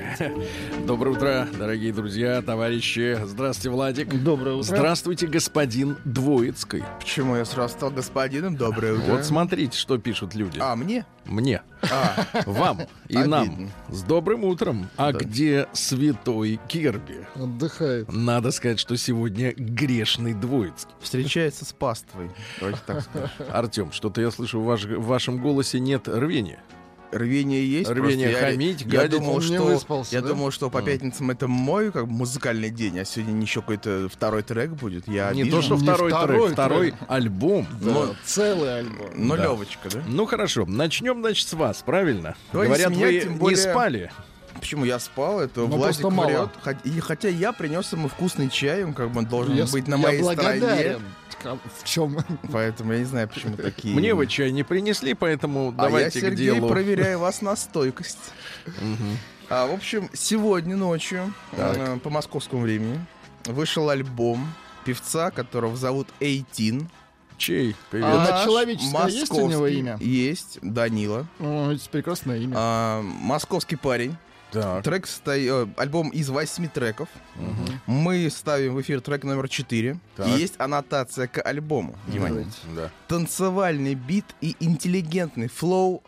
Доброе утро, дорогие друзья, товарищи. Здравствуйте, Владик. Доброе утро. Здравствуйте, господин Двоицкий. Почему я сразу стал господином? Доброе утро. Вот смотрите, что пишут люди. А, мне? Мне. А, Вам и Обидно. нам. С добрым утром. А где святой Кирби? Отдыхает. Надо сказать, что сегодня грешный Двоицкий. встречается с паствой. Давайте так скажем. Артем, что-то я слышу, в, ваш- в вашем голосе нет рвения. Рвение есть. Рвение просто я- хамить, я, гадить. думал, Он не что, выспался, я да? думал, что по пятницам это мой как бы, музыкальный день, а сегодня еще какой-то второй трек будет. Я Не обижен. то, что Не второй, второй трек, второй трек. альбом. Да, целый альбом. Ну, Да. Левочка, да? Ну хорошо, начнем, значит, с вас, правильно? Давайте с Говорят, меня, вы тем не более- спали. Почему я спал? Это Ну, Владик И хотя я принес ему вкусный чай, он как бы должен Я, быть на я моей благодарен. стороне. В чем? Поэтому я не знаю, почему такие. Мне вы чай не принесли, поэтому А я, давайте к Сергей, делу. проверяю вас на стойкость. А, в общем, сегодня ночью, Так. э, по московскому времени, вышел альбом певца, которого зовут Эйтин. Чей? Привет. А Наше человеческое есть у него имя? Есть, Данила. О, это прекрасное имя. А, московский парень. Так. Трек сто- э, альбом из восьми треков. Мгм. Мы ставим в эфир трек номер 4. Так. И есть аннотация к альбому. Внимание. Да. Танцевальный бит и интеллигентный flow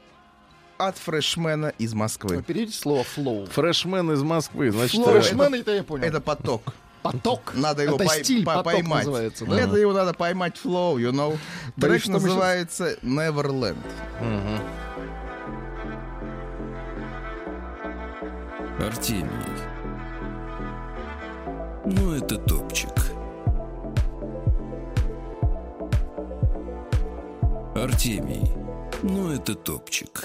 от freshman а из Москвы. Переведите слово flow. Freshman из Москвы. Значит, Flow, э, Freshman, это я понял. Это поток. поток. Надо его это пой- стиль, по- поток поймать. называется, да? Это его надо поймать флоу, you know. Трек называется Neverland. мгм. Артемий. Ну, это топчик. Артемий. Ну, это топчик.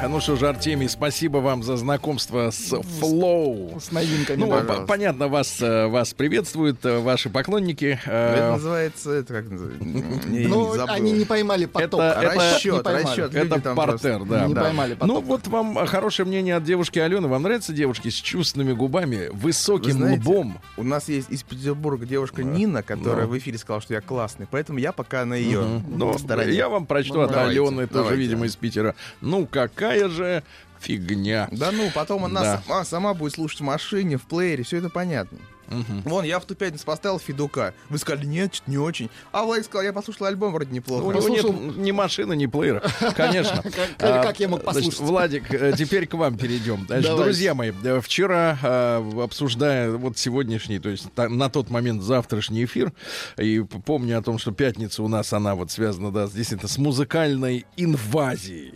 А ну- ну что же, Артемий, спасибо вам за знакомство с Flow. С новинками. Ну, да. пожалуйста. по- понятно, вас, э, вас приветствуют э, ваши поклонники. Э, Это называется, это как называется? Ну, они не поймали поток. Это- это- Расчет, поймали. расчет. Это партер, да. Не да. поймали поток. Ну вот вам хорошее мнение от девушки Алены. Вам нравятся девушки с чувственными губами, Вы высоким знаете, лбом? У нас есть из Петербурга девушка Нина, которая Ну. в эфире сказала, что я классный. Поэтому я пока на ее Ну, стороне. я вам прочту Ну, от давайте, Алены, тоже, давайте. видимо, из Питера. Ну, какая же фигня. Да ну, потом она Да. сама, сама будет слушать в машине, в плеере, все это понятно. Мгм. Вон, я в ту пятницу поставил Федука. Вы сказали, нет, что-то не очень. А Владик сказал, я послушал альбом, вроде У неплохо. него Послушал. нет ни машины, ни плеера. Конечно. Как- А, я мог значит, послушать? Владик, э, теперь к вам перейдем. Друзья мои, э, вчера, э, обсуждая вот сегодняшний, то есть на тот момент завтрашний эфир, и помню о том, что пятница у нас, она вот связана, да, действительно, с музыкальной инвазией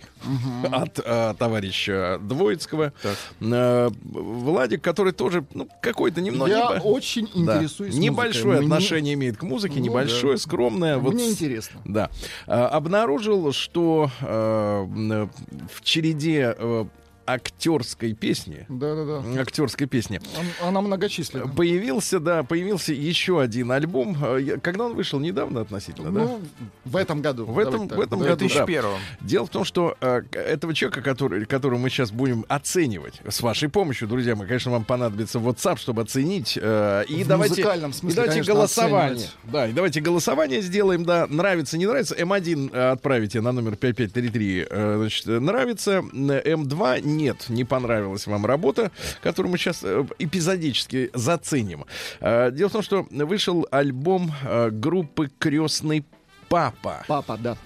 от товарища Двоицкого. Владик, который тоже, ну, какой-то немного... Очень интересуюсь Небольшое отношение имеет к музыке, Ну, небольшое, скромное. вот Мне интересно. да. А, обнаружил, что э, м, в череде э, актерской песни, Да-да-да. актерской песни, Он- Она многочисленна. появился, да, появился еще один альбом. Э, Когда он вышел? Недавно относительно, да? Ну, в этом году. В этом- в этом Да. году, да. 2001 Дело в том, что э, этого человека, который, которого мы сейчас будем оценивать, с вашей помощью, друзья мои, конечно, вам понадобится WhatsApp, чтобы оценить. э, и В давайте, музыкальном и смысле, давайте конечно, голосование. оценивать. Да, и давайте голосование сделаем, да, нравится, не нравится. М1 э, отправите на номер 5533, э, значит, нравится. М- М2 нет, не понравилась вам работа, которую мы сейчас э, эпизодически заценим. Э, дело в том, что вышел альбом э, группы Крестный Папа. Папа, да.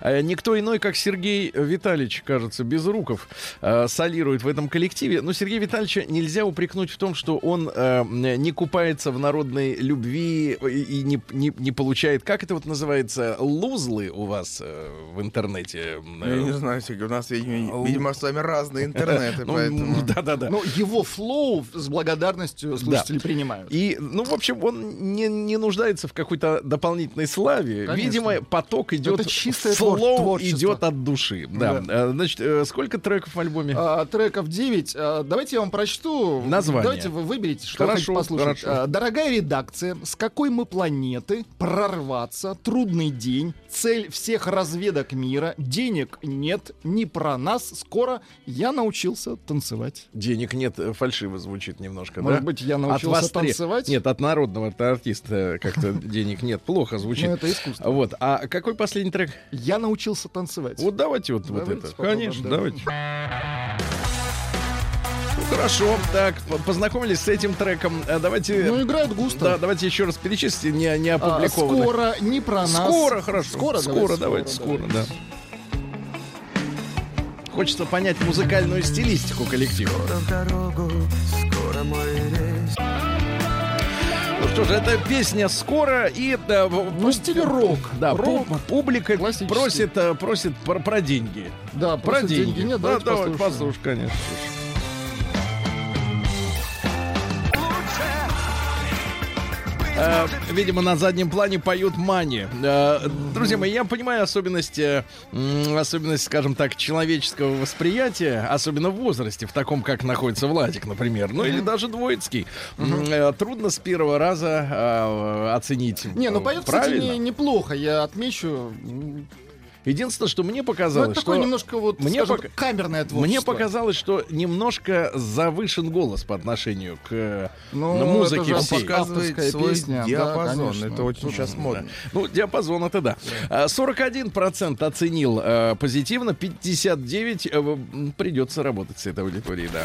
Э, Никто иной, как Сергей Витальевич, кажется, Безруков, э, солирует в этом коллективе. Но Сергея Витальевича нельзя упрекнуть в том, что он э, не купается в народной любви и не, не, не получает, как это вот называется, лузлы у вас э, в интернете. Я не знаю, Сергей, у нас, видимо, видимо, с вами разные интернеты, Ну, поэтому... Да-да-да. Ну, его flow с благодарностью слушатели принимают. И, ну, в общем, он не, не нуждается в какой-то дополнительной славе. Конечно. Видимо, поток идет, Это чистое flow твор- творчество. идет от души. Да. Да. Э, Значит, э, сколько треков в альбоме? А, треков 9. А, давайте я вам прочту. Название. Давайте вы выберите, что Хорошо, хотите послушать. хорошо. А, Дорогая редакция, с какой мы планеты? Прорваться, трудный день, цель всех разведок мира, денег нет, не про нас, скоро я научился танцевать. Денег нет, э, фальшиво звучит немножко, Может да? быть, я От научился три- танцевать? Нет, от народного артиста как-то денег нет. Плохо Ну, звучит. это искусство. Вот. А какой последний трек? Я научился танцевать. Вот давайте вот, вот Давайте это. попробуем, Конечно, да. давайте. Ну, Хорошо, так, по- познакомились с этим треком. Э, Давайте... Ну, играют густо. Да, давайте еще раз перечислите не, не А, опубликованных. скоро, не про нас. Скоро, хорошо. Скоро, скоро давайте, скоро, да. Хочется понять музыкальную стилистику коллектива. Ну что же, это песня «Скоро» и... Да, Ну, стиле рок. да, рок. пу- публика просит, э, просит про, про деньги. Да, Про деньги. деньги нет, да, давай, послушаем. послушай, конечно. Э, Видимо, на заднем плане поют Мани. Э, Друзья мои, я понимаю особенность, м, особенность, скажем так, человеческого восприятия, особенно в возрасте, в таком, как находится Владик, например, ну или даже Двоицкий. Э, Трудно с первого раза э, оценить. Не, ну поет, кстати, правильно. не- неплохо. Я отмечу. Единственное, что мне Ну, показалось, это что... такое немножко вот, мне скажем, пока- камерное творчество. Мне показалось, что немножко завышен голос по отношению к Ну, на музыке это же всей. показывает свой песня, да, диапазон. конечно. это очень сейчас модно. Ну, диапазон это да. А, 41% оценил э, позитивно, 59% э, придется работать с этой аудиторией, да.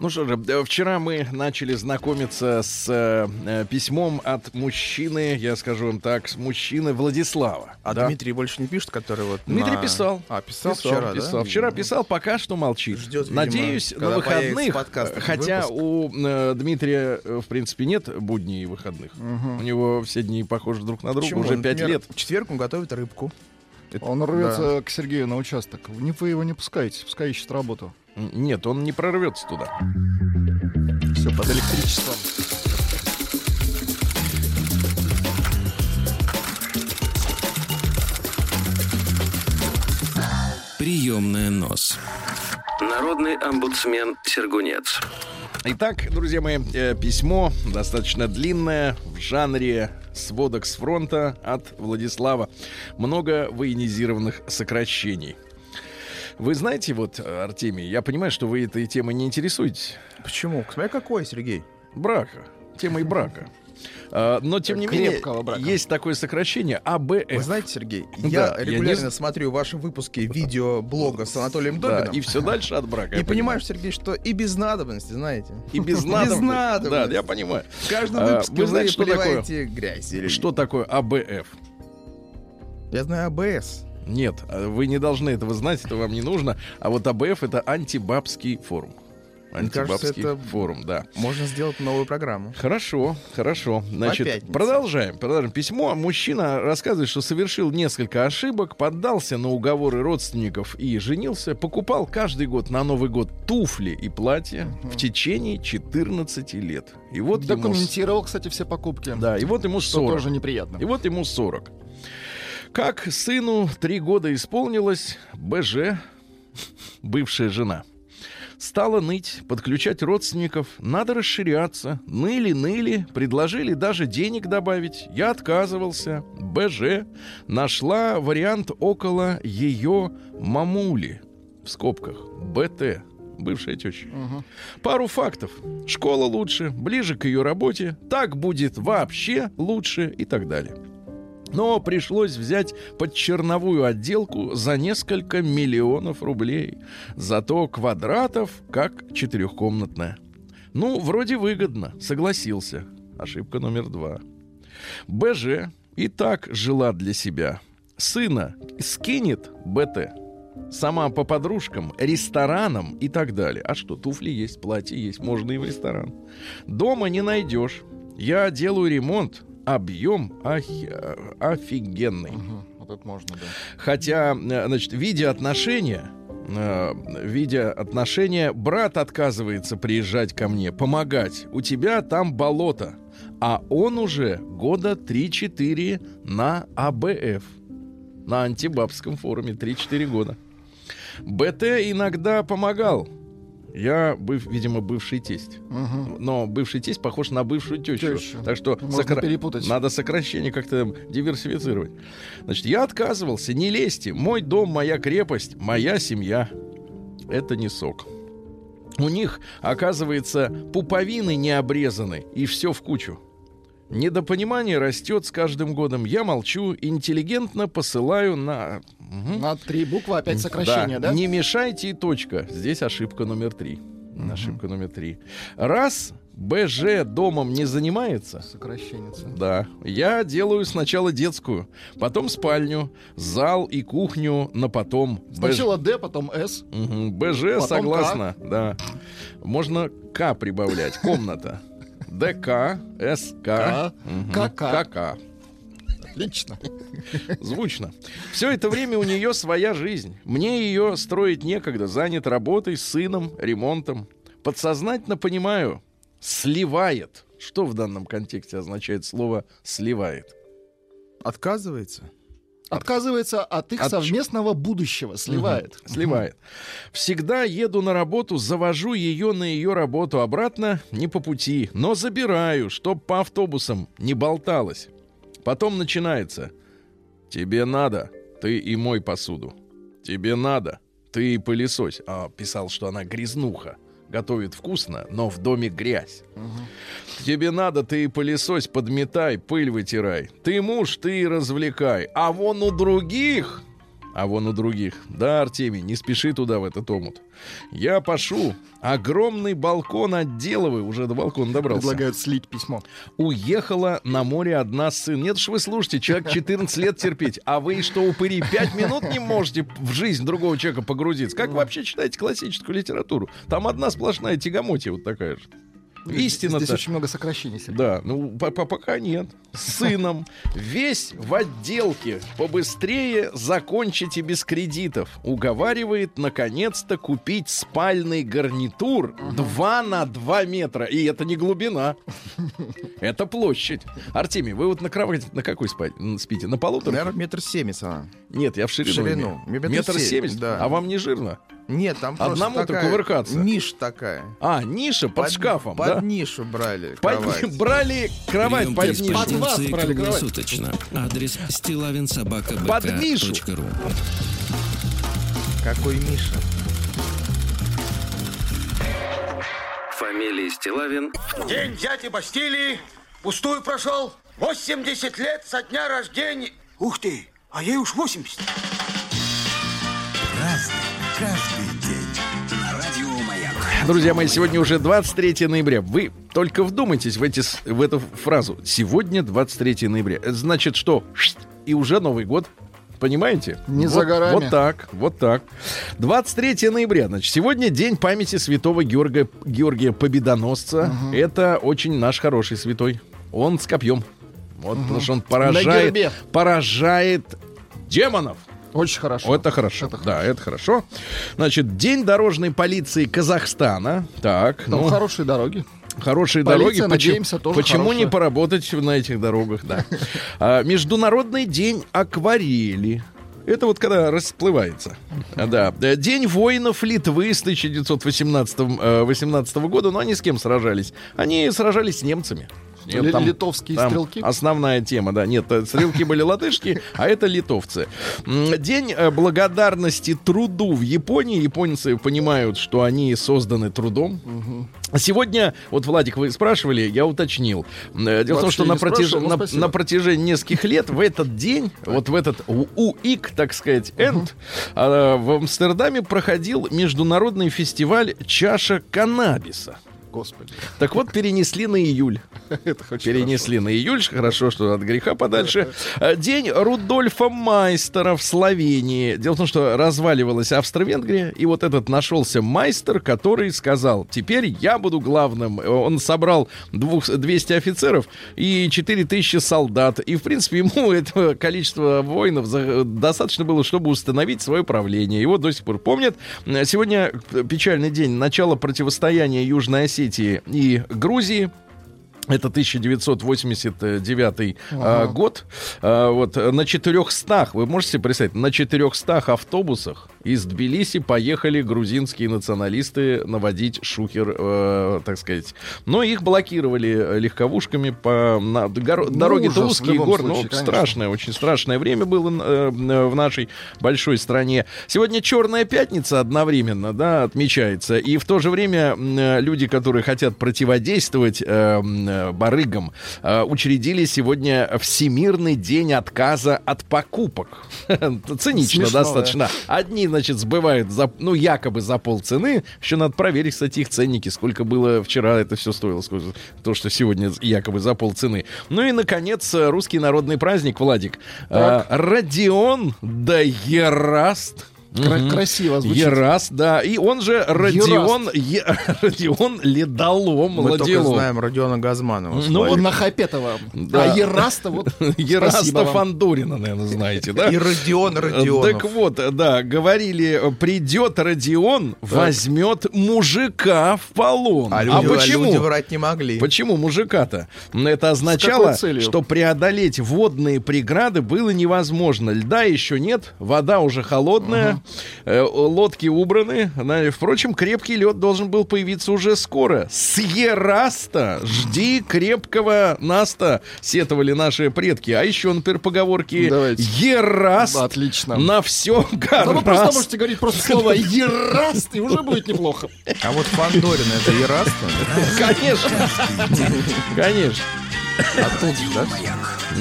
Ну что же, э, вчера мы начали знакомиться с э, э, письмом от мужчины, я скажу вам так, с мужчины Владислава. А Да. Дмитрий больше не пишет, который вот Дмитрий на- писал. А, писал, Писал, вчера, писал. да? Вчера писал, пока что молчит. Ждет, видимо, Надеюсь, на выходных, хотя выпуск. у э, Дмитрия, э, в принципе, нет будней и выходных. У него все дни похожи друг на друга Почему? уже пять лет. В четверг он готовит рыбку. Это- Он рвется к Сергею на участок. Не вы его не пускаете, пускай ищет работу. Нет, он не прорвется туда. Все под электричеством. Приемная нос. Народный омбудсмен Сергунец. Итак, друзья мои, э, письмо достаточно длинное в жанре сводок с фронта от Владислава. Много военизированных сокращений. Вы знаете, вот, Артемий, я понимаю, что вы этой темой не интересуетесь. Почему? Смотри, какой, Сергей. Брака. Темой брака. А, Но, тем не менее, брака. есть такое сокращение А Вы АБФ. знаете, Сергей, Да, я я регулярно не- смотрю ваши выпуски видеоблога с Анатолием Да, Добиным. и все дальше от брака. И я понимаешь, Сергей, что и без надобности, знаете. И без надобности. надобности. Да, я понимаю. В каждом А, выпуске вы знаете, что такое? поливаете грязь. Что такое АБФ? Я знаю АБС. Нет, вы не должны этого знать, это вам не нужно. А вот АБФ это антибабский форум. Мне кажется, Антибабский это- форум, да. Можно сделать новую программу. Хорошо, хорошо. Значит, продолжаем. Продолжаем. Письмо. Мужчина рассказывает, что совершил несколько ошибок, поддался на уговоры родственников и женился. Покупал каждый год на Новый год туфли и платья в течение 14 лет. И вот ему... Документировал, кстати, все покупки. Да, и вот ему Что 40. тоже неприятно. И вот ему 40. Как сыну три года исполнилось, БЖ, бывшая жена, стала ныть, подключать родственников, надо расширяться. Ныли-ныли, предложили даже денег добавить. Я отказывался. БЖ нашла вариант около ее мамули, в скобках, БТ. бывшая теща. Пару фактов. Школа лучше, ближе к ее работе, так будет вообще лучше и так далее. Но пришлось взять под черновую отделку за несколько миллионов рублей. Зато квадратов как четырехкомнатная. Ну, вроде выгодно, согласился. Ошибка номер два. БЖ и так жила для себя. Сына скинет БТ. Сама по подружкам, ресторанам и так далее. А что, туфли есть, платье есть, можно и в ресторан. Дома не найдешь. Я делаю ремонт, объем охи- офигенный. Мгм, Вот это можно, да. Хотя, э, значит, видя отношения, э, видя отношения, брат отказывается приезжать ко мне, помогать. У тебя там болото. А он уже года 3-4 на АБФ. На антибабском форуме 3-4 года. БТ иногда помогал. Я, быв, видимо, бывший тесть. Мгм. Но бывший тесть похож на бывшую тещу. Тещу. Так что Можно сокра- перепутать. надо сокращение как-то диверсифицировать. Значит, я отказывался, не лезьте. Мой дом, моя крепость, моя семья. Это не сок. У них, оказывается, пуповины не обрезаны, и все в кучу. Недопонимание растет с каждым годом. Я молчу, интеллигентно посылаю на... Мгм. На три буквы опять сокращение, да? Не мешайте и точка. Здесь ошибка номер три. Ошибка номер три. Раз БЖ домом не занимается, Сокращение. да, я делаю сначала детскую, потом спальню, зал и кухню на потом. Сначала Д, потом С. Мгм, БЖ Потом согласна, да. Можно К прибавлять. Комната. ДК, СК. КК. Отлично. Звучно. Все это время у нее своя жизнь. Мне ее строить некогда. Занят работой, сыном, ремонтом. Подсознательно понимаю, сливает. Что в данном контексте означает слово сливает? Отказывается? Отказывается от их От совместного будущего. Сливает. Сливает. Всегда еду на работу, завожу ее на ее работу обратно не по пути, но забираю, чтоб по автобусам не болталась. Потом начинается. Тебе надо, ты и мой посуду. Тебе надо, ты и пылесось. А писал, что она грязнуха. Готовит вкусно, но в доме грязь. Тебе надо, ты и пылесось подметай, пыль вытирай. Ты муж, ты и развлекай. А вон у других... А вон у других. Да, Артемий, не спеши туда, в этот омут. Я пошу. Огромный балкон отделываю. Уже до балкона добрался. Предлагают слить письмо. Уехала на море одна сын. Нет ж вы слушайте, человек 14 лет терпеть. А вы что, упыри, 5 минут не можете в жизнь другого человека погрузиться? Как вы вообще читаете классическую литературу? Там одна сплошная тягомотия вот такая же. Истина-то... Здесь очень много сокращений. Сергей. Да, ну по- по- пока нет. С сыном. Весь в отделке. Побыстрее закончите без кредитов. Уговаривает наконец-то купить спальный гарнитур 2 на 2 метра. И это не глубина. Это площадь. Артемий, вы вот на кровати на какой спите? На полутора? Наверное, метр семьдесят она. Нет, я в ширину. ширину. имею. Метр Метр семь, семьдесят? да. А вам не жирно? Нет, там просто Одному-то такая кувыркаться. Ниша такая. А, ниша под, шкафом, Под да? нишу брали Под- кровать. брали кровать Прием под нишу. Под вас брали кровать. Адрес Под нишу. стилавинсобакабк.ру Какой Миша? Фамилия Стилавин День дяди Бастилии пустую прошел. 80 лет со дня рождения. Ух ты, а ей уж 80. Друзья мои, сегодня уже 23 ноября. Вы только вдумайтесь в, эти, в эту фразу. Сегодня 23 ноября. Это значит, что и уже Новый год. Понимаете? Не вот, за горами. Вот так, вот так. 23 ноября, значит, сегодня день памяти святого Георгия, Георгия Победоносца. Это очень наш хороший святой. Он с копьем. Вот, потому что он поражает, поражает демонов. Очень хорошо. Это хорошо. Это да, это хорошо. Значит, День дорожной полиции Казахстана. Так, Там ну, хорошие дороги. хорошие полиция, дороги. Почему, надеемся, тоже почему не хорошая. поработать на этих дорогах, да. А, Международный день акварели. Это вот когда расплывается. Да. День воинов Литвы с 1918 э, 18 года, но они с кем сражались? Они сражались с немцами. Нет, там- литовские там стрелки? Основная тема, да. Нет, э, стрелки были латышские, а это литовцы. День э, благодарности труду в Японии. Японцы понимают, что они созданы трудом. Сегодня, вот, Владик, вы спрашивали, я уточнил. Э, Дело в том, что на, протяж- на- спасибо. на протяжении нескольких лет в этот день, вот в этот УИК, так сказать, энд, а, в Амстердаме проходил международный фестиваль «Чаша каннабиса». Господи, Так вот, перенесли на июль. это. Перенесли на июль, хорошо, что от греха подальше. Э, День Рудольфа Майстера в Словении. Дело в том, что разваливалась Австро-Венгрия, и вот этот нашелся майстер, который сказал, теперь я буду главным. Э, Он собрал двух, 200 офицеров и 4000 солдат. И, в принципе, ему этого количества воинов за- достаточно было, чтобы установить свое правление. Его до сих пор помнят. Э, Сегодня печальный день начала противостояния Южной Осетии и Грузии. Это 1989 а, год. А, вот на 400, вы можете представить, на 400 автобусах из Тбилиси поехали грузинские националисты наводить шухер, э, так сказать. Но их блокировали э, легковушками по на, горо- дороги-то ужас в узкие горы. Ну, случае, конечно. страшное, очень страшное время было э, в нашей большой стране. Сегодня Черная пятница одновременно, да, отмечается. И в то же время э, люди, которые хотят противодействовать э, барыгам, э, учредили сегодня Всемирный день отказа от покупок. Цинично Смешно, достаточно. Одни, значит, сбывают, за, ну, якобы за полцены. Еще надо проверить, кстати, их ценники, сколько было вчера это все стоило, сколько, то, что сегодня якобы за полцены. Ну и, наконец, э, русский народный праздник, Владик. Э, Родион да Ераст. Кра- красиво звучит. Ераст, да. И он же Родион, Е- Родион Ледолом. Мы только Ладилом. знаем Родиона Газманова. Ну, Вот на Хапетова. Да. А Ераста вот... Ераста. Фандорина, наверное, знаете, да? И Родион Родионов. Так вот, да, говорили, придет Родион, возьмет мужика в полон. А А, люди, почему? люди врать не могли. Почему мужика-то? Это означало, что преодолеть водные преграды было невозможно. Льда еще нет, вода уже холодная, э, лодки убраны. Впрочем, крепкий лед должен был появиться уже скоро. С Ераста жди крепкого наста, сетовали наши предки. А еще, например, поговорки Давайте. Ераст Отлично. на все Да вы просто гораст. можете говорить просто слово «ераст», и уже будет неплохо. А вот Фандорин это Ераст? Конечно. Конечно. Оттуда, да?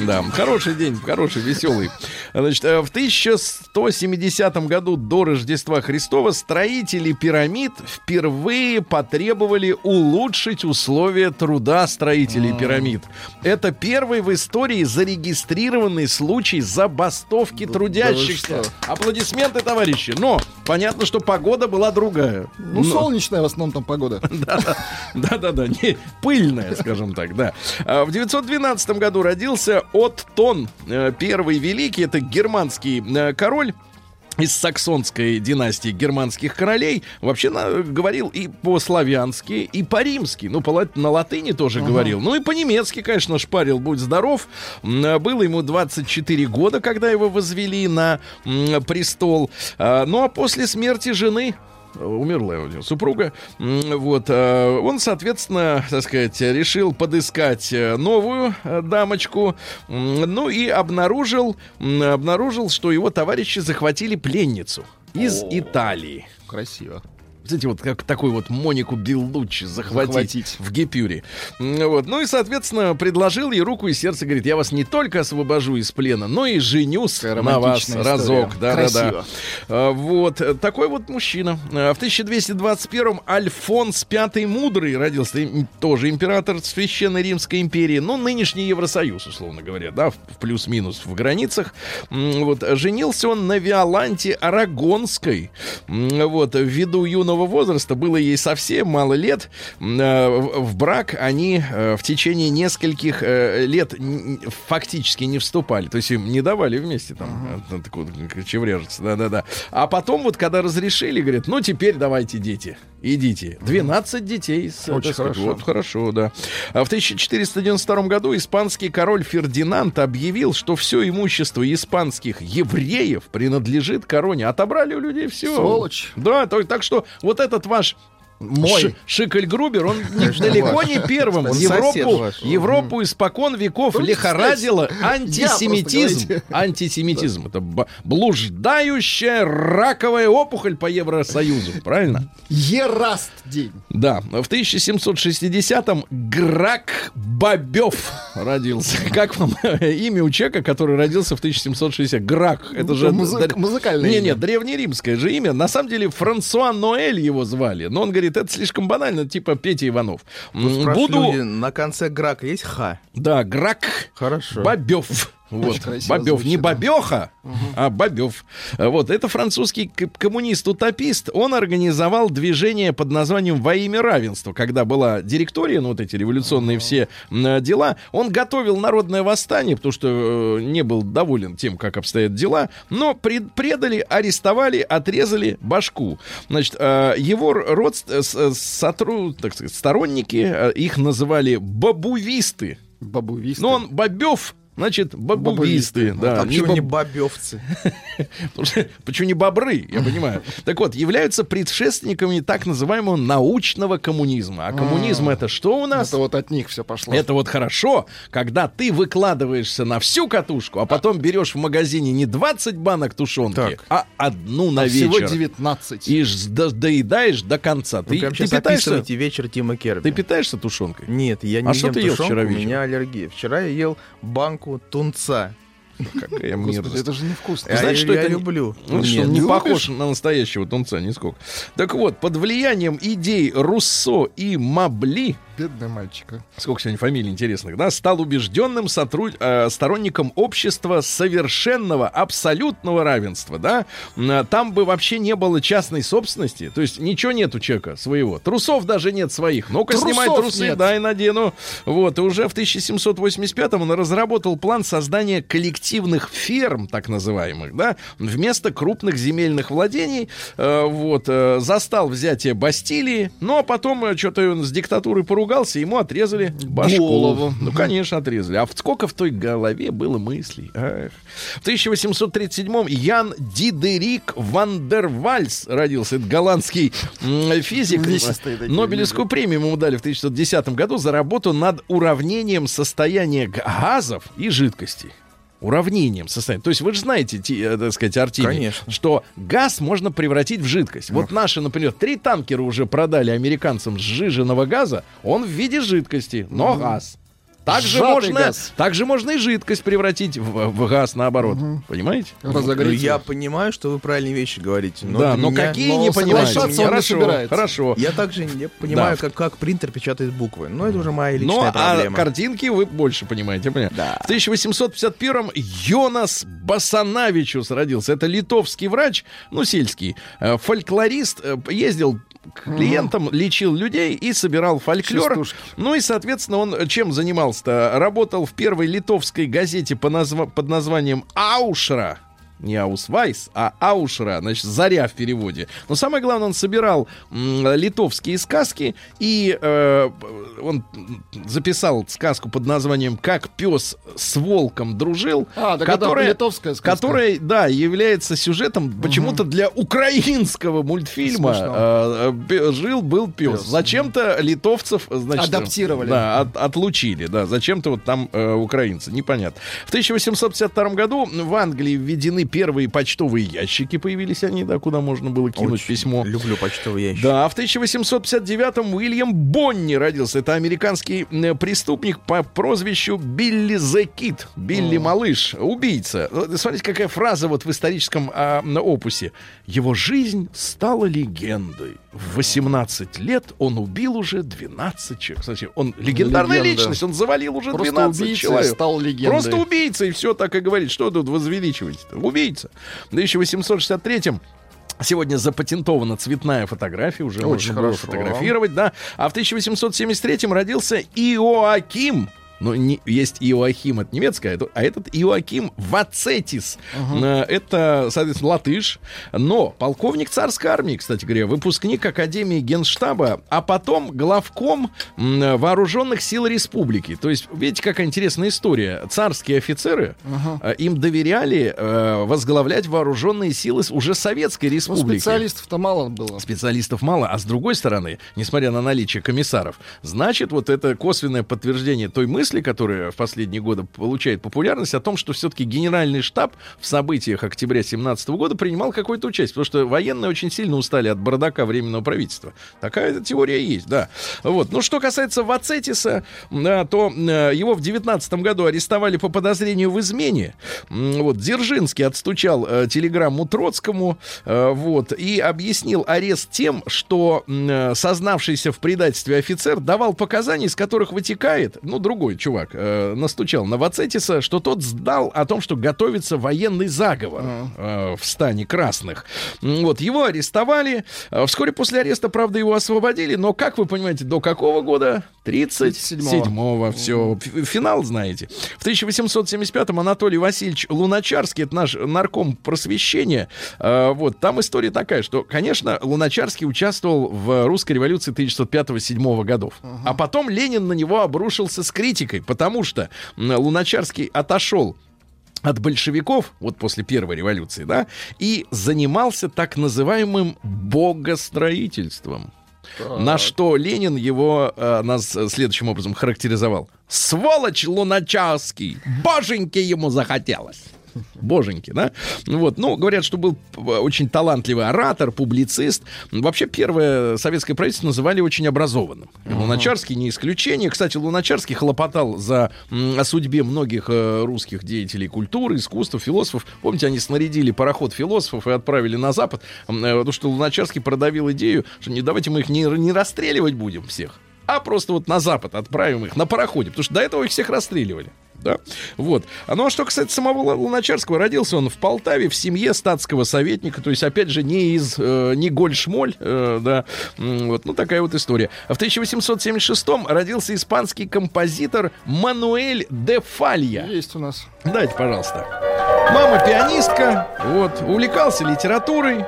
Да, хороший день, хороший, веселый. Значит, э, в 1170 году до Рождества Христова строители пирамид впервые потребовали улучшить условия труда строителей пирамид. Это первый в истории зарегистрированный случай забастовки трудящихся. что? Аплодисменты, товарищи. Но понятно, что погода была другая. Ну, Но- солнечная в основном там погода. да-да-да, не пыльная, скажем так, да. А, В 912 году родился Оттон, э, первый великий, это германский э, король из саксонской династии германских королей вообще на- говорил и по-славянски, и по-римски. Ну, по на латыни тоже говорил. Ну и по-немецки, конечно, шпарил, будь здоров. А, Было ему 24 года, когда его возвели на престол. А, Ну, а после смерти жены умерла у него супруга. Вот. э, Он, соответственно, так сказать, решил подыскать э, новую э, дамочку. Ну и обнаружил, обнаружил, что его товарищи захватили пленницу из Италии. Красиво. Знаете, вот как такой вот Монику Беллуччи захватить, Захватить. в Гипюре. Вот. Ну и, соответственно, предложил ей руку и сердце. Говорит, я вас не только освобожу из плена, но и женюсь на вас романтичная разок. история. Да-да-да. Красиво. А, Вот. Такой вот мужчина. А, В 1221-м Альфонс V Мудрый родился. Тоже император Священной Римской империи. Ну, нынешний Евросоюз, условно говоря, да, в плюс-минус в границах. Вот. Женился он на Виоланте Арагонской. Вот. Ввиду юного возраста, было ей совсем мало лет. Э, В брак они э, в течение нескольких э, лет фактически не вступали. То есть им не давали вместе там так вот, к- чевряжиться. Да-да-да. А потом вот, когда разрешили, говорят, ну теперь давайте, дети, идите. 12 детей. с, Очень сказать, хорошо. Вот, хорошо, да. А в 1492 году испанский король Фердинанд объявил, что все имущество испанских евреев принадлежит короне. Отобрали у людей все. Сволочь. Да, то- так что вот этот ваш Мой. Ш- Шикель Грубер, он Конечно, далеко ваш. не первым. Он Европу, ваш. Европу испокон веков Ну, лихорадило антисемитизм. Антисемитизм. Это блуждающая раковая опухоль по Евросоюзу. Правильно? Ераст день. Да. В 1760-м Грак Бобев родился. Как вам имя у человека, который родился в 1760? Грак. Это же... Музык- музыкальное Не, не, древнеримское же имя. На самом деле Франсуа Ноэль его звали. Но он говорит, это слишком банально, типа Петя Иванов. Спрашивают Буду... люди, на конце грака есть ха? Да, Грак Хорошо. Бобев. Вот, Бобев, не. Бобеха, а Бобев. Вот, это французский коммунист-утопист. Он организовал движение под названием «Во имя равенства», когда была директория, ну, вот эти революционные все м, дела. Он готовил народное восстание, потому что э, не был доволен тем, как обстоят дела, но пред- предали, арестовали, отрезали башку. Значит, э, его родст- э, с- э, сотру- так сказать, сторонники, э, их называли бабувисты. Бабувист. Ну, он бобев, значит, бабувисты. Да, а не почему не бобевцы? Потому что- Почему не бобры, я понимаю. Так вот, являются предшественниками так называемого научного коммунизма. А коммунизм это что у нас? Это вот от них все пошло. Это вот хорошо, когда ты выкладываешься на всю катушку, а потом берешь в магазине не 20 банок тушенки, а одну на А всего вечер. 19. И доедаешь до конца. Ты, питаешься, вечер Тима Керби. ты питаешься тушенкой? Нет, я не А ем тушенку, у меня аллергия. Вчера я ел банку тунца. Какая Господи, мерзость. это же невкусно. Я- знаешь, что я это люблю. Ну, что, Нет. он не любишь? похож на настоящего тунца нисколько. Так вот, под влиянием идей Руссо и Мабли, Бедный мальчик. а. сколько сегодня фамилий интересных, да, стал убежденным сотру- э, сторонником общества совершенного, абсолютного равенства, да. М, Там бы вообще не было частной собственности, то есть ничего нет у человека своего. Трусов даже нет своих. Ну-ка, снимай трусы, нет. дай надену. Вот, и уже в 1785-м он разработал план создания коллективных ферм, так называемых, да, вместо крупных земельных владений. Э, вот, э, застал взятие Бастилии, ну, а потом что-то он с диктатурой поругался, ему отрезали башку. Голову. Ну, конечно, отрезали. А в- сколько в той голове было мыслей? Ах. В 1837-м Ян Дидерик ван дер Вальс родился. Это голландский физик. Нобелевскую премию ему дали в 1910 году за работу над уравнением состояния газов и жидкостей. Уравнением состояния. То есть вы же знаете, ти- э, так сказать, Артемий, Конечно. что газ можно превратить в жидкость. Вот наши, например, три танкера уже продали американцам сжиженного газа, он в виде жидкости, но газ. Также Сжатый можно, газ. также можно и жидкость превратить в, в газ наоборот. Понимаете? Ну, я понимаю, что вы правильные вещи говорите. Но да, но меня- какие но не понимаете? не Хорошо, собирается. хорошо. Я также не понимаю, Да. как, как принтер печатает буквы. Но это уже моя личная Ну, а проблема. картинки вы больше понимаете, я понимаю. В 1851-м Йонас Басанавичус родился. Это литовский врач, ну, сельский, э, фольклорист, э, ездил клиентам, лечил людей и собирал фольклор. Частушки. Ну и, соответственно, он чем занимался-то? Работал в первой литовской газете по назва- под названием «Аушра». Не Аусвайс, а Аушра, значит, заря в переводе. Но самое главное, он собирал литовские сказки, и э, он записал сказку под названием «Как пес с волком дружил», А, которая, литовская сказка. которая, да, является сюжетом почему-то для украинского мультфильма Смешно. э, э, «Жил был пес». Пес. Зачем-то литовцев, значит, Адаптировали. Да, от- отлучили, да. Зачем-то вот там э, украинцы, непонятно. В 1852 году в Англии введены первые почтовые ящики, появились они, да, куда можно было кинуть Очень письмо. Люблю почтовый ящик. Да, в 1859-м Уильям Бонни родился. Это американский э, преступник по прозвищу Билли Зе Кит. Билли Малыш, убийца. Вот Смотрите, какая фраза вот в историческом а, опусе. Его жизнь стала легендой. В 18 лет он убил уже 12 человек. Кстати, он легендарная Легенда. личность, он завалил уже Просто 12 убийца человек. стал легендой. Просто убийца, и все так и говорит. Что тут возвеличиваете Убийца. В 1863-м Сегодня запатентована цветная фотография, уже Очень можно было хорошо. фотографировать, да. А в 1873-м родился Иоаким Но не, есть Иоахим, это немецкое, это- а этот Иоаким Вацетис. Э, Это, соответственно, латыш. Но полковник царской армии, кстати говоря, выпускник Академии Генштаба, а потом главком вооруженных сил республики. То есть, видите, какая интересная история. Царские офицеры, э, им доверяли э, возглавлять вооруженные силы уже Советской Ну, республики. специалистов-то мало было. Специалистов мало, а с другой стороны, несмотря на наличие комиссаров, значит, вот это косвенное подтверждение той мысли, которая в последние годы получает популярность, о том, что все-таки генеральный штаб в событиях октября 2017 года принимал какое-то участие, потому что военные очень сильно устали от бардака временного правительства. Такая теория есть, да. Вот. Ну, что касается Вацетиса, да, то э, его в 19 году арестовали по подозрению в измене. Вот, Дзержинский отстучал э, телеграмму Троцкому, э, вот, и объяснил арест тем, что э, сознавшийся в предательстве офицер давал показания, из которых вытекает, ну, другой чувак э, настучал на Вацетиса, что тот сдал о том, что готовится военный заговор э, в стане красных. Вот, его арестовали. Э, Вскоре после ареста, правда, его освободили, но, как вы понимаете, до какого года? 37-го. Все, финал знаете. В 1875-м Анатолий Васильевич Луначарский, это наш нарком просвещения, э, вот, там история такая, что, конечно, Луначарский участвовал в русской революции 1905-1907 годов. А потом Ленин на него обрушился с критикой, потому что Луначарский отошел от большевиков, вот после первой революции, да, и занимался так называемым богостроительством. На что Ленин его э, нас э, следующим образом характеризовал. Сволочь Луначарский! Боженьки ему захотелось! Боженьки, да? Вот, ну, говорят, что был очень талантливый оратор, публицист. Вообще, первое советское правительство называли очень образованным. Луначарский не исключение. Кстати, Луначарский хлопотал за о судьбе многих э, русских деятелей культуры, искусства, философов. Помните, они снарядили пароход философов и отправили на Запад, э, потому что Луначарский продавил идею, что не давайте мы их не, не расстреливать будем всех, а просто вот на Запад отправим их на пароходе, потому что до этого их всех расстреливали. Да, вот. А ну а что касается самого Лу- Луначарского, родился он в Полтаве в семье статского советника, то есть опять же не из э, не Голь-Шмоль, э, да, вот, ну такая вот история. А в 1876 родился испанский композитор Мануэль де Фалья. Есть у нас. Дайте, пожалуйста. Мама пианистка, вот, увлекался литературой.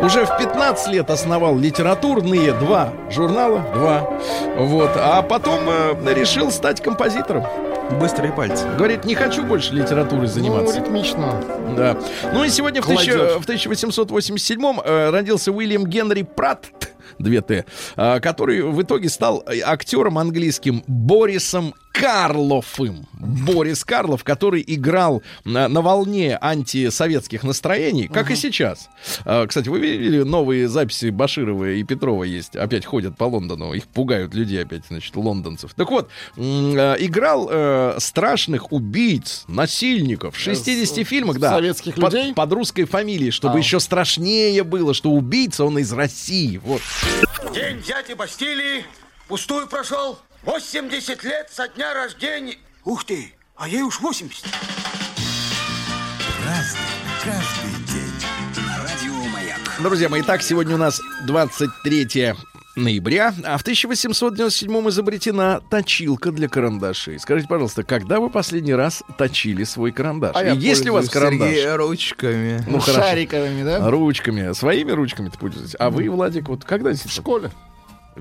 Уже в 15 лет основал литературные два журнала, два. Вот, а потом э, решил стать композитором. Быстрые пальцы. Говорит, не хочу больше литературой заниматься. Ну, ритмично. Да. Ну и сегодня в, тысяча- Кладет. в 1887 э, родился Уильям Генри Пратт, 2Т, э, который в итоге стал э, актером английским Борисом Карлофым. Борис Карлов, который играл на, на волне антисоветских настроений, как и сейчас. Э, Кстати, вы видели новые записи Баширова и Петрова есть? Опять ходят по Лондону, их пугают людей опять, значит, лондонцев. Так вот, э, играл э, страшных убийц, насильников в 60 фильмах, да. советских под, людей? под русской фамилией, чтобы А. еще страшнее было, что убийца он из России. Вот. День дяди Бастилии пустую прошел. 80 лет со дня рождения. Ух ты, а ей уж 80. Друзья мои, итак, сегодня у нас 23 ноября, а в 1897 изобретена точилка для карандашей. Скажите, пожалуйста, когда вы последний раз точили свой карандаш? А я И есть ли у вас карандаш? Сергей, ручками. Ну, хорошо. Шариковыми, да? Ручками, своими ручками ты пользуетесь. А вы, Владик, вот когда В школе.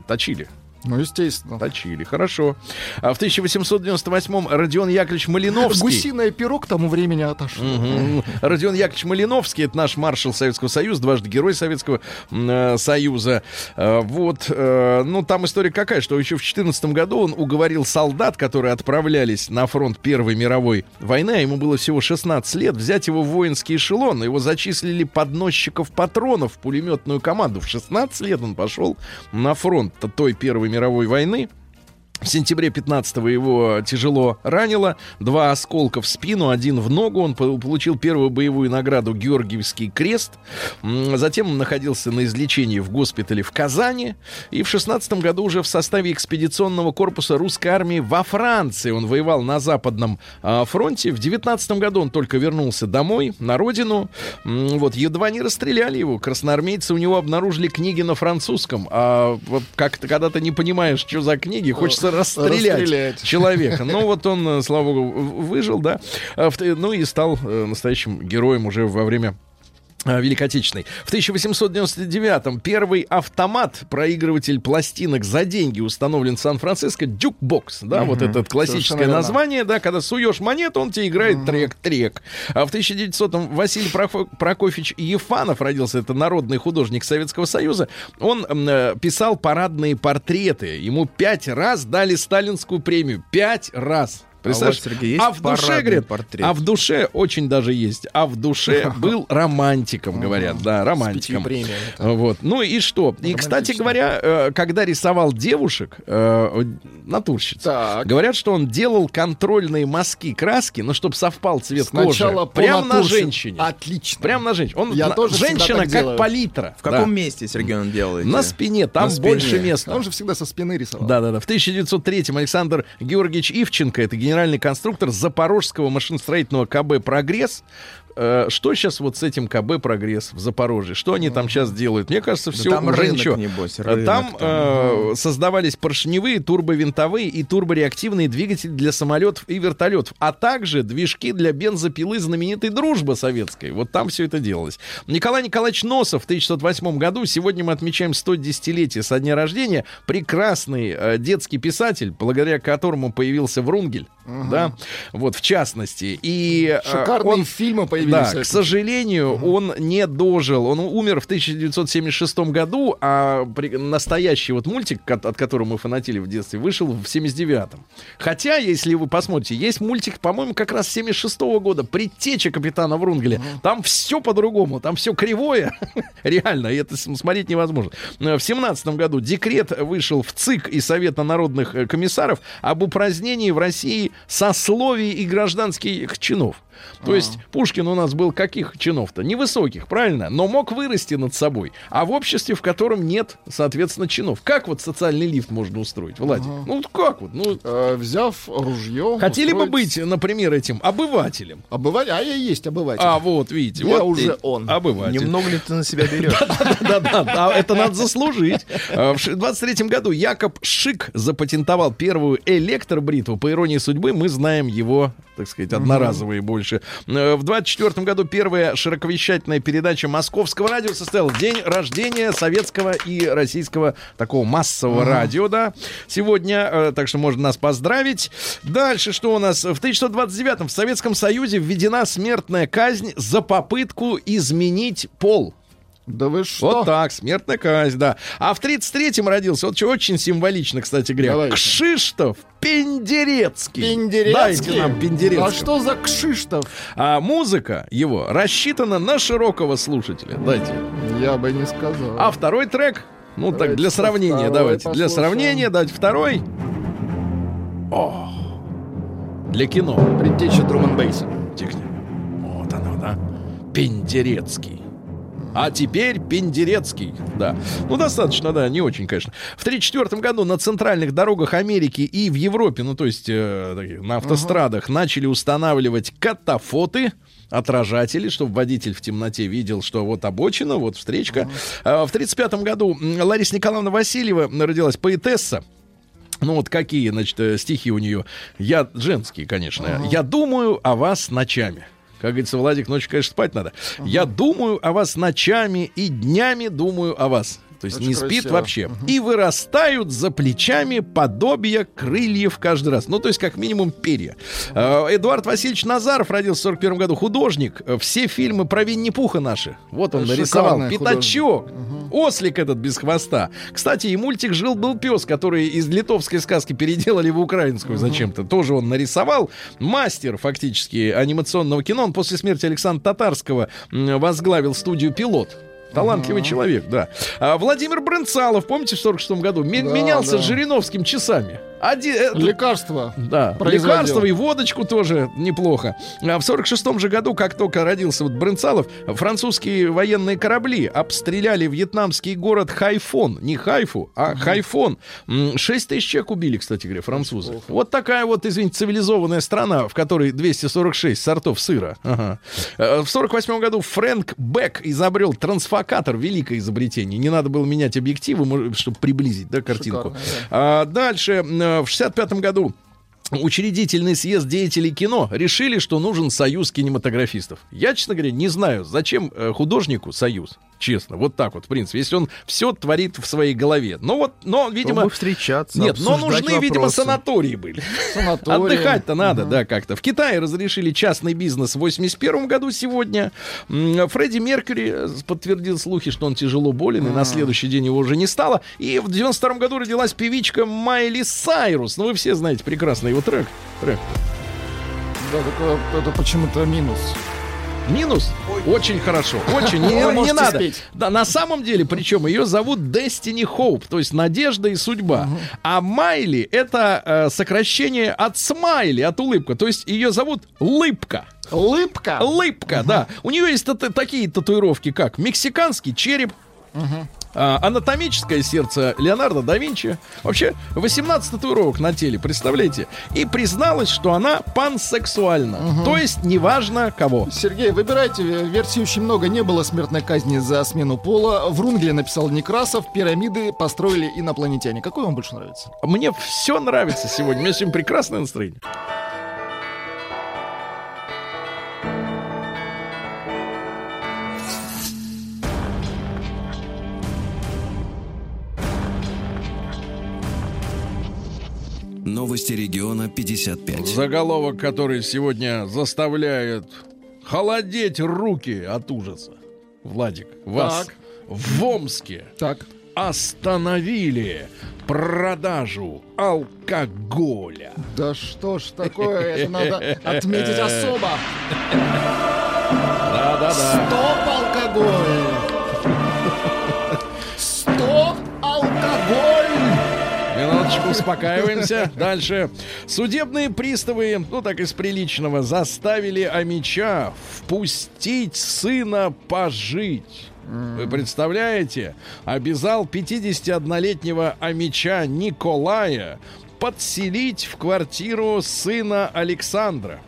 точили? Ну, естественно. Точили, хорошо. А в 1898 Родион Яковлевич Малиновский... Гусиное перо к тому времени отошло. Мгм. Родион Яковлевич Малиновский, это наш маршал Советского Союза, дважды Герой Советского э, Союза. Э, Вот, э, ну там история какая, что еще в 2014 году он уговорил солдат, которые отправлялись на фронт Первой мировой войны, а ему было всего 16 лет, взять его в воинский эшелон. Его зачислили подносчиков патронов в пулеметную команду. В 16 лет он пошел на фронт той Первой мировой войны. В сентябре 15-го его тяжело ранило. Два осколка в спину, один в ногу. Он по- получил первую боевую награду Георгиевский крест. Затем он находился на излечении в госпитале в Казани. И в 16 году уже в составе экспедиционного корпуса русской армии во Франции. Он воевал на Западном а, фронте. В 19 году он только вернулся домой, на родину. Вот, едва не расстреляли его. Красноармейцы у него обнаружили книги на французском. А вот как-то, когда ты не понимаешь, что за книги, хочется расстрелять Расстрелять. человека. Ну вот он, э, слава богу, выжил, да. А Ну и стал э, настоящим героем уже во время Великой Отечественной. В 1899-м первый автомат, проигрыватель пластинок за деньги установлен в Сан-Франциско. Jukebox, да, вот это классическое название, да, когда суешь монету, он тебе играет трек-трек. А в 1900-м Василий Прохо- Прокофьевич Ефанов родился, это народный художник Советского Союза. Он э, писал парадные портреты. Ему пять раз дали сталинскую премию. Пять раз. Представляешь? Сергей, есть а в душе, говорит, портрет? а в душе очень даже есть. А в душе был романтиком, говорят, да, романтиком. Вот. Ну и что? И, кстати Романтично. говоря, э, когда рисовал девушек, э, натурщиц, Так. говорят, что он делал контрольные мазки краски, ну, чтобы совпал цвет Сначала кожи. Прям на женщине. Отлично. Прям на женщине. Он, Я на- тоже женщина как делаю. палитра. В каком Да. месте, Сергей, он делает? На спине, там На спине. больше места. Он же всегда со спины рисовал. Да, да, да. В 1903-м Александр Георгиевич Ивченко, это генеральный конструктор Запорожского машиностроительного КБ «Прогресс». Э, Что сейчас вот с этим КБ «Прогресс» в Запорожье? Что они там сейчас делают? Мне кажется, Да все там уже рынок, ничего. небось, Э, рынок там э, создавались поршневые, турбовинтовые и турбореактивные двигатели для самолетов и вертолетов, а также движки для бензопилы знаменитой «Дружба» советской. Вот там все это делалось. Николай Николаевич Носов в 1908 году, сегодня мы отмечаем 110-летие со дня рождения, прекрасный э, детский писатель, благодаря которому появился Врунгель, да, вот в частности. И э, Шикарные он фильмы появились. Да, с к сожалению, он не дожил. Он умер в 1976 году, а при- настоящий вот мультик, ко- от которого мы фанатели в детстве, вышел в 79-м. Хотя, если вы посмотрите, есть мультик, по-моему, как раз 76 года, «Предтеча капитана Врунгеля». Там все по-другому, там все кривое. Реально, это смотреть невозможно. В 17 году декрет вышел в ЦИК и Совета народных э, комиссаров об упразднении в России сословий и гражданских чинов. То есть Пушкин у нас был каких чинов-то? Невысоких, правильно? Но мог вырасти над собой. А в обществе, в котором нет, соответственно, чинов. Как вот социальный лифт можно устроить, Владик? Ну вот как вот? Ну, Э, взяв ружье. хотели бы устроить- быть, например, этим обывателем. Обыватель. А я и есть обыватель. А вот, видите, Я вот уже и- он. Обыватель. Немного ли ты на себя берешь? Да-да, да, это надо заслужить. А, В 23 году Якоб Шик запатентовал первую электробритву. По иронии судьбы, мы знаем его, так сказать, одноразовые больше. Э, В 24 году первая широковещательная передача Московского радио состоялась. День рождения советского и российского такого массового радио, да. Сегодня, э, так что можно нас поздравить. Дальше что у нас? В 1929 в Советском Союзе введена смертная казнь за попытку изменить пол. Да вы что? Вот так, смертная казнь, да. А в 33-м родился, вот что очень символично, кстати говоря, Давайте. Кшиштов Пендерецкий. Пендерецкий? Дайте нам Пендерецкого. А что за Кшиштов? А музыка его рассчитана на широкого слушателя. Дайте. Я бы не сказал. А второй трек, ну так, Давайте для сравнения, давайте. Для послушаем. сравнения, давайте второй. О, для кино. Предтеча Друман Бейса. Тихо. Вот оно, да. Пендерецкий. А теперь Пендерецкий, да. Ну, достаточно, да, не очень, конечно. В 1934 году на центральных дорогах Америки и в Европе, ну, то есть э, на автострадах, начали устанавливать катафоты, отражатели, чтобы водитель в темноте видел, что вот обочина, вот встречка. А В 1935 году Лариса Николаевна Васильева родилась поэтесса. Ну вот какие, значит, э, стихи у нее. Я женские, конечно. Я думаю о вас ночами. Как говорится, Владик, ночью, конечно, спать надо. Я думаю о вас ночами и днями думаю о вас. То есть Очень не спит красиво. вообще. И вырастают за плечами подобия крыльев каждый раз. Ну, то есть, как минимум, перья. Э, Эдуард Васильевич Назаров родился в 41 году. Художник. Э, Все фильмы про Винни-Пуха наши. Вот он Это нарисовал. шикарный Пятачок. Ослик этот без хвоста. Кстати, и мультик «Жил-был пес», который из литовской сказки переделали в украинскую зачем-то. Тоже он нарисовал. Мастер, фактически, анимационного кино. Он после смерти Александра Татарского возглавил студию «Пилот». Талантливый человек, да. А Владимир Брынцалов, помните, в 46 году Да, менялся да. с Жириновским часами. Один, э, Лекарство. да, лекарства и водочку тоже неплохо. А в 46 же году, как только родился вот Брынцалов, французские военные корабли обстреляли вьетнамский город Хайфон. Не Хайфу, а Хайфон. 6 тысяч человек убили, кстати говоря, французы. Вот такая вот, извините, цивилизованная страна, в которой 246 сортов сыра. Ага. Э, В 48 году Фрэнк Бек изобрел трансфокатор, великое изобретение. Не надо было менять объективы, чтобы приблизить да, картинку. Шикарно, да. А дальше в 65 году Учредительный съезд деятелей кино решили, что нужен союз кинематографистов. Я, честно говоря, не знаю, зачем э, художнику союз. Честно, вот так вот, в принципе, если он все творит в своей голове. Но вот, но, видимо... Чтобы встречаться, Нет, но нужны, видимо, вопросы. санатории были. Санаторий. Отдыхать-то надо, да, как-то. В Китае разрешили частный бизнес в 81 году сегодня. Фредди Меркьюри э, подтвердил слухи, что он тяжело болен, и на следующий день его уже не стало. И в 92 году родилась певичка Майли Сайрус. Ну, вы все знаете прекрасно его трек. Трек. Да, только это почему-то минус. Минус? Очень хорошо. Очень. Не, не надо. спеть. Да, на самом деле, причем ее зовут Destiny Hope, то есть надежда и судьба. А Майли это э, сокращение от смайли, от улыбка. То есть ее зовут Лыбка. Лыбка. Лыбка, да. У нее есть тата- такие татуировки, как мексиканский череп, а, анатомическое сердце Леонардо да Винчи. Вообще, 18 татуировок на теле, представляете? И призналась, что она пансексуальна. То есть, неважно кого. Сергей, выбирайте э, версии очень много. Не было смертной казни за смену пола. В Рунгле написал Некрасов. Пирамиды построили инопланетяне. Какой вам больше нравится? Мне все нравится сегодня. У меня сегодня прекрасное настроение. Новости региона 55. Заголовок, который сегодня заставляет холодеть руки от ужаса. Владик, вас Так. в Омске Так. остановили продажу алкоголя. Да что ж такое? Это надо отметить особо. Да-да-да. Стоп, алкоголь! Минуточку, успокаиваемся. Дальше. Судебные приставы, ну так из приличного, заставили Амича впустить сына пожить. Вы представляете? Обязал 51-летнего Амича Николая подселить в квартиру сына Александра.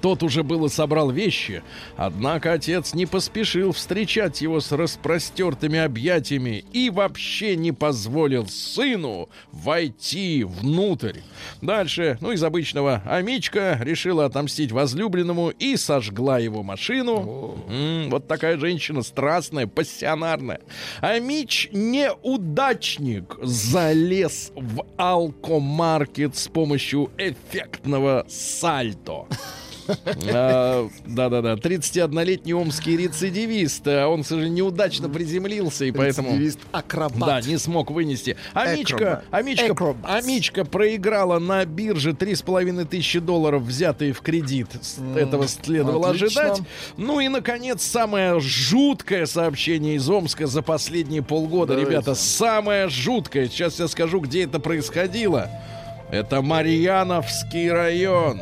Тот уже было собрал вещи, однако отец не поспешил встречать его с распростертыми объятиями и вообще не позволил сыну войти внутрь. Дальше, ну из обычного, Амичка решила отомстить возлюбленному и сожгла его машину. М, вот такая женщина страстная, пассионарная. Амич неудачник залез в алкомаркет с помощью эффектного сальто. А, Да-да-да. 31-летний омский рецидивист. А Он, к сожалению, неудачно приземлился, и поэтому... Рецидивист, акробат. Да, не смог вынести. Амичка. Амичка. Амичка проиграла на бирже 3,5 тысячи долларов, взятые в кредит. Этого следовало ожидать. Ну и, наконец, самое жуткое сообщение из Омска за последние полгода. Ребята, самое жуткое. Сейчас я скажу, где это происходило. Это Марьяновский район.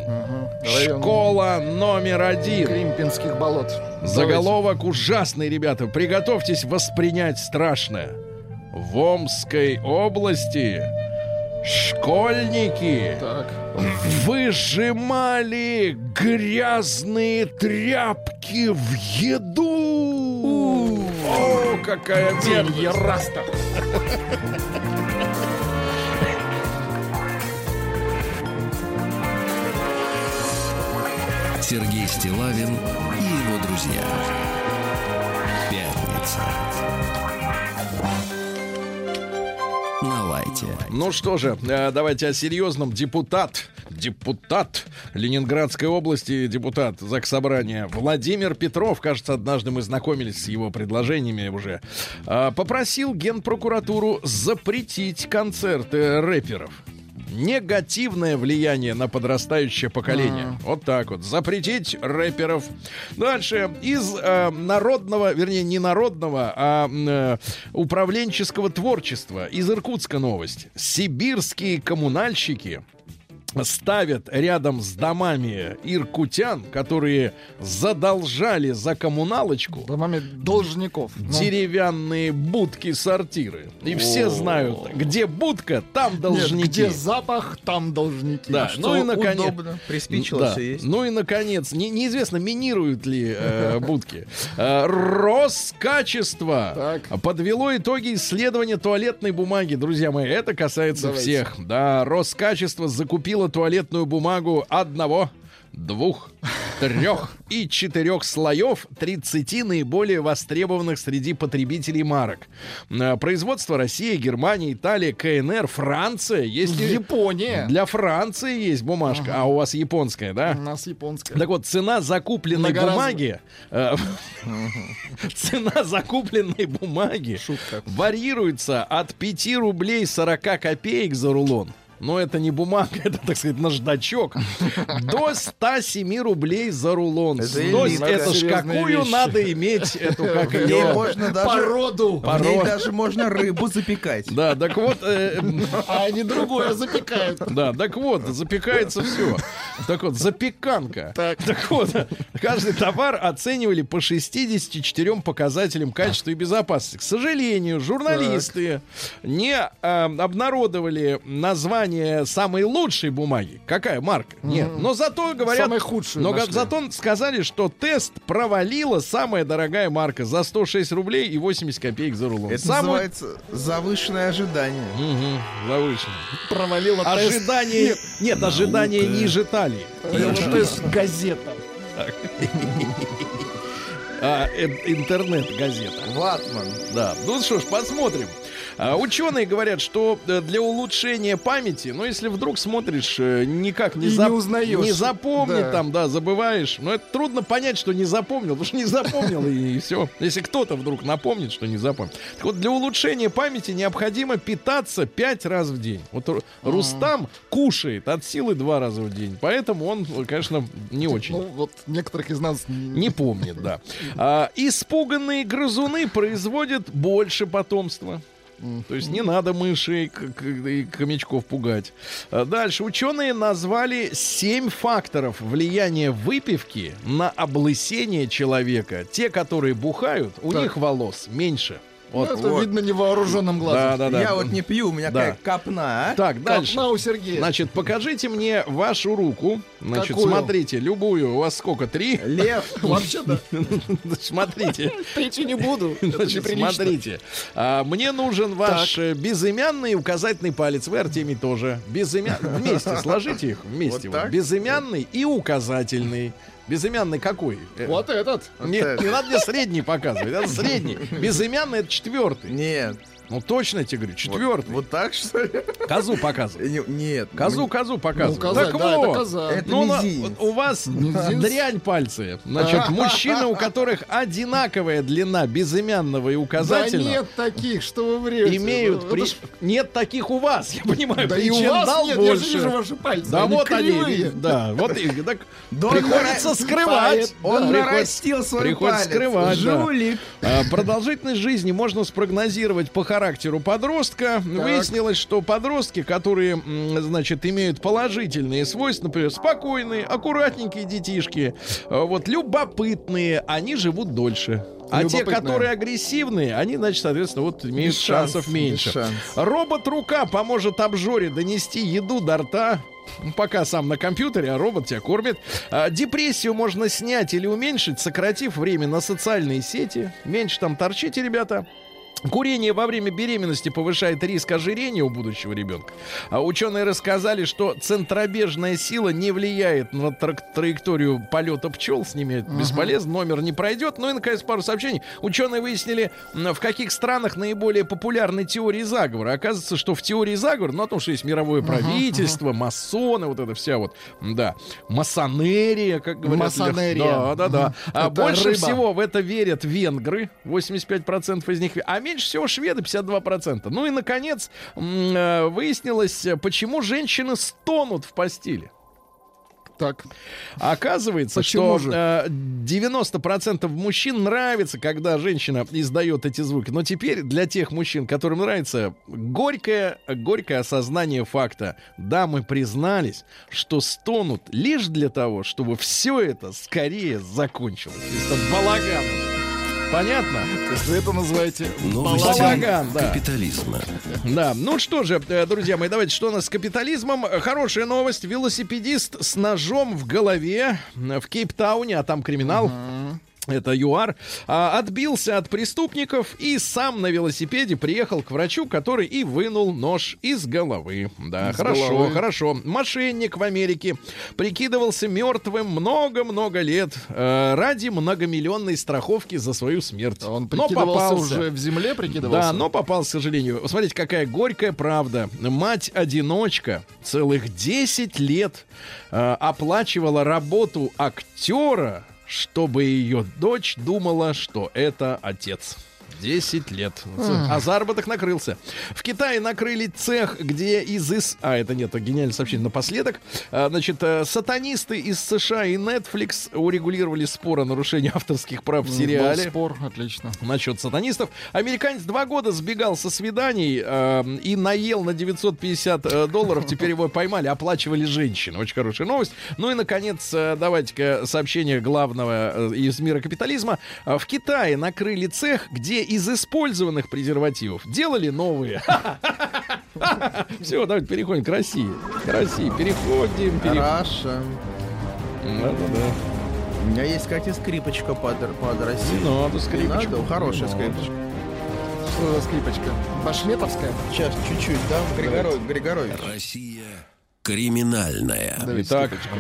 Район Школа номер один. Кримпинских болот. Заголовок ужасный, ребята. Приготовьтесь воспринять страшное. В Омской области школьники Так. выжимали грязные тряпки в еду. О, какая мерзость. Раста. Сергей Стилавин и его друзья. Пятница. На. Ну что же, э, давайте о серьезном. Депутат, депутат Ленинградской области, депутат Заксобрания Владимир Петров, кажется, однажды мы знакомились с его предложениями уже, э, попросил Генпрокуратуру запретить концерты рэперов. Негативное влияние на подрастающее поколение. Вот так вот. Запретить рэперов. Дальше. Из э, народного, вернее, не народного, а э, управленческого творчества. Из Иркутска новость. Сибирские коммунальщики ставят рядом с домами иркутян, которые задолжали за коммуналочку Домами должников. Ну, деревянные будки-сортиры. И все О. знают, где будка, там нет, должники. где запах, там должники. Да, Что ну и наконец. удобно. Приспичило Да. все есть. Ну и наконец, не- неизвестно, минируют ли э, будки. Э, Роскачество Так. подвело итоги исследования туалетной бумаги, друзья мои. Это касается Давайте. всех. Да, Роскачество закупило туалетную бумагу одного двух, трех и четырех слоев 30 наиболее востребованных среди потребителей марок. Э, Производство Россия, Германия, Италия, КНР, Франция. Есть Япония. для Франции есть бумажка, а у вас японская, У да? нас японская. Так вот, цена закупленной Многоразовая. бумаги, э, цена закупленной бумаги варьируется от 5 рублей 40 копеек за рулон. Но это не бумага, это, так сказать, наждачок. До 107 рублей за рулон. Это элитка. это ж какую вещи. надо иметь эту, как ее... можно даже... Породу. В ней даже можно рыбу запекать. Да, так вот, э, А они другое запекают. Да, так вот, запекается все. Так вот, запеканка. Так. вот, каждый товар оценивали по 64 показателям качества и безопасности. К сожалению, журналисты не э, обнародовали название самой лучшей бумаги. Какая марка? Нет. Но зато говорят... Самой худшую Но нашли. зато сказали, что тест провалила самая дорогая марка за 106 рублей и 80 копеек за рулон. Это Самую- называется завышенное ожидание. Мгм, завышено. Провалила тест. Ожидание... Нет, ожидание ниже талии. Тест газета. А, э, интернет-газета. Ватман. Да. Ну что ж, посмотрим. А, ученые говорят, что э, для улучшения памяти, ну если вдруг смотришь, э, никак не, зап- не узнаешь. не запомни Да. там, да, забываешь. Но это трудно понять, что не запомнил, потому что не запомнил и, все. Если кто-то вдруг напомнит, что не запомнил. Так вот, для улучшения памяти необходимо питаться пять раз в день. Вот Ру- Рустам кушает от силы два раза в день, поэтому он, конечно, не очень. Ну, вот некоторых из нас Не помнит, да. А, испуганные грызуны производят больше потомства. То есть не надо мышей и хомячков пугать. А Дальше. Ученые назвали семь факторов влияния выпивки на облысение человека. Те, которые бухают, у Так. них волос меньше. Ну, Вот. это вот. видно невооруженным глазом. Да, да, да. Я вот не пью, у меня Да. какая копна, а? Так, дальше. Копна у Сергея. Значит, покажите мне вашу руку. Значит, Какую? смотрите, любую. У вас сколько? Три? Лев. Вообще, да. Смотрите. Третью не буду. Значит, смотрите. А, мне нужен ваш э, безымянный и указательный палец. Вы, Артемий, тоже. Безымянный. Вместе сложите их. Вместе. Безымянный и указательный. Безымянный какой? Э, Вот этот. Нет, не надо мне средний показывать. Это средний. Безымянный это четвертый. Нет. Ну точно я тебе говорю, Вот- четвертый. Вот так, что ли? Козу показывай. Не- Нет. Козу, козу показывай. Ну, коза, так да, это вот. коза. Это Ну, мизинец. у вас Мизинец? дрянь пальцы. Значит, мужчины, у которых одинаковая длина безымянного и Да указательного, нет таких, что вы врете. имеют Ну, при- это Нет таких у вас, я понимаю. Да и у вас нет, я же больше. вижу ваши пальцы. Да вот они, да, вот и так Да приходится скрывать. Он Да, приходится- нарастил свой приходится палец. скрывать, да. Жулик. А, Продолжительность жизни можно спрогнозировать по характеру подростка. Выяснилось, что подростки, которые, значит, имеют положительные свойства, например, спокойные, аккуратненькие детишки, а, вот любопытные, они живут дольше. А те, которые агрессивные, они, значит, соответственно, вот имеют Без шансов шанс, меньше. шанс. Робот-рука поможет обжоре донести еду до рта. Ну, Пока сам на компьютере, а робот тебя кормит. А, депрессию можно снять или уменьшить, сократив время на социальные сети. Меньше там торчите, ребята. Курение во время беременности повышает риск ожирения у будущего ребенка. А ученые рассказали, что центробежная сила не влияет на трак- траекторию полета пчел. С ними бесполезно, номер не пройдет. Ну и, наконец, пару сообщений. Ученые выяснили, в каких странах наиболее популярны теории заговора. Оказывается, что в теории заговора, ну, о том, что есть мировое правительство, масоны, вот это вся вот, да, масонерия, как говорят. Масонерия. Да, да, да. А Это больше рыба. всего в это верят венгры, 85% из них, а меньше всего шведы, 52%. Ну и, наконец, э, выяснилось, э, почему женщины стонут в постели. Так. Оказывается, Почему что же? э, 90% мужчин нравится, когда женщина издает эти звуки. Но теперь для тех мужчин, которым нравится, горькое, горькое осознание факта. Дамы признались, что стонут лишь для того, чтобы все это скорее закончилось. Это балаган. Понятно? То есть вы это называете Балаган, да. капитализма. Да, ну что же, э, друзья мои, давайте, что у нас с капитализмом? Хорошая новость. Велосипедист с ножом в голове э, в Кейптауне, а там криминал. Это ЮАР, а, отбился от преступников и сам на велосипеде приехал к врачу, который и вынул нож из головы. Да, Из хорошо, головы. хорошо. Мошенник в Америке прикидывался мертвым много-много лет э, ради многомиллионной страховки за свою смерть. Он Но прикидывался попался. уже в земле, прикидывался? Да, но попал, к сожалению. Смотрите, какая горькая правда. Мать-одиночка целых 10 лет э, оплачивала работу актера, чтобы ее дочь думала, что это отец. 10 лет. А заработок накрылся. В Китае накрыли цех, где из... ис- А, это нет, гениальное сообщение напоследок. А, Значит, э, сатанисты из США и Netflix урегулировали спор о нарушении авторских прав в Был сериале спор, отлично. насчет сатанистов. Американец два года сбегал со свиданий э, и наел на 950 э, долларов. Теперь его поймали, оплачивали женщины. Очень хорошая новость. Ну и, наконец, э, давайте-ка сообщение главного из мира капитализма. В Китае накрыли цех, где из использованных презервативов делали новые. Все, давайте переходим к России. К России. Переходим. Раша. Да-да-да. У меня есть, кстати, скрипочка под, под Не Россию. надо скрипочку. Надо? Хорошая Не скрипочка. Что за скрипочка? Башметовская? Сейчас, чуть-чуть, да? Григорой, Григорович. Россия криминальная. Давайте Итак, скрипочку.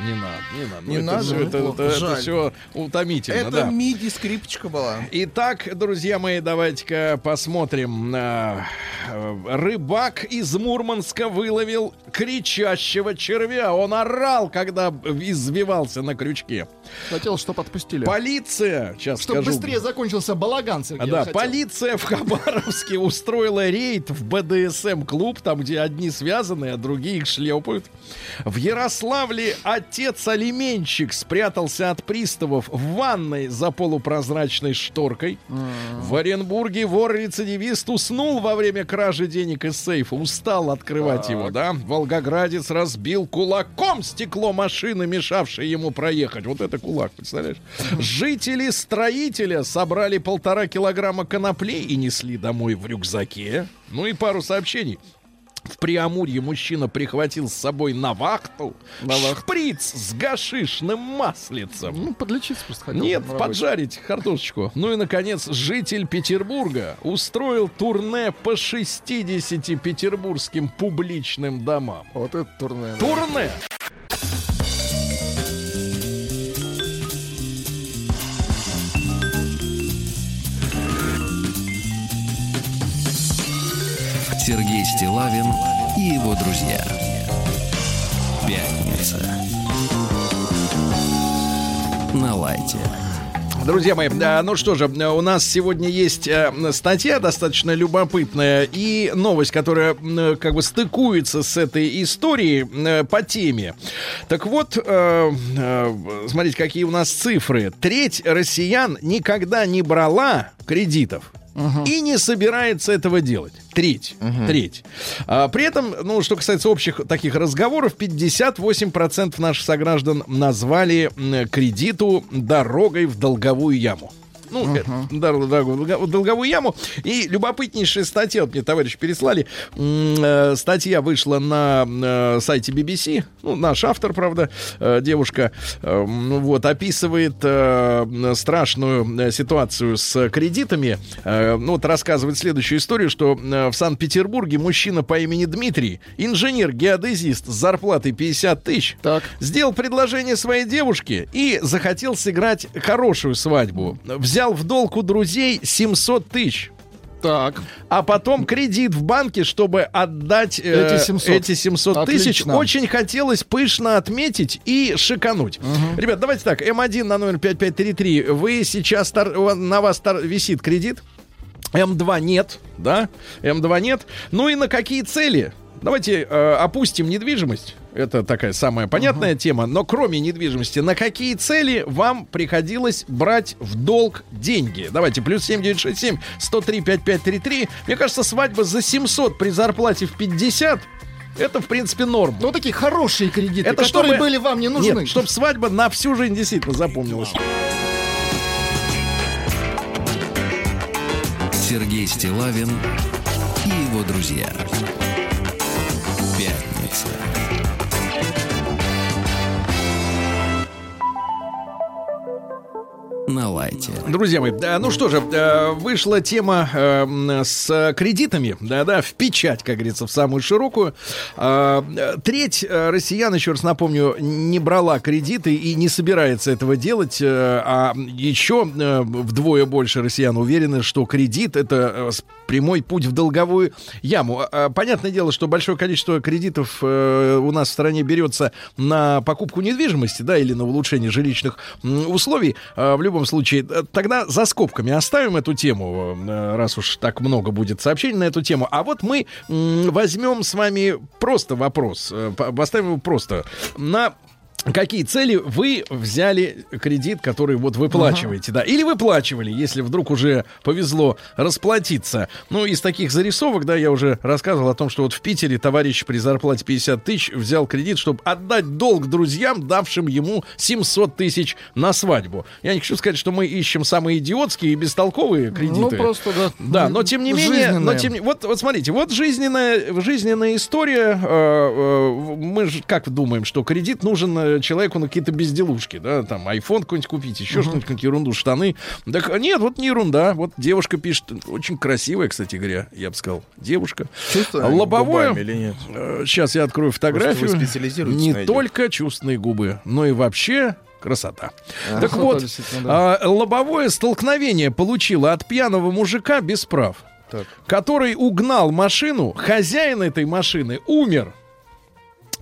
Не надо, не надо. Не Ну, это надо? Ну, это, плохо. это, Жаль. все утомительно, Это да. миди скрипочка была. Итак, друзья мои, давайте-ка посмотрим. А, э, Рыбак из Мурманска выловил кричащего червя. Он орал, когда извивался на крючке. Хотел, чтобы отпустили. Полиция, сейчас Чтобы скажу. быстрее закончился балаган, Сергей. Да, полиция в Хабаровске устроила рейд в БДСМ-клуб, там, где одни связаны, а другие их шлепают. В Ярославле отец-алименщик спрятался от приставов в ванной за полупрозрачной шторкой. В Оренбурге вор-рецидивист уснул во время кражи денег из сейфа, устал открывать его, да? Волгоградец разбил кулаком стекло машины, мешавшей ему проехать. Вот это кулак, представляешь? Жители строителя собрали полтора килограмма коноплей и несли домой в рюкзаке. Ну и пару сообщений. В Приамурье мужчина прихватил с собой на вахту шприц с гашишным маслицем. Ну, подлечиться просто хотел. Нет, на поджарить картошечку. Ну и, наконец, житель Петербурга устроил турне по 60 петербургским публичным домам. Вот это турне. да. Сергей Стилавин и его друзья. Пятница. На лайте. Друзья мои, а, ну что же, а, у нас сегодня есть э, статья достаточно любопытная и новость, которая как бы стыкуется с этой историей э, по теме. Так вот, э, э, смотрите, какие у нас цифры. Треть россиян никогда не брала кредитов. И не собирается этого делать. Треть. Треть. А, при этом, ну, что касается общих таких разговоров, 58% наших сограждан назвали кредиту дорогой в долговую яму. Ну, э, дорогу, долговую яму. И любопытнейшая статья, вот мне товарищи переслали, э, статья вышла на э, сайте BBC, ну, наш автор, правда, девушка, вот, описывает страшную ситуацию с кредитами. Ну, вот рассказывает следующую историю, что в Санкт-Петербурге мужчина по имени Дмитрий, инженер-геодезист с зарплатой 50 тысяч, Так. сделал предложение своей девушке и захотел сыграть хорошую свадьбу. Взял в долг у друзей 700 тысяч. Так. А потом кредит в банке, чтобы отдать э, Эти 700. эти 700 тысяч. Очень хотелось пышно отметить и шикануть. Ребят, давайте так. М1 на номер 5533. Вы сейчас, на вас висит кредит. М2 нет, да? М2 нет. Ну и на какие цели? Давайте э, опустим недвижимость. Это такая самая понятная тема. Но кроме недвижимости, на какие цели вам приходилось брать в долг деньги? Давайте, плюс 7967 103 5533. Мне кажется, свадьба за 700 при зарплате в 50 это, в принципе, норм. Ну, такие хорошие кредиты, Это которые чтобы- были вам не нужны. Нет, чтобы свадьба на всю жизнь действительно запомнилась. Сергей Стилавин и его друзья. На лайте. Друзья мои, да, ну что же, э, вышла тема э, с кредитами, да-да, в печать, как говорится, в самую широкую. Э, э, Треть э, россиян, еще раз напомню, не брала кредиты и не собирается этого делать, э, а еще э, вдвое больше россиян уверены, что кредит это прямой путь в долговую яму. А, а, Понятное дело, что большое количество кредитов у нас в стране берется на покупку недвижимости, да, или на улучшение жилищных условий. А, В любом случае, э, тогда за скобками оставим эту тему, э, раз уж так много будет сообщений на эту тему. А вот мы возьмем с вами просто вопрос, э, по- поставим его просто на Какие цели вы взяли кредит, который вот выплачиваете, да? Или выплачивали, если вдруг уже повезло расплатиться. Ну, из таких зарисовок, да, я уже рассказывал о том, что вот в Питере товарищ при зарплате 50 тысяч взял кредит, чтобы отдать долг друзьям, давшим ему 700 тысяч на свадьбу. Я не хочу сказать, что мы ищем самые идиотские и бестолковые кредиты. Ну, просто, да. Да, но тем не менее, но тем не- вот, вот смотрите, вот жизненная, жизненная история. э, э, мы же как думаем, что кредит нужен э, человеку на какие-то безделушки, да, там iPhone какой-нибудь купить, еще что-нибудь, какую-то ерунду, штаны. Так нет, вот не ерунда. Вот девушка пишет, очень красивая, кстати говоря, я бы сказал, девушка. Чувство Лобовое. или нет? Сейчас я открою фотографию. Не на этих. только чувственные губы, но и вообще красота. Так Красота, вот, да. а, лобовое столкновение получила от пьяного мужика без прав, Так. который угнал машину. Хозяин этой машины умер.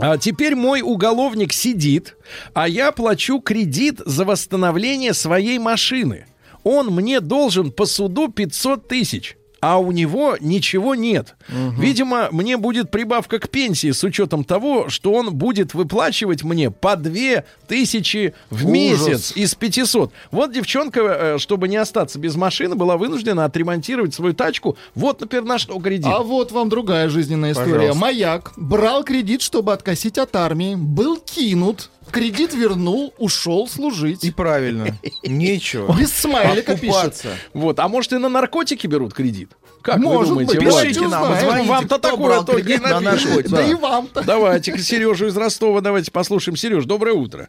А теперь мой уголовник сидит, а я плачу кредит за восстановление своей машины. Он мне должен по суду 500 тысяч. А у него ничего нет. Видимо, мне будет прибавка к пенсии с учетом того, что он будет выплачивать мне по 2 тысячи в Ужас. месяц из 500. Вот девчонка, э, чтобы не остаться без машины, была вынуждена отремонтировать свою тачку. Вот, например, на что кредит. А вот вам другая жизненная история. Пожалуйста. Маяк брал кредит, чтобы откосить от армии, был кинут, кредит вернул, ушел служить. И правильно. Нечего. Без смайлика пишет. Оккупаться. Вот, а может и на наркотики берут кредит? Как Может вы думаете, быть. Пишите нам, звоните, Вам-то такое только на наркотики. Да и вам-то. Давайте, Сережу из Ростова, давайте послушаем. Сереж, доброе утро.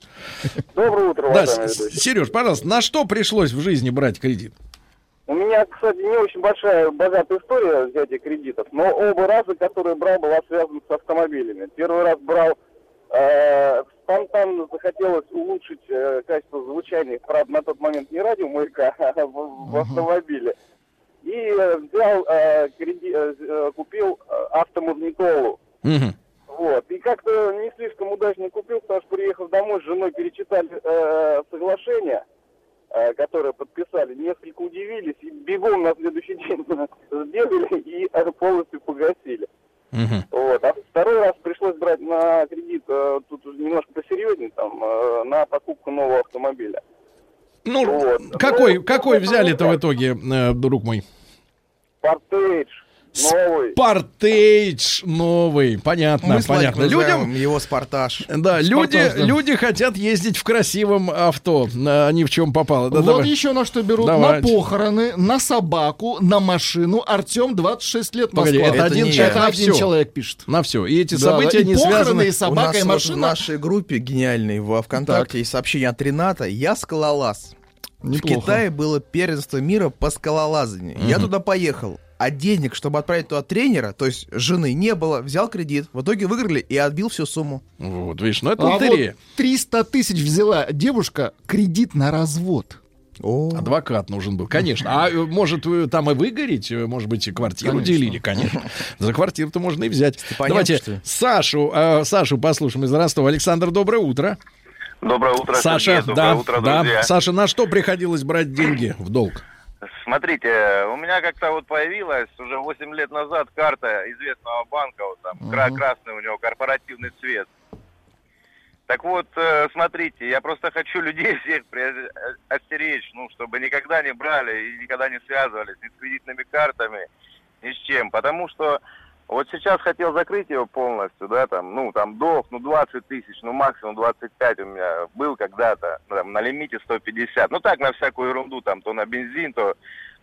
Доброе утро, Да. Сереж, пожалуйста, на что пришлось в жизни брать кредит? У меня, кстати, не очень большая, богатая история взятия кредитов, но оба раза, которые брал, была связана с автомобилями. Первый раз брал, э, спонтанно захотелось улучшить э, качество звучания, правда, на тот момент не радио маяка, а в, в автомобиле. И э, взял, э, креди- э, э, купил э, автомагнитолу. Мгм. Вот. И как-то не слишком удачно купил, потому что приехав домой, с женой перечитали э, соглашение, э, которое подписали, несколько удивились и бегом на следующий день сбегали и полностью погасили. Мгм. Вот. А второй раз пришлось брать на кредит, э, тут немножко посерьезнее, там, э, на покупку нового автомобиля. Ну, Вот. какой, Ну, какой ну, взяли-то в итоге, э, друг мой? Портейдж, новый. Портейдж новый. Понятно, Мы понятно. Людям, его спартаж. да, люди, Спартак, да. люди хотят ездить в красивом авто, а ни в чем попало. Да, вот давай. еще на что берут. Давайте. На похороны, на собаку, на машину. Артем 26 лет Погоди, Москва. это Это один не человек Это на один все. человек пишет. На все. И эти Да, события да. И не похороны, связаны. и собака, У нас и вот машина. в нашей группе гениальной во ВКонтакте есть сообщение от Рената. Я скалолаз. В Неплохо. Китае было первенство мира по скалолазанию. Я туда поехал. А денег, чтобы отправить туда тренера, то есть жены, не было. Взял кредит. В итоге выиграли и отбил всю сумму. Вот, видишь, ну это А вот лотерея. 300 тысяч взяла девушка кредит на развод. О, Адвокат нужен был, конечно. А э, может там и выгореть, э, может быть, и квартиру Конечно. делили, конечно. За квартиру-то можно и взять. Степанян, Давайте что? Сашу, э, Сашу послушаем из Ростова. Александр, доброе утро. Доброе утро, Саша, Сергей, доброе да, утро, да. друзья. Саша, на что приходилось брать деньги в долг? Смотрите, у меня как-то вот появилась уже 8 лет назад карта известного банка, вот там Мгм. красный у него корпоративный цвет. Так вот, э, смотрите, я просто хочу людей всех э, остеречь, ну, чтобы никогда не брали и никогда не связывались ни с кредитными картами, ни с чем. Потому что вот сейчас хотел закрыть его полностью, да, там, ну, там, долг, ну, 20 тысяч, ну, максимум 25 у меня был когда-то, ну, там, на лимите 150. Ну, так, на всякую ерунду, там, то на бензин, то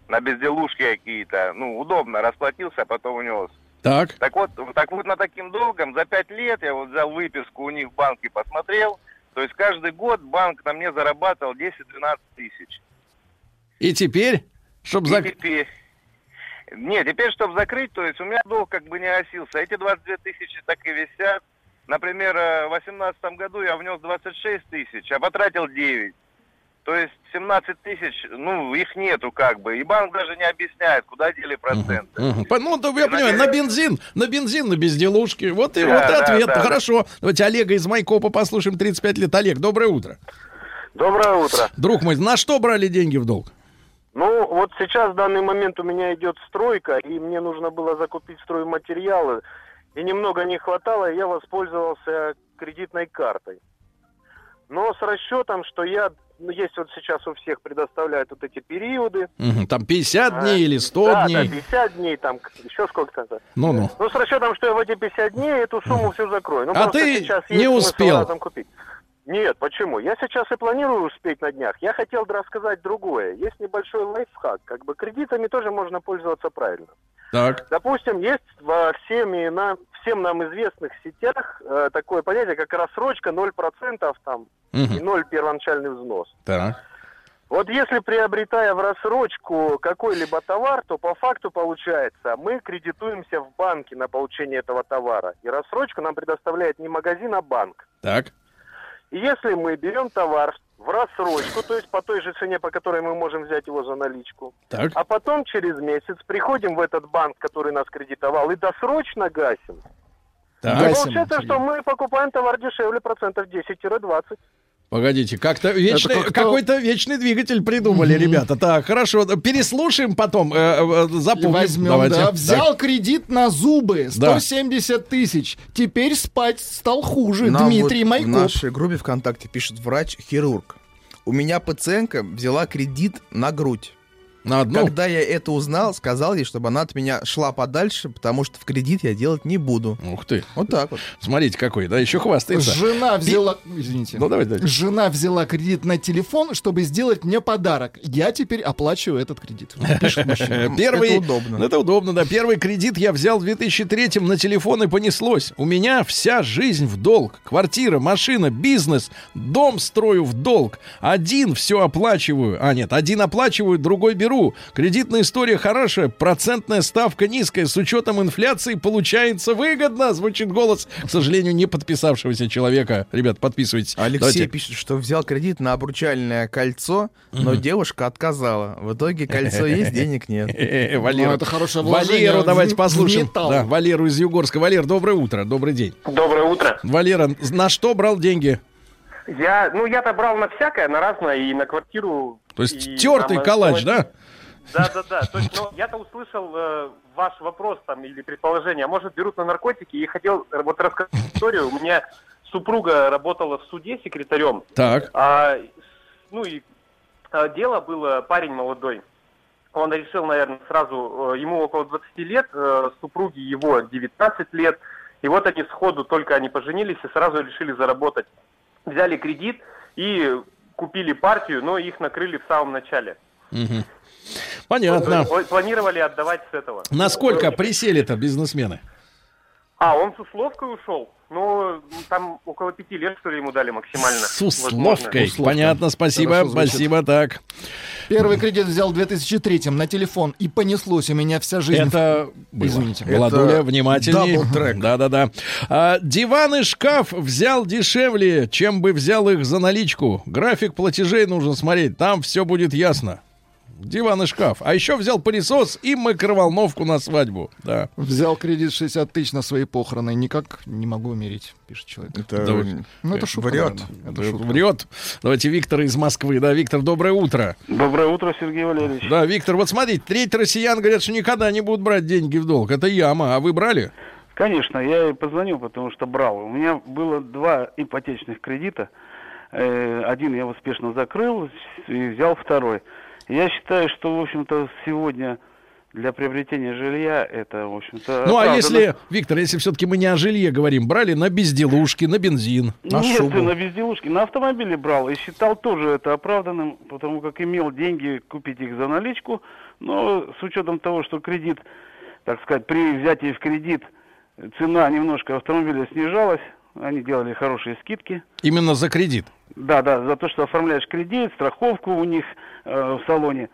на безделушки какие-то. Ну, удобно, расплатился, а потом унес. Так. Так вот, так вот на таким долгом за пять лет я вот взял выписку у них в банке, посмотрел. То есть каждый год банк на мне зарабатывал 10-12 тысяч. И теперь, чтобы зак... теперь... Нет, теперь, чтобы закрыть, то есть у меня долг как бы не осился. Эти 22 тысячи так и висят. Например, э, в 2018 году я внес 26 тысяч, а потратил 9. То есть 17 тысяч, ну, их нету как бы. И банк даже не объясняет, куда дели проценты. Мгм. По- Ну, да, я понимаю, на бензин, на бензин, на безделушки. Вот и Да, вот и да, ответ. да. Хорошо. Давайте Олега из Майкопа послушаем, 35 лет. Олег, доброе утро. Доброе утро. Друг мой, на что брали деньги в долг? Ну, вот сейчас в данный момент у меня идет стройка, и мне нужно было закупить стройматериалы, и немного не хватало, и я воспользовался кредитной картой. Но с расчетом, что я, ну, есть вот сейчас у всех предоставляют вот эти периоды. Там 50 А, дней или 100 да, дней. Да, 50 дней, там, еще сколько-то. Ну-ну. Ну, с расчетом, что я в эти 50 дней эту сумму всю закрою. Ну, А ты сейчас не успел. купить. Нет, почему? Я сейчас и планирую успеть на днях. Я хотел рассказать другое. Есть небольшой лайфхак. Как бы кредитами тоже можно пользоваться правильно. Так. Допустим, есть во всеми на, всем нам известных сетях э, такое понятие, как рассрочка 0% там и Мгм. 0 первоначальный взнос. Так. Вот если приобретая в рассрочку какой-либо товар, то по факту получается, мы кредитуемся в банке на получение этого товара. И рассрочку нам предоставляет не магазин, а банк. Так. И если мы берем товар в рассрочку, то есть по той же цене, по которой мы можем взять его за наличку, Так. а потом через месяц приходим в этот банк, который нас кредитовал, и досрочно гасим, Так. Гасим, получается, что мы покупаем товар дешевле процентов 10-20. Погодите, как-то вечный, как-то- какой-то вечный двигатель придумали, ребята. Так, хорошо, переслушаем потом, э, э, И запомним. возьмем, Давайте. да. Так. Взял кредит на зубы, Да. 170 тысяч. Теперь спать стал хуже. Нам Дмитрий вот В Майкоп. нашей группе ВКонтакте пишет врач-хирург. У меня пациентка взяла кредит на грудь. На одну. Когда я это узнал, сказал ей, чтобы она от меня шла подальше, потому что в кредит я делать не буду. Ух ты. Вот так вот. Смотрите, какой, да, еще хвастается. Жена взяла... Извините. Ну, давай дальше. Жена взяла кредит на телефон, чтобы сделать мне подарок. Я теперь оплачиваю этот кредит. Первый, Это удобно. Это удобно, да. Первый кредит я взял в 2003 на телефон и понеслось. У меня вся жизнь в долг. Квартира, машина, бизнес, дом строю в долг. Один все оплачиваю. А, нет, один оплачиваю, другой беру. Кредитная история хорошая, процентная ставка низкая. С учетом инфляции получается выгодно. Звучит голос, к сожалению, не подписавшегося человека. Ребят, подписывайтесь. Алексей Давайте. пишет, что взял кредит на обручальное кольцо, но девушка отказала. В итоге кольцо есть, денег нет. Э, э, Валеру. Ну, это хорошее Валеру давайте послушаем. Да, Валеру из Югорска. Валер, доброе утро, добрый день. Доброе утро. Валера, на что брал деньги? Я, ну, я-то брал на всякое, на разное, и на квартиру. То есть тертый на калач, да? Да, да, да. То есть, ну, я-то услышал э, ваш вопрос там или предположение. А может, берут на наркотики и хотел э, вот рассказать историю. У меня супруга работала в суде секретарем. Так. А, ну и а, дело было парень молодой. Он решил, наверное, сразу, э, ему около 20 лет, э, супруге его 19 лет. И вот они сходу, только они поженились и сразу решили заработать. Взяли кредит и купили партию, но их накрыли в самом начале. Понятно. Планировали отдавать с этого. Насколько присели-то бизнесмены? А, он с условкой ушел. Ну, там около пяти лет, что ли, ему дали максимально. С возможно. условкой. Условка. Понятно, спасибо, спасибо, так. Первый кредит взял в 2003 на телефон и понеслось у меня вся жизнь. Это было. Извините. Владуля, Это внимательней. double-track. Да-да-да. А, диван и шкаф взял дешевле, чем бы взял их за наличку. График платежей нужно смотреть, там все будет ясно. Диван и шкаф. А еще взял пылесос и микроволновку на свадьбу. Да. Взял кредит 60 тысяч на свои похороны. Никак не могу умереть, пишет человек. Это Да, Ну, это шутка, врет. наверное. Это Врет. шутка. Врет. Давайте Виктор из Москвы. Да, Виктор, доброе утро. Доброе утро, Сергей Валерьевич. Да, Виктор, вот смотрите, треть россиян говорят, что никогда не будут брать деньги в долг. Это яма. А вы брали? Конечно, я и позвонил, потому что брал. У меня было два ипотечных кредита. Э, Один я успешно закрыл и взял второй. Я считаю, что, в общем-то, сегодня для приобретения жилья это, в общем-то... Ну, а если, Виктор, если все-таки мы не о жилье говорим, брали на безделушки, на бензин, на Нет, шубу. на безделушки. На автомобиле брал и считал тоже это оправданным, потому как имел деньги купить их за наличку. Но с учетом того, что кредит, так сказать, при взятии в кредит цена немножко автомобиля снижалась, они делали хорошие скидки. Именно за кредит. Да, да, за то, что оформляешь кредит, страховку у них в салоне.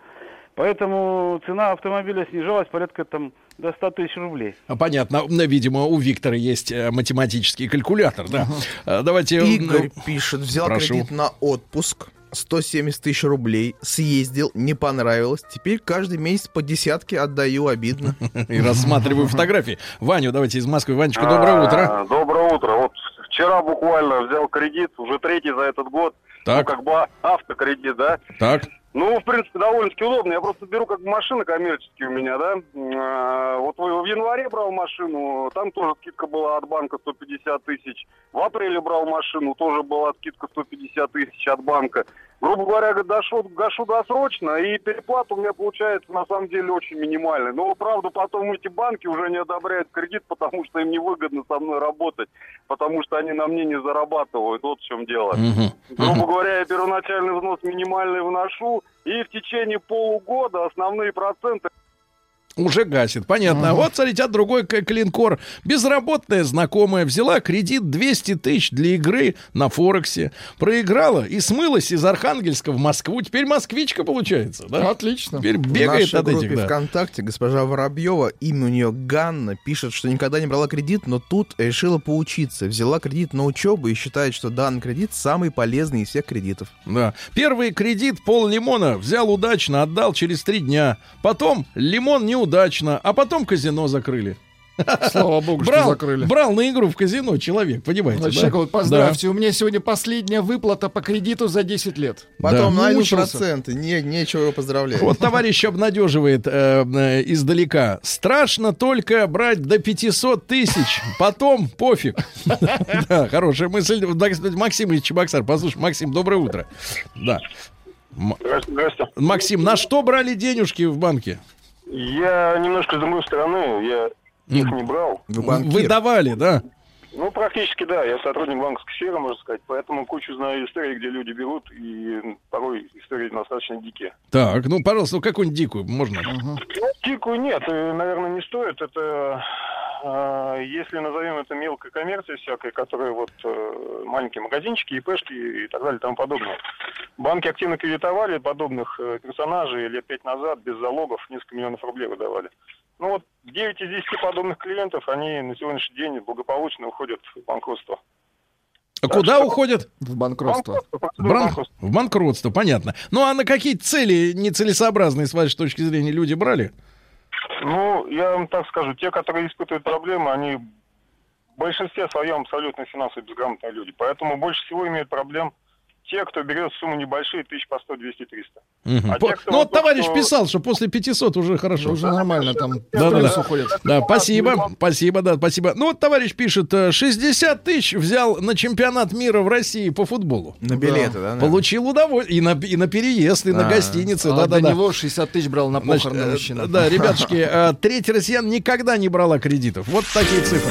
Поэтому цена автомобиля снижалась порядка там до 100 тысяч рублей. А, Понятно. Видимо, у Виктора есть э, математический калькулятор, да. А, Давайте... Игорь пишет, взял прошу. кредит на отпуск, 170 тысяч рублей, съездил, не понравилось, теперь каждый месяц по десятке отдаю, обидно. И рассматриваю фотографии. Ваню, давайте из Москвы. Ванечка, доброе утро. А, Доброе утро. Вот вчера буквально взял кредит, уже третий за этот год. Так. Ну, как бы автокредит, да? Так. Ну, в принципе, довольно-таки удобно. Я просто беру как машины коммерческие у меня, да. А, Вот в январе брал машину, там тоже скидка была от банка 150 тысяч. В апреле брал машину, тоже была скидка 150 тысяч от банка. Грубо говоря, гашу, гашу досрочно, и переплата у меня получается на самом деле очень минимальная. Но, правда, потом эти банки уже не одобряют кредит, потому что им невыгодно со мной работать, потому что они на мне не зарабатывают. Вот в чем дело. Грубо говоря, я первоначальный взнос минимальный вношу, и в течение полугода основные проценты Уже гасит, понятно. Вот, смотрите, а другой клинкор. Безработная знакомая взяла кредит 200 тысяч для игры на Форексе. Проиграла и смылась из Архангельска в Москву. Теперь москвичка получается, да? Отлично. Теперь В бегает нашей от группе этих, да. ВКонтакте госпожа Воробьева, имя у нее Ганна, пишет, что никогда не брала кредит, но тут решила поучиться. Взяла кредит на учебу и считает, что данный кредит самый полезный из всех кредитов. Да. Первый кредит пол лимона взял удачно, отдал через три дня. Потом лимон неудачно, а потом казино закрыли. Слава богу, что Брал, закрыли. брал на игру в казино человек, понимаете? Значит, да? человек, вот поздравьте, у меня сегодня последняя выплата по кредиту за 10 лет. Потом Да. найдут Мучился. проценты, не, нечего его поздравлять. Вот товарищ обнадеживает э, э, издалека. Страшно только брать до 500 тысяч. Потом пофиг. Да, хорошая мысль. Да, Максим из Чебоксар. Послушай, Максим, доброе утро. Да. Максим, на что брали денежки в банке? Я немножко с другой стороны, я их не брал. Вы банкир. Вы давали, да? Ну, практически, да. Я сотрудник банковской сферы, можно сказать. Поэтому кучу знаю историй, где люди берут, и порой истории достаточно дикие. Так, ну, пожалуйста, ну какую-нибудь дикую можно? Ну, дикую нет, э, наверное, не стоит. Это, если назовем это мелкой коммерцией всякой, которая вот э, маленькие магазинчики, ИПшки и так далее и тому подобное. Банки активно кредитовали подобных э, персонажей лет пять назад без залогов несколько миллионов рублей выдавали. Ну вот 9 из 10 подобных клиентов, они на сегодняшний день благополучно уходят в банкротство. А куда уходят? В банкротство. Банкротство, В, бран- в банкротство, понятно. Ну, а на какие цели нецелесообразные, с вашей точки зрения, люди брали? Ну, я вам так скажу, те, которые испытывают проблемы, они в большинстве своем абсолютно финансово безграмотные люди. Поэтому больше всего имеют проблем те, кто берет сумму небольшие, тысяч по 100, 200, 300. Мгм. А По- те, кто ну, вот товарищ что- писал, что после 500 уже хорошо. Уже нормально там. Да, да, да. уходит. Да, спасибо, спасибо, да, спасибо. Ну, вот товарищ пишет, э, 60 тысяч взял на чемпионат мира в России по футболу. На билеты, да? наверное? Получил удовольствие. И на, и на переезд, и на А. гостиницы. А да, да, до да. него 60 тысяч брал на похороны э, мужчина. Да, ребятушки, э, треть россиян никогда не брала кредитов. Вот такие цифры.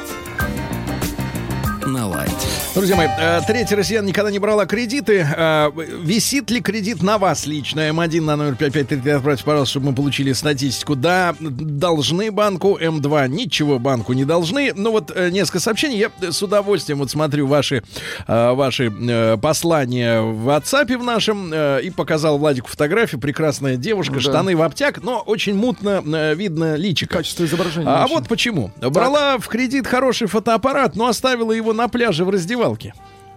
На лайте. Друзья мои, э, третий россиян никогда не брала кредиты. Э, Висит ли кредит на вас лично? М1 на номер 5533 отправьте, пожалуйста, чтобы мы получили статистику. Да, должны банку. М2 ничего банку не должны. Ну вот э, несколько сообщений. Я с удовольствием вот смотрю ваши, ваши послания в WhatsApp в нашем и показал Владику фотографию. Прекрасная девушка, Да. штаны в обтяг, но очень мутно видно личико. Качество изображения. А очень. вот почему. Брала в кредит хороший фотоаппарат, но оставила его на пляже в раздевалке.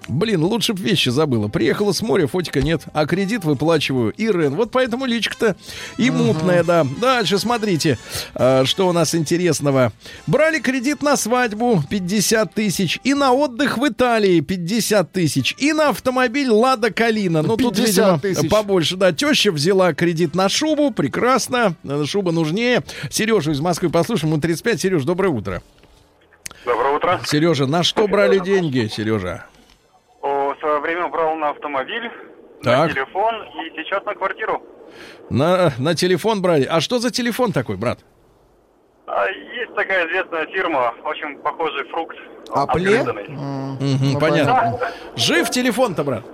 Блин, лучше б вещи забыла. Приехала с моря, фотика нет, а кредит выплачиваю. Ирен, вот поэтому личка-то и мутная, да. Дальше смотрите, а, что у нас интересного. Брали кредит на свадьбу 50 тысяч, и на отдых в Италии 50 тысяч, и на автомобиль Лада Калина. Ну, тут, 50 видимо, тысяч. побольше. Да, теща взяла кредит на шубу, прекрасно, шуба нужнее. Сережу из Москвы послушаем, ему 35. Сереж, доброе утро. Доброе утро. Сережа, на что брали деньги, Сережа? О, в свое время брал на автомобиль, Так. на телефон и сейчас на квартиру. На, на телефон брали. А что за телефон такой, брат? А есть такая известная фирма, очень похожий фрукт. Обгрызанный. Мгм, Ну, понятно. Жив телефон-то, брат?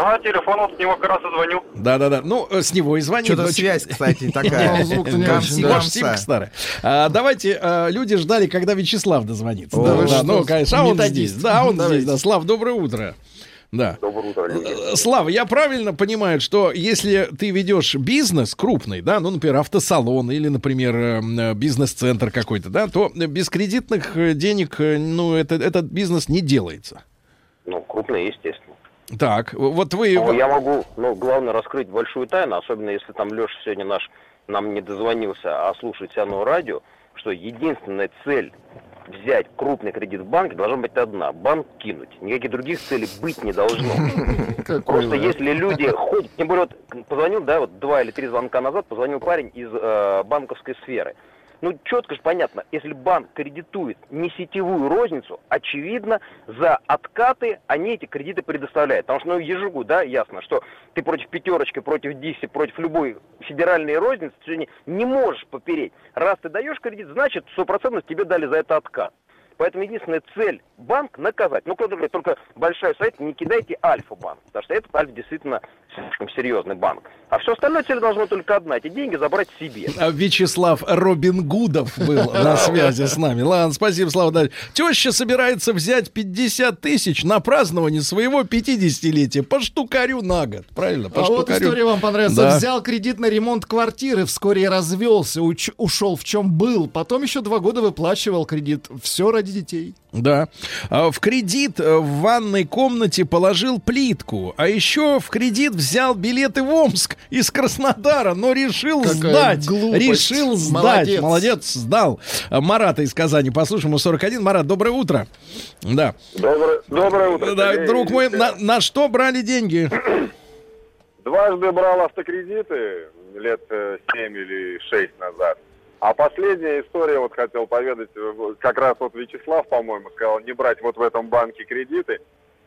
Да, телефон, вот с него как раз и звоню. Да-да-да. Ну, э, с него и звонит. Что-то связь, кстати, такая. Ну, звук-то не Гамси, очень, да. Может, симка старая. А, давайте, а, люди ждали, когда Вячеслав дозвонится. Что, ну, конечно, а он здесь. Да, он здесь. Да, Слав, доброе утро. Да. Доброе утро, Э, Слава, я правильно понимаю, что если ты ведешь бизнес крупный, да, ну, например, автосалон или, например, э, э, бизнес-центр какой-то, да, то без кредитных э, денег, э, ну, это, этот бизнес не делается. Ну, крупные, естественно. Так, вот вы... Ну, я могу, ну, главное, раскрыть большую тайну, особенно если там Леша сегодня наш нам не дозвонился, а слушает оно радио, что единственная цель взять крупный кредит в банке должна быть одна. Банк кинуть. Никаких других целей быть не должно. Просто если люди ходят, тем более вот позвонил, да, вот два или три звонка назад позвонил парень из э, банковской сферы. Ну, четко же понятно, если банк кредитует не сетевую розницу, очевидно, за откаты они эти кредиты предоставляют. Потому что, ну, ежегу, да, ясно, что ты против пятерочки, против Диси, против любой федеральной розницы сегодня не можешь попереть. Раз ты даешь кредит, значит, 100% тебе дали за это откат. Поэтому единственная цель банк наказать. Ну, кто-то говорит, только большой совет, не кидайте Альфа-банк, потому что этот Альфа действительно слишком серьезный банк. А все остальное цель должна только одна, эти деньги забрать себе. А, Вячеслав Робин Гудов был на связи с нами. Ладно, спасибо, Слава. Дальше. Теща собирается взять 50 тысяч на празднование своего 50-летия по штукарю на год. Правильно? По А вот история вам понравится. Да. Взял кредит на ремонт квартиры, вскоре развелся, ушел в чем был. Потом еще два года выплачивал кредит. Все ради детей. Да. А, В кредит э, в ванной комнате положил плитку. А еще в кредит взял билеты в Омск из Краснодара, но решил Какая сдать. глупость. Решил сдать. Молодец. Молодец, сдал. А, Марата из Казани. Послушаем, ему 41. Марат, доброе утро. Да. Доброе, доброе утро. Да, Сергей. друг мой, на, на что брали деньги? Дважды брал автокредиты лет э, 7 или 6 назад. А последняя история, вот хотел поведать, э, как раз вот Вячеслав, по-моему, сказал, не брать вот в этом банке кредиты.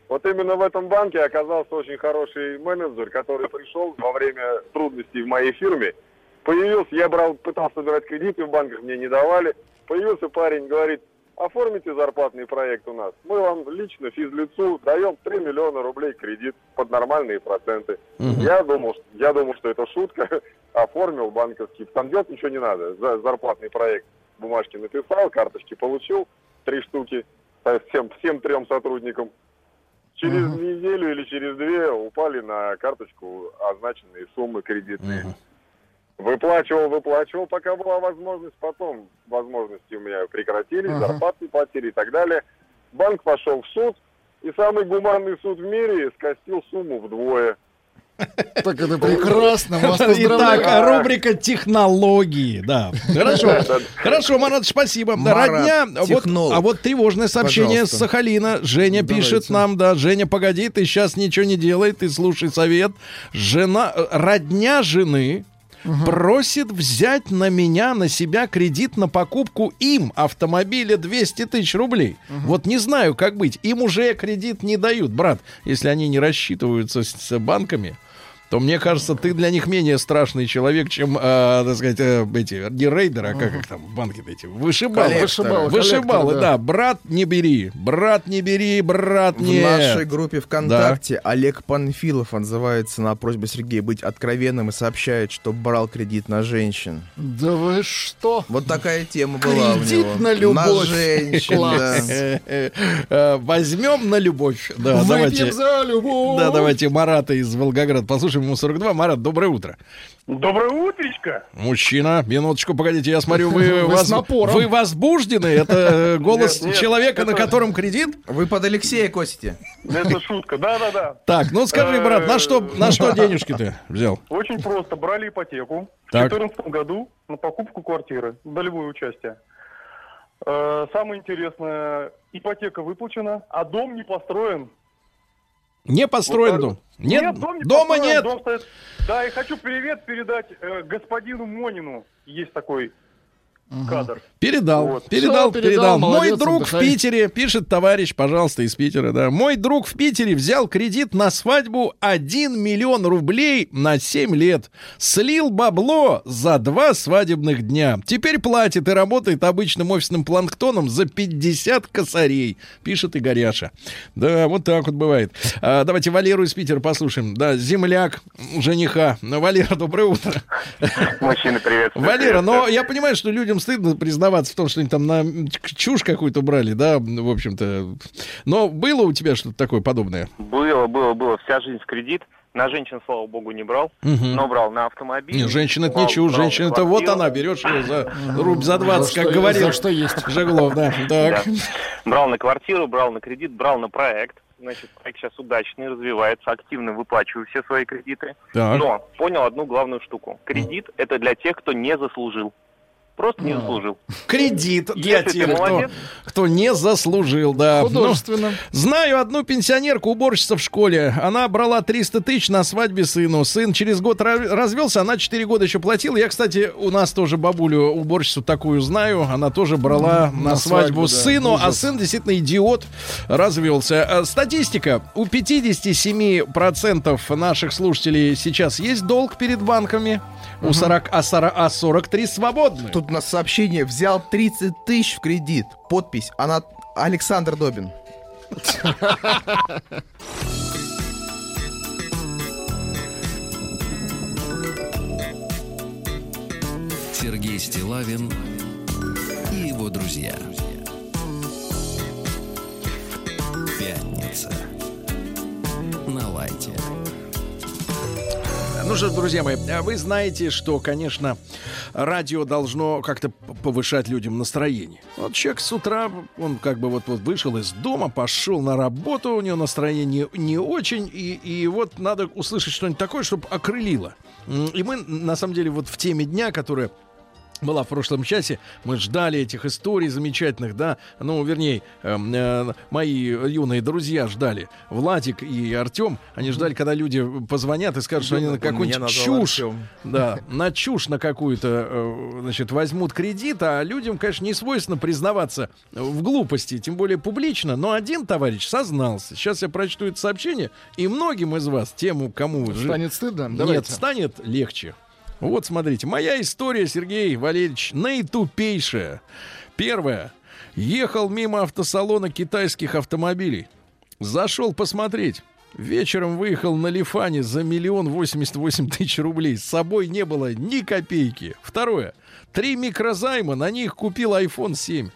Вот именно в этом банке оказался очень хороший менеджер, который пришел во время трудностей в моей фирме. Появился, я брал, пытался собирать кредиты в банках, мне не давали. Появился парень, говорит, оформите зарплатный проект у нас. Мы вам лично, физлицу, даем 3 миллиона рублей кредит под нормальные проценты. Я думал, я думал, что это шутка. Оформил банковский. Там делать ничего не надо. За зарплатный проект бумажки написал, карточки получил, три штуки э, всем, всем трем сотрудникам. Через неделю или через две упали на карточку означенные суммы кредитные. Выплачивал, выплачивал, пока была возможность. Потом возможности у меня прекратились, Ага. зарплаты платили и так далее. Банк пошел в суд, и самый гуманный суд в мире скостил сумму вдвое. Так это прекрасно. Вас Итак, поздравляю. рубрика технологии, да. Хорошо. Хорошо, Марат, спасибо. Марат, Родня, вот, технолог. а вот тревожное сообщение Пожалуйста. с Сахалина. Женя пишет нам, да, Женя, погоди, ты сейчас ничего не делай, ты слушай совет. Жена, э, родня жены просит взять на меня, на себя кредит на покупку им автомобиля 200 тысяч рублей. Вот не знаю, как быть. Им уже кредит не дают, брат, если они не рассчитываются с, с банками. То мне кажется, ты для них менее страшный человек, чем, э, так сказать, э, эти, не рейдеры, а как их там, банки эти, вышибалы. Коллекторы. Вышибалы, вышибалы, да. да. Брат, не бери, брат, не бери, брат, В не... нашей группе ВКонтакте Олег Панфилов отзывается на просьбу Сергея быть откровенным и сообщает, что брал кредит на женщин. Да вы что? Вот такая тема была у Кредит него. на любовь. женщин, Класс. да. Э, Возьмем на любовь. Да, Выпьем давайте. за любовь. Да, давайте Марата из Волгограда. Послушаем ему 42. Марат, доброе утро. Доброе утречко. Мужчина, минуточку, погодите, я смотрю, вы, Вы воз- с напором. вы возбуждены. Это э, голос Нет, нет, человека, на котором кредит? Вы под Алексея косите. Это шутка. Да-да-да. Так, ну скажи, брат, на что, на что денежки ты взял? Очень просто. Брали ипотеку в Так. 2014 году на покупку квартиры. Долевое участие. Э, Самое интересное, ипотека выплачена, а дом не построен. Не построен Вот дом. Нет, дом не дома построен, нет. дом стоит- Да, и хочу привет передать э, господину Монину. Есть такой кадр. Передал, Вот. передал, Всё, передал. передал, Мой молодец, друг в отдыхай. Питере, пишет товарищ, пожалуйста, из Питера, да. Мой друг в Питере взял кредит на свадьбу 1 миллион рублей на 7 лет. Слил бабло за два свадебных дня. Теперь платит и работает обычным офисным планктоном за 50 косарей, пишет Игоряша. Да, вот так вот бывает. А, давайте Валеру из Питера послушаем. Да, земляк жениха. Ну, Валера, доброе утро. Мужчины, привет. Валера, но я понимаю, что людям стыдно признаваться в том, что они там на чушь какую-то брали, да, в общем-то. Но было у тебя что-то такое подобное? Было, было, было. Вся жизнь в кредит. На женщин, слава богу, не брал, Мгм. но брал на автомобиль. Не, женщина это не брал- чушь, брал женщина это вот она, берешь ее за рубь за 20, За как что- говорил за что есть. Жеглов, да. Так. Да. Брал на квартиру, брал на кредит, брал на проект. Значит, проект сейчас удачный, развивается, активно выплачиваю все свои кредиты. Так. Но понял одну главную штуку. Кредит – это для тех, кто не заслужил. Просто не заслужил. Кредит для Если тех, кто, кто не заслужил, да. Ну, Художественно. Знаю одну пенсионерку, уборщицу в школе. Она брала 300 тысяч на свадьбе сыну. Сын через год ра- развелся, она 4 года еще платила. Я, кстати, у нас тоже бабулю, уборщицу такую знаю. Она тоже брала на, на свадьбу свадьбу, да. сыну, а Ужас. сын действительно идиот развелся. Э, Статистика. У 57% наших слушателей сейчас есть долг перед банками. У 40, а, 40, а 43 свободны. Тут у нас сообщение взял 30 тысяч в кредит. Подпись она Александр Добин. Сергей Стилавин и его друзья. Пятница. На лайте. Ну что ж, друзья мои, а вы знаете, что, конечно, радио должно как-то повышать людям настроение. Вот человек с утра, он как бы вот, вот вышел из дома, пошел на работу, у него настроение не очень, и, и вот надо услышать что-нибудь такое, чтобы окрылило. И мы, на самом деле, вот в теме дня, которая была в прошлом часе, мы ждали этих историй замечательных, да, ну, вернее, эм, э, мои юные друзья ждали, Владик и Артем, они ждали, когда люди позвонят и скажут, что они на какую-нибудь чушь, Артём. да, на чушь на какую-то, э, значит, возьмут кредит, а людям, конечно, не свойственно признаваться в глупости, тем более публично, но один товарищ сознался. Сейчас я прочту это сообщение, и многим из вас, тем, кому... Станет стыдно? Нет, Давайте. станет легче. Вот, смотрите, моя история, Сергей Валерьевич, наитупейшая. Первое. Ехал мимо автосалона китайских автомобилей. Зашел посмотреть. Вечером выехал на Лифане за миллион восемьдесят восемь тысяч рублей. С собой не было ни копейки. Второе. Три микрозайма, на них купил iPhone 7.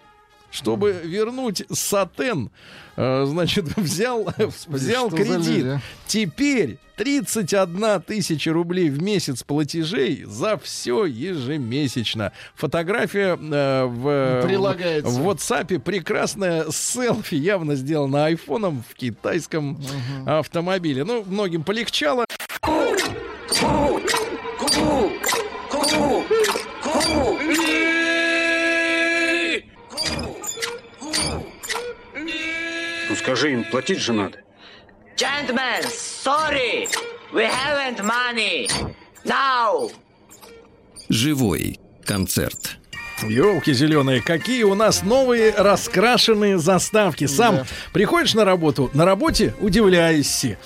Чтобы вернуть сатен, значит, взял, взял кредит. а? Теперь 31 тысяча рублей в месяц платежей за все ежемесячно. Фотография э, в, Прилагается. в WhatsApp прекрасная селфи, явно сделана айфоном в китайском автомобиле. Ну, многим полегчало. Скажи им, платить же надо. Gentlemen, sorry, we haven't money. Now. Живой концерт. Елки зеленые, какие у нас новые раскрашенные заставки. Сам Да. приходишь на работу, на работе удивляешься.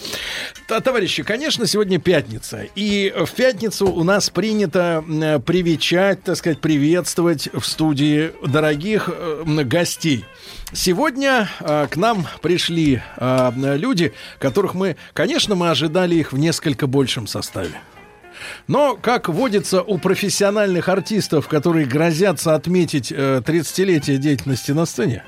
Товарищи, конечно, сегодня пятница. И в пятницу у нас принято м, привечать, так сказать, приветствовать в студии дорогих э, гостей. Сегодня э, к нам пришли э, люди, которых мы, конечно, мы ожидали их в несколько большем составе. Но, как водится у профессиональных артистов, которые грозятся отметить э, 30-летие деятельности на сцене,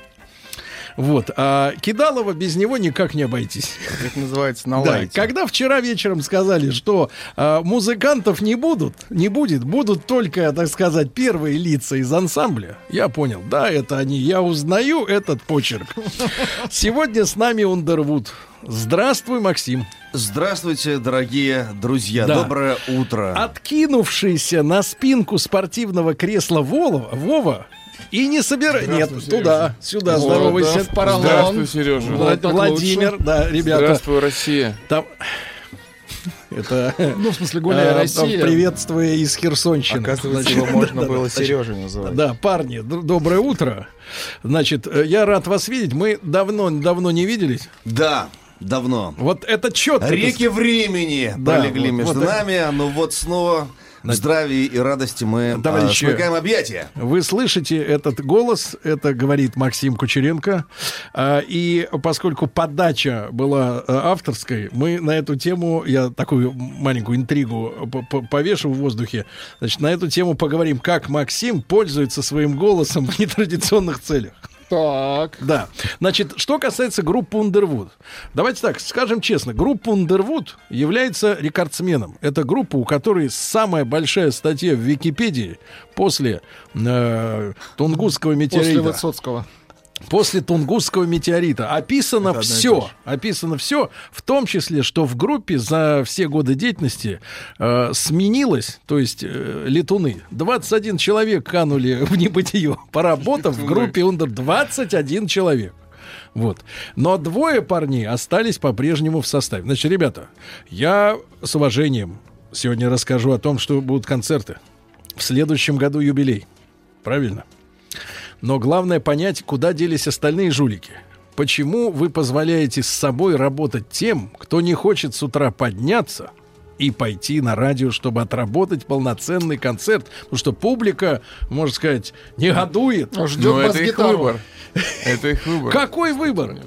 вот, а Кидалова без него никак не обойтись. Это называется на Да, когда вчера вечером сказали, что а, музыкантов не будут, не будет, будут только, так сказать, первые лица из ансамбля, я понял, да, это они, я узнаю этот почерк. Сегодня с нами Ундервуд. Здравствуй, Максим. Здравствуйте, дорогие друзья. Да. Доброе утро. Откинувшийся на спинку спортивного кресла Вова, Вова и не собирай. Нет, туда, сюда, О, здоровайся. да, поролон. Здравствуй, Сережа. Вла- Вот Владимир, лучше. да, ребята. Здравствуй, Россия. Там... Это... Ну, в смысле, гуляя э, Россия. Приветствуя из Херсонщины. Оказывается, Значит, его можно да, было да, Сережей называть. Да, парни, доброе утро. Значит, э, я рад вас видеть. Мы давно-давно не виделись. Да, давно. Вот это четко. Реки времени Да, пролегли вот- между вот это- нами, но вот снова здравии и радости мы Товарищи, а, смыкаем объятия. Вы слышите этот голос, это говорит Максим Кучеренко. А, И поскольку подача была э, авторской, мы на эту тему, я такую маленькую интригу повешу в воздухе, значит, на эту тему поговорим, как Максим пользуется своим голосом в нетрадиционных целях. Так. Да. Значит, что касается группы Underwood. Давайте так, скажем честно. Группа Underwood является рекордсменом. Это группа, у которой самая большая статья в Википедии после э, Тунгусского метеорита. После Высоцкого. После Тунгусского метеорита описано Это все, описано все, в том числе, что в группе за все годы деятельности э, сменилось, то есть э, летуны, 21 человек канули в небытие, поработав в группе Under 21 человек. Вот. Но двое парней остались по-прежнему в составе. Значит, ребята, я с уважением сегодня расскажу о том, что будут концерты. В следующем году юбилей. Правильно? Но главное понять, куда делись остальные жулики. Почему вы позволяете с собой работать тем, кто не хочет с утра подняться и пойти на радио, чтобы отработать полноценный концерт? Потому что публика, можно сказать, негодует. Ну, это их выбор. Это их выбор. Какой выбор?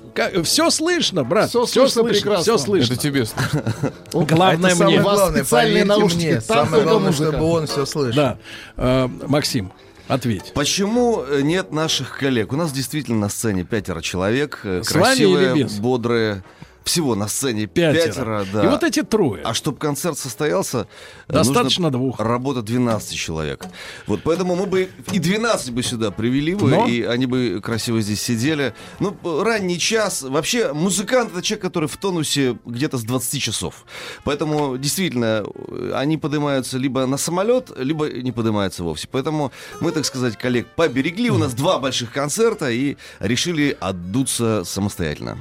Все слышно, брат. Все слышно прекрасно. Все слышно. Это тебе слышно. Главное мне. самое главное, специальные поверьте наушники, самое главное, чтобы он все слышал. Да. Э, Максим, ответь. Почему э, нет наших коллег? У нас действительно на сцене пятеро человек, э, С красивые, бодрые. Всего на сцене Пятеро. пятеро, да. И вот эти трое. А чтобы концерт состоялся, э, Достаточно двух. Работа 12 человек. Вот поэтому мы бы и 12 бы сюда привели бы, Но? и они бы красиво здесь сидели. Ну, ранний час. Вообще, музыкант это человек, который в тонусе где-то с 20 часов. Поэтому, действительно, они поднимаются либо на самолет, либо не поднимаются вовсе. Поэтому мы, так сказать, коллег поберегли. У нас два больших концерта и решили отдуться самостоятельно.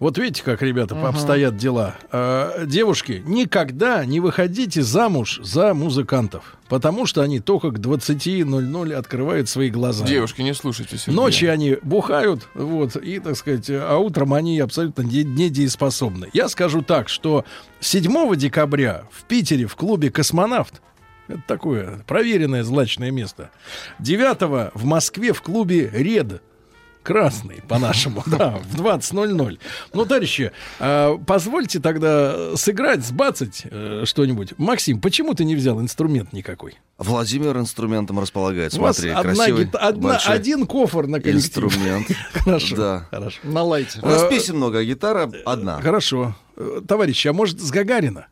Вот видите, как, ребята, обстоят дела. Э, девушки, никогда не выходите замуж за музыкантов, потому что они только к 20.00 открывают свои глаза. Девушки, не слушайте Сергея. Ночью они бухают, вот, и, так сказать, а утром они абсолютно не- недееспособны. Я скажу так, что 7 декабря в Питере в клубе «Космонавт» Это такое проверенное злачное место. 9 в Москве в клубе «Ред». Красный, по-нашему, да, в 20.00. Ну, товарищи, а, позвольте тогда сыграть, сбацать э, что-нибудь. Максим, почему ты не взял инструмент никакой? Владимир инструментом располагает. У вас Смотри, одна красивый, одна- большой один кофр на коллектив. инструмент. Хорошо. Да. Хорошо. На лайте. У нас Э, песен много, а гитара одна. Хорошо. Э, Товарищи, а может с Гагарина?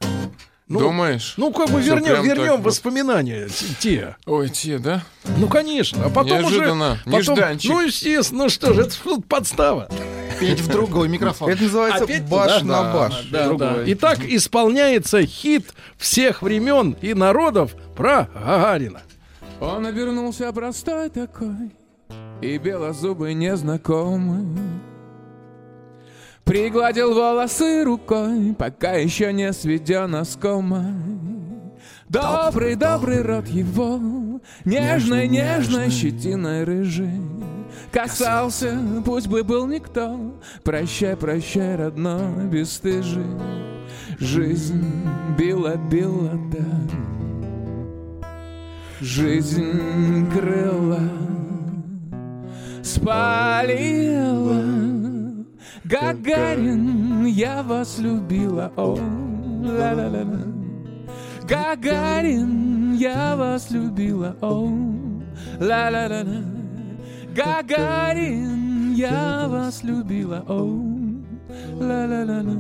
Ну, Думаешь? Ну, как бы вернем, вернем вот. воспоминания т- те. Ой, те, да? Ну, конечно. А потом Неожиданно, уже... Потом, нежданчик. ну, естественно, ну что же, это подстава. Петь в другой микрофон. Это называется Опять баш туда? на Да, баш. да, да. Итак, исполняется хит всех времен и народов про Гагарина. Он обернулся простой такой И белозубый незнакомый Пригладил волосы рукой Пока еще не сведен оскомой Добрый, добрый рот его, нежной, нежной щетиной рыжий. Касался, пусть бы был никто, прощай, прощай, родной, бесстыжий. Жизнь била, била, да. Жизнь крыла, спалила. Гагарин, я вас любила, о, ла-ла-ла-ла. Гагарин, я вас любила, о, ла-ла-ла-ла. Гагарин, я вас любила, о, ла-ла-ла-ла.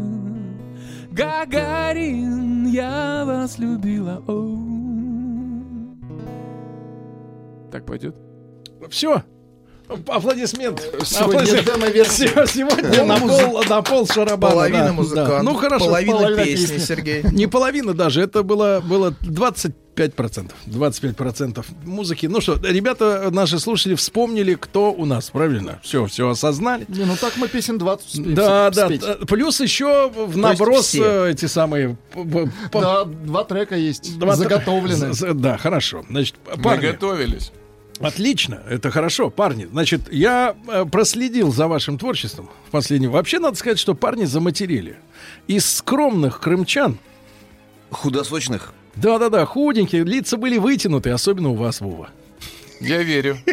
Гагарин, я вас любила, о. Так пойдет? Все. Аплодисмент. Сегодня Аплодисмент. Сегодня на пол, на пол шарабана. Половина да, музыкантов, да. Ну хорошо. половина песни, Сергей. Не половина даже, это было, было 25%. 25% музыки. Ну что, ребята, наши слушатели вспомнили, кто у нас, правильно? Все, все осознали. Не, ну так мы песен 20 успеем Да, да. спеть. т- Плюс еще в наброс э, эти самые... Да, два трека есть, два тр- заготовлены. з- Да, хорошо. Значит, Мы парни, готовились. Отлично, это хорошо, парни. Значит, я э, проследил за вашим творчеством в последнем. Вообще, надо сказать, что парни заматерили. Из скромных крымчан, Худосочных. да-да-да, худенькие, лица были вытянуты, особенно у вас, Вова. Я верю.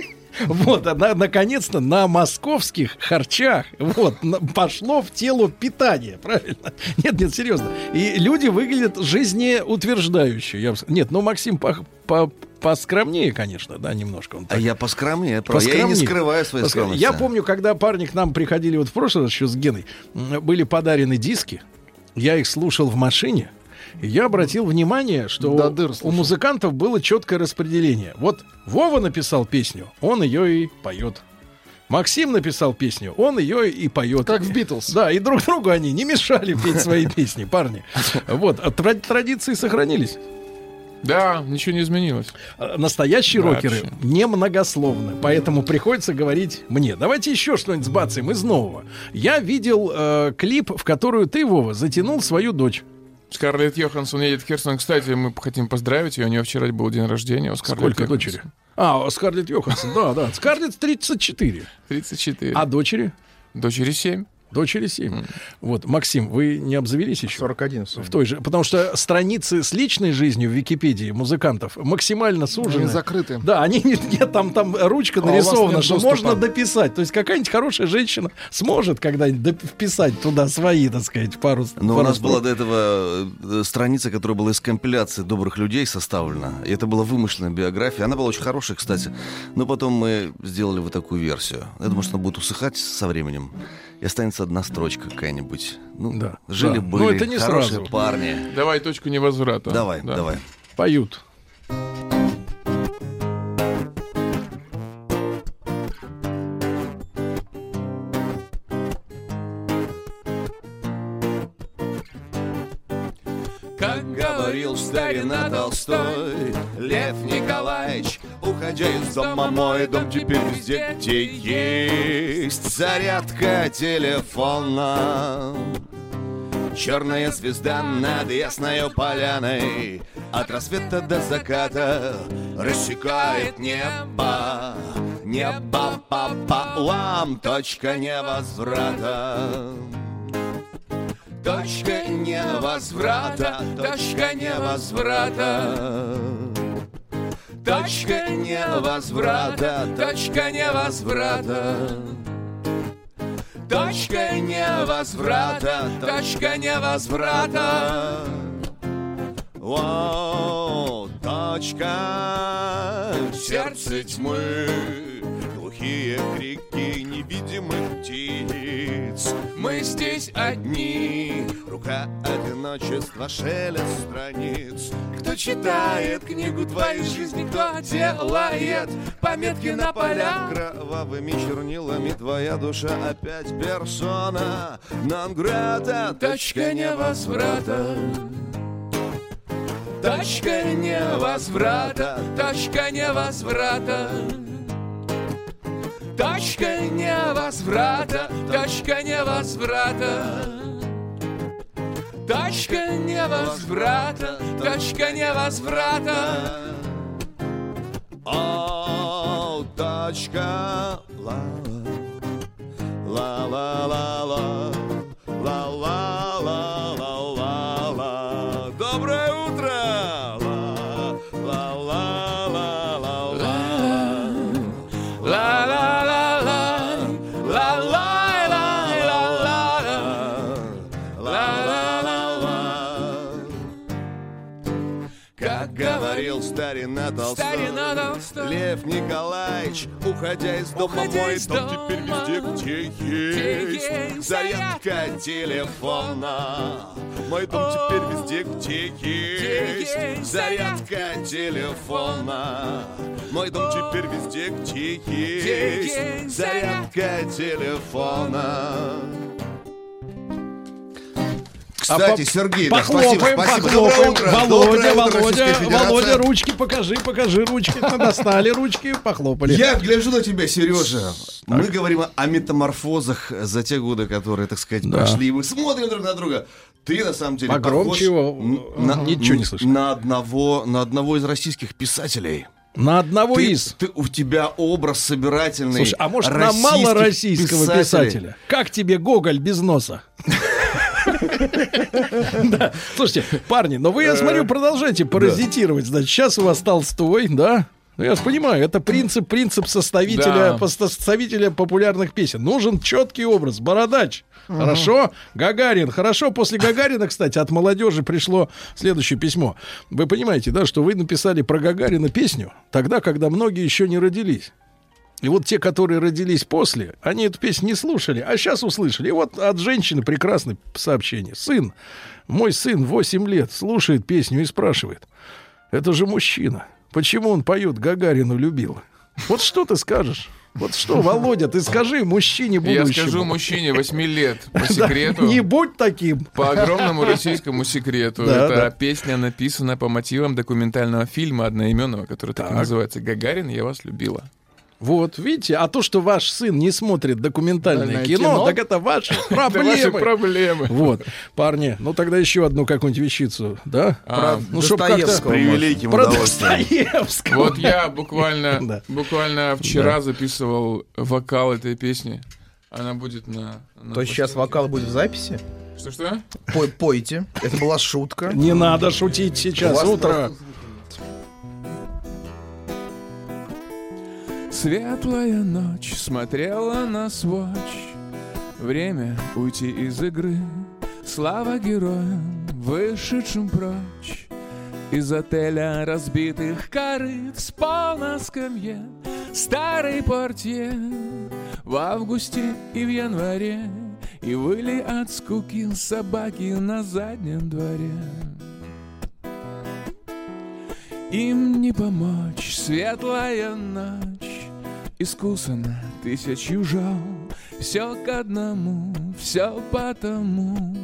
Вот, а на- наконец-то на московских харчах вот, на- пошло в тело питание, правильно? Нет, нет, серьезно. И люди выглядят жизнеутверждающе. Я бы Нет, ну Максим по, по- поскромнее, конечно, да, немножко. Он А так- я поскромнее, правда. Я и не Поскромнее. скрываю своей Поскромнее. скромности. Я помню, когда парни к нам приходили вот в прошлый раз еще с Геной, были подарены диски, я их слушал в машине, и я обратил внимание, что у- дыр у музыкантов было четкое распределение. Вот Вова написал песню, он ее и поет. Максим написал песню, он ее и поет. Как в Битлз. Да, и друг другу они не мешали петь свои песни, парни. Вот, а тра- традиции сохранились. Да, ничего не изменилось. А, Настоящие Вообще. рокеры немногословны, поэтому приходится говорить мне. Давайте еще что-нибудь сбацаем из нового. Я видел э, клип, в которую ты, Вова, затянул свою дочь. Скарлетт Йоханссон едет в Херсон. Кстати, мы хотим поздравить ее. У нее вчера был день рождения. У Скарлетт Сколько Йоханссон. дочери? А, Скарлетт Йоханссон, да, да. Скарлетт 34. 34. А дочери? Дочери 7. Дочери 7. Вот, Максим, вы не обзавелись еще? 41 В той же. Потому что страницы с личной жизнью в Википедии музыкантов максимально сужены. Они закрыты. Да, они нет, нет, там, там ручка А у нарисована, что доступа. можно дописать. То есть какая-нибудь хорошая женщина сможет когда-нибудь вписать туда свои, так сказать, пару Но у пару нас строк. была до этого э, страница, которая была из компиляции добрых людей составлена. И это была вымышленная биография. Она была очень хорошая, кстати. Но потом мы сделали вот такую версию. Я думаю, что она будет усыхать со временем. И останется одна строчка какая-нибудь. Ну, Да. жили-были Да. Но это не хорошие сразу. парни. Давай точку невозврата. Давай, Да. давай. Поют. Как говорил старина Толстой, Лев Николаевич, уходя из дома, мой дом теперь везде, где есть зарядка телефона. Черная звезда над ясною поляной От рассвета до заката рассекает небо. Небо пополам, точка невозврата. Точка невозврата, точка невозврата Точка невозврата, точка невозврата Точка невозврата, точка невозврата О, точка в сердце тьмы Глухие крики невидимых птиц. Мы здесь одни Рука одиночества, шелест страниц. Кто читает книгу твоей жизни, кто делает Пометки на полях? Кровавыми чернилами твоя душа опять персона. Нон-грата, точка невозврата. Точка невозврата, точка невозврата Точка невозврата, точка невозврата Точка невозврата, точка невозврата. О, точка ла ла ла ла ла ла ла ла ла старина Толстой, Старина Толстой. Лев Николаевич, уходя из дома Уходя мой, из дом теперь везде, где где есть. есть. Зарядка телефона. Мой дом теперь везде, где есть. есть. Зарядка телефона. Мой дом теперь везде, где Где есть. зарядка телефона. А Кстати, по- Сергей, да, похлопаем, спасибо, спасибо. похлопаем. Доброе утро. Володя, Доброе утро, Володя. Володя, ручки покажи, покажи ручки. Достали ручки, похлопали. Я гляжу на тебя, Сережа. Мы говорим о метаморфозах за те годы, которые, так сказать, Да. прошли. И мы смотрим друг на друга. Ты, на самом деле, Погромче похож его. на, Ничего не слышно. На одного, на одного из российских писателей. На одного Ты- из. ты- у тебя образ собирательный. Слушай, а может нам мало российского писателей? писателя? Как тебе Гоголь без носа? Да. Слушайте, парни, но вы, я смотрю, продолжаете паразитировать. Значит, сейчас у вас Толстой, да? Ну, я понимаю, это принцип, принцип составителя, Да. составителя популярных песен. Нужен четкий образ, бородач. Хорошо? Гагарин. Хорошо. После Гагарина, кстати, от молодежи пришло следующее письмо. Вы понимаете, да, что вы написали про Гагарина песню тогда, когда многие еще не родились. И вот те, которые родились после, они эту песню не слушали, а сейчас услышали. И вот от женщины прекрасное сообщение. Сын, мой сын 8 лет, слушает песню и спрашивает, это же мужчина, почему он поет «Гагарину любил»? Вот что ты скажешь? Вот что, Володя, ты скажи мужчине Я будущему. скажу мужчине 8 лет по Да, секрету. Не будь таким. По огромному российскому секрету. Да, Эта да. песня написана по мотивам документального фильма одноименного, который так, и Так. называется «Гагарин, я вас любила». Вот, видите, а то, что ваш сын не смотрит документальное кино, кино? так это ваши Это проблемы. ваши проблемы. Вот, парни, ну тогда еще одну какую-нибудь вещицу, да? А, ну, чтоб как-то- С превеликим Про. Достоевского. Вот я буквально, Да. буквально вчера записывал вокал этой песни. Она будет на... на То есть сейчас вокал будет в записи? Что-что? Пой- пойте. Это была шутка. Не надо шутить сейчас, утро. Светлая ночь смотрела на сводч. Время уйти из игры. Слава героям, вышедшим прочь. Из отеля разбитых корыт Спал на скамье старый портье. В августе и в январе И выли от скуки собаки на заднем дворе. Им не помочь, светлая ночь Искусана тысячу жал. Все к одному, все потому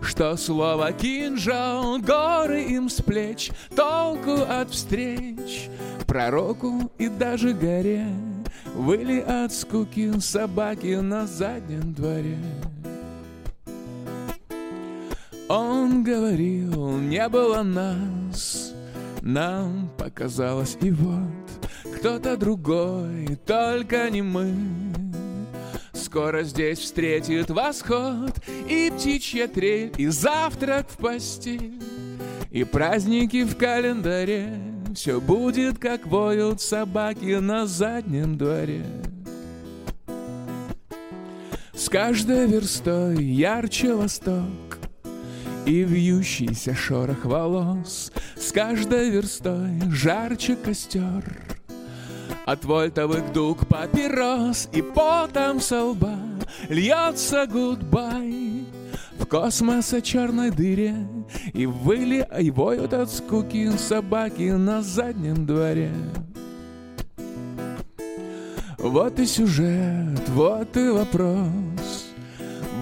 Что слово кинжал Горы им с плеч Толку от встреч. Пророку и даже горе Выли от скуки собаки на заднем дворе. Он говорил, не было нас нам показалось и вот кто-то другой, только не мы. Скоро здесь встретит восход и птичья трель, и завтрак в постель, и праздники в календаре. Все будет, как воют собаки на заднем дворе. С каждой верстой ярче восток, и вьющийся шорох волос С каждой верстой жарче костер От вольтовых дуг папирос И потом со лба льется гудбай. В космоса черной дыре И выли, и воют от скуки собаки на заднем дворе. Вот и сюжет, вот и вопрос.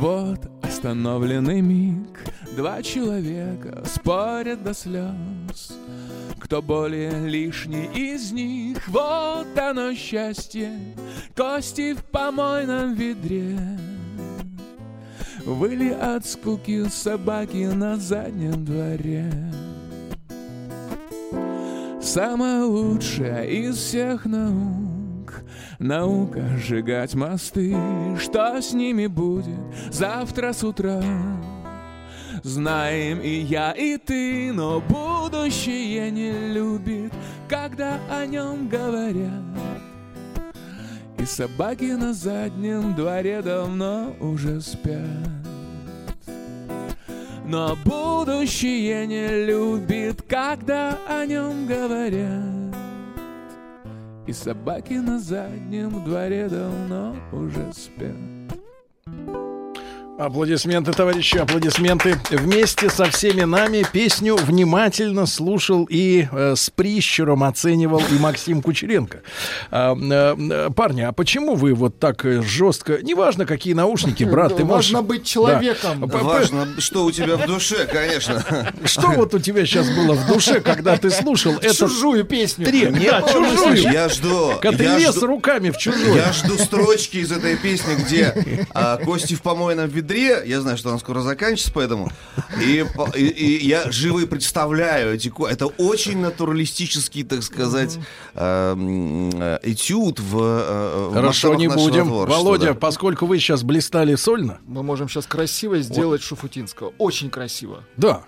Вот остановленный миг. Два человека спорят до слез Кто более лишний из них Вот оно счастье. Кости в помойном ведре. Выли от скуки собаки на заднем дворе. Самая лучшая из всех наук. Наука сжигать мосты. Что с ними будет завтра с утра Знаем и я, и ты Но будущее не любит Когда о нем говорят И собаки на заднем дворе Давно уже спят но будущее не любит, когда о нем говорят. И собаки на заднем дворе давно уже спят. Аплодисменты, товарищи, аплодисменты. Вместе со всеми нами песню внимательно слушал и э, с прищуром оценивал и Максим Кучеренко. А, э, парни, а почему вы вот так э, жестко... Неважно, какие наушники, брат, ты можешь... Важно быть человеком. Да. Важно, что у тебя в душе, конечно. Что вот у тебя сейчас было в душе, когда ты слушал эту Чужую песню. трек? Да, чужую. Я жду. Когда ты я лез жду- руками в чужой. Я жду строчки из этой песни, где а, Кости в помойном ведре. Я знаю, что она скоро заканчивается, поэтому. И, и- и я живо и представляю эти Это очень натуралистический, так сказать, э, м, э, этюд в, э, в Хорошо, не будем. творчества, Володя, да. поскольку вы сейчас блистали сольно, Мы можем сейчас красиво сделать Шуфутинского. Очень красиво. да,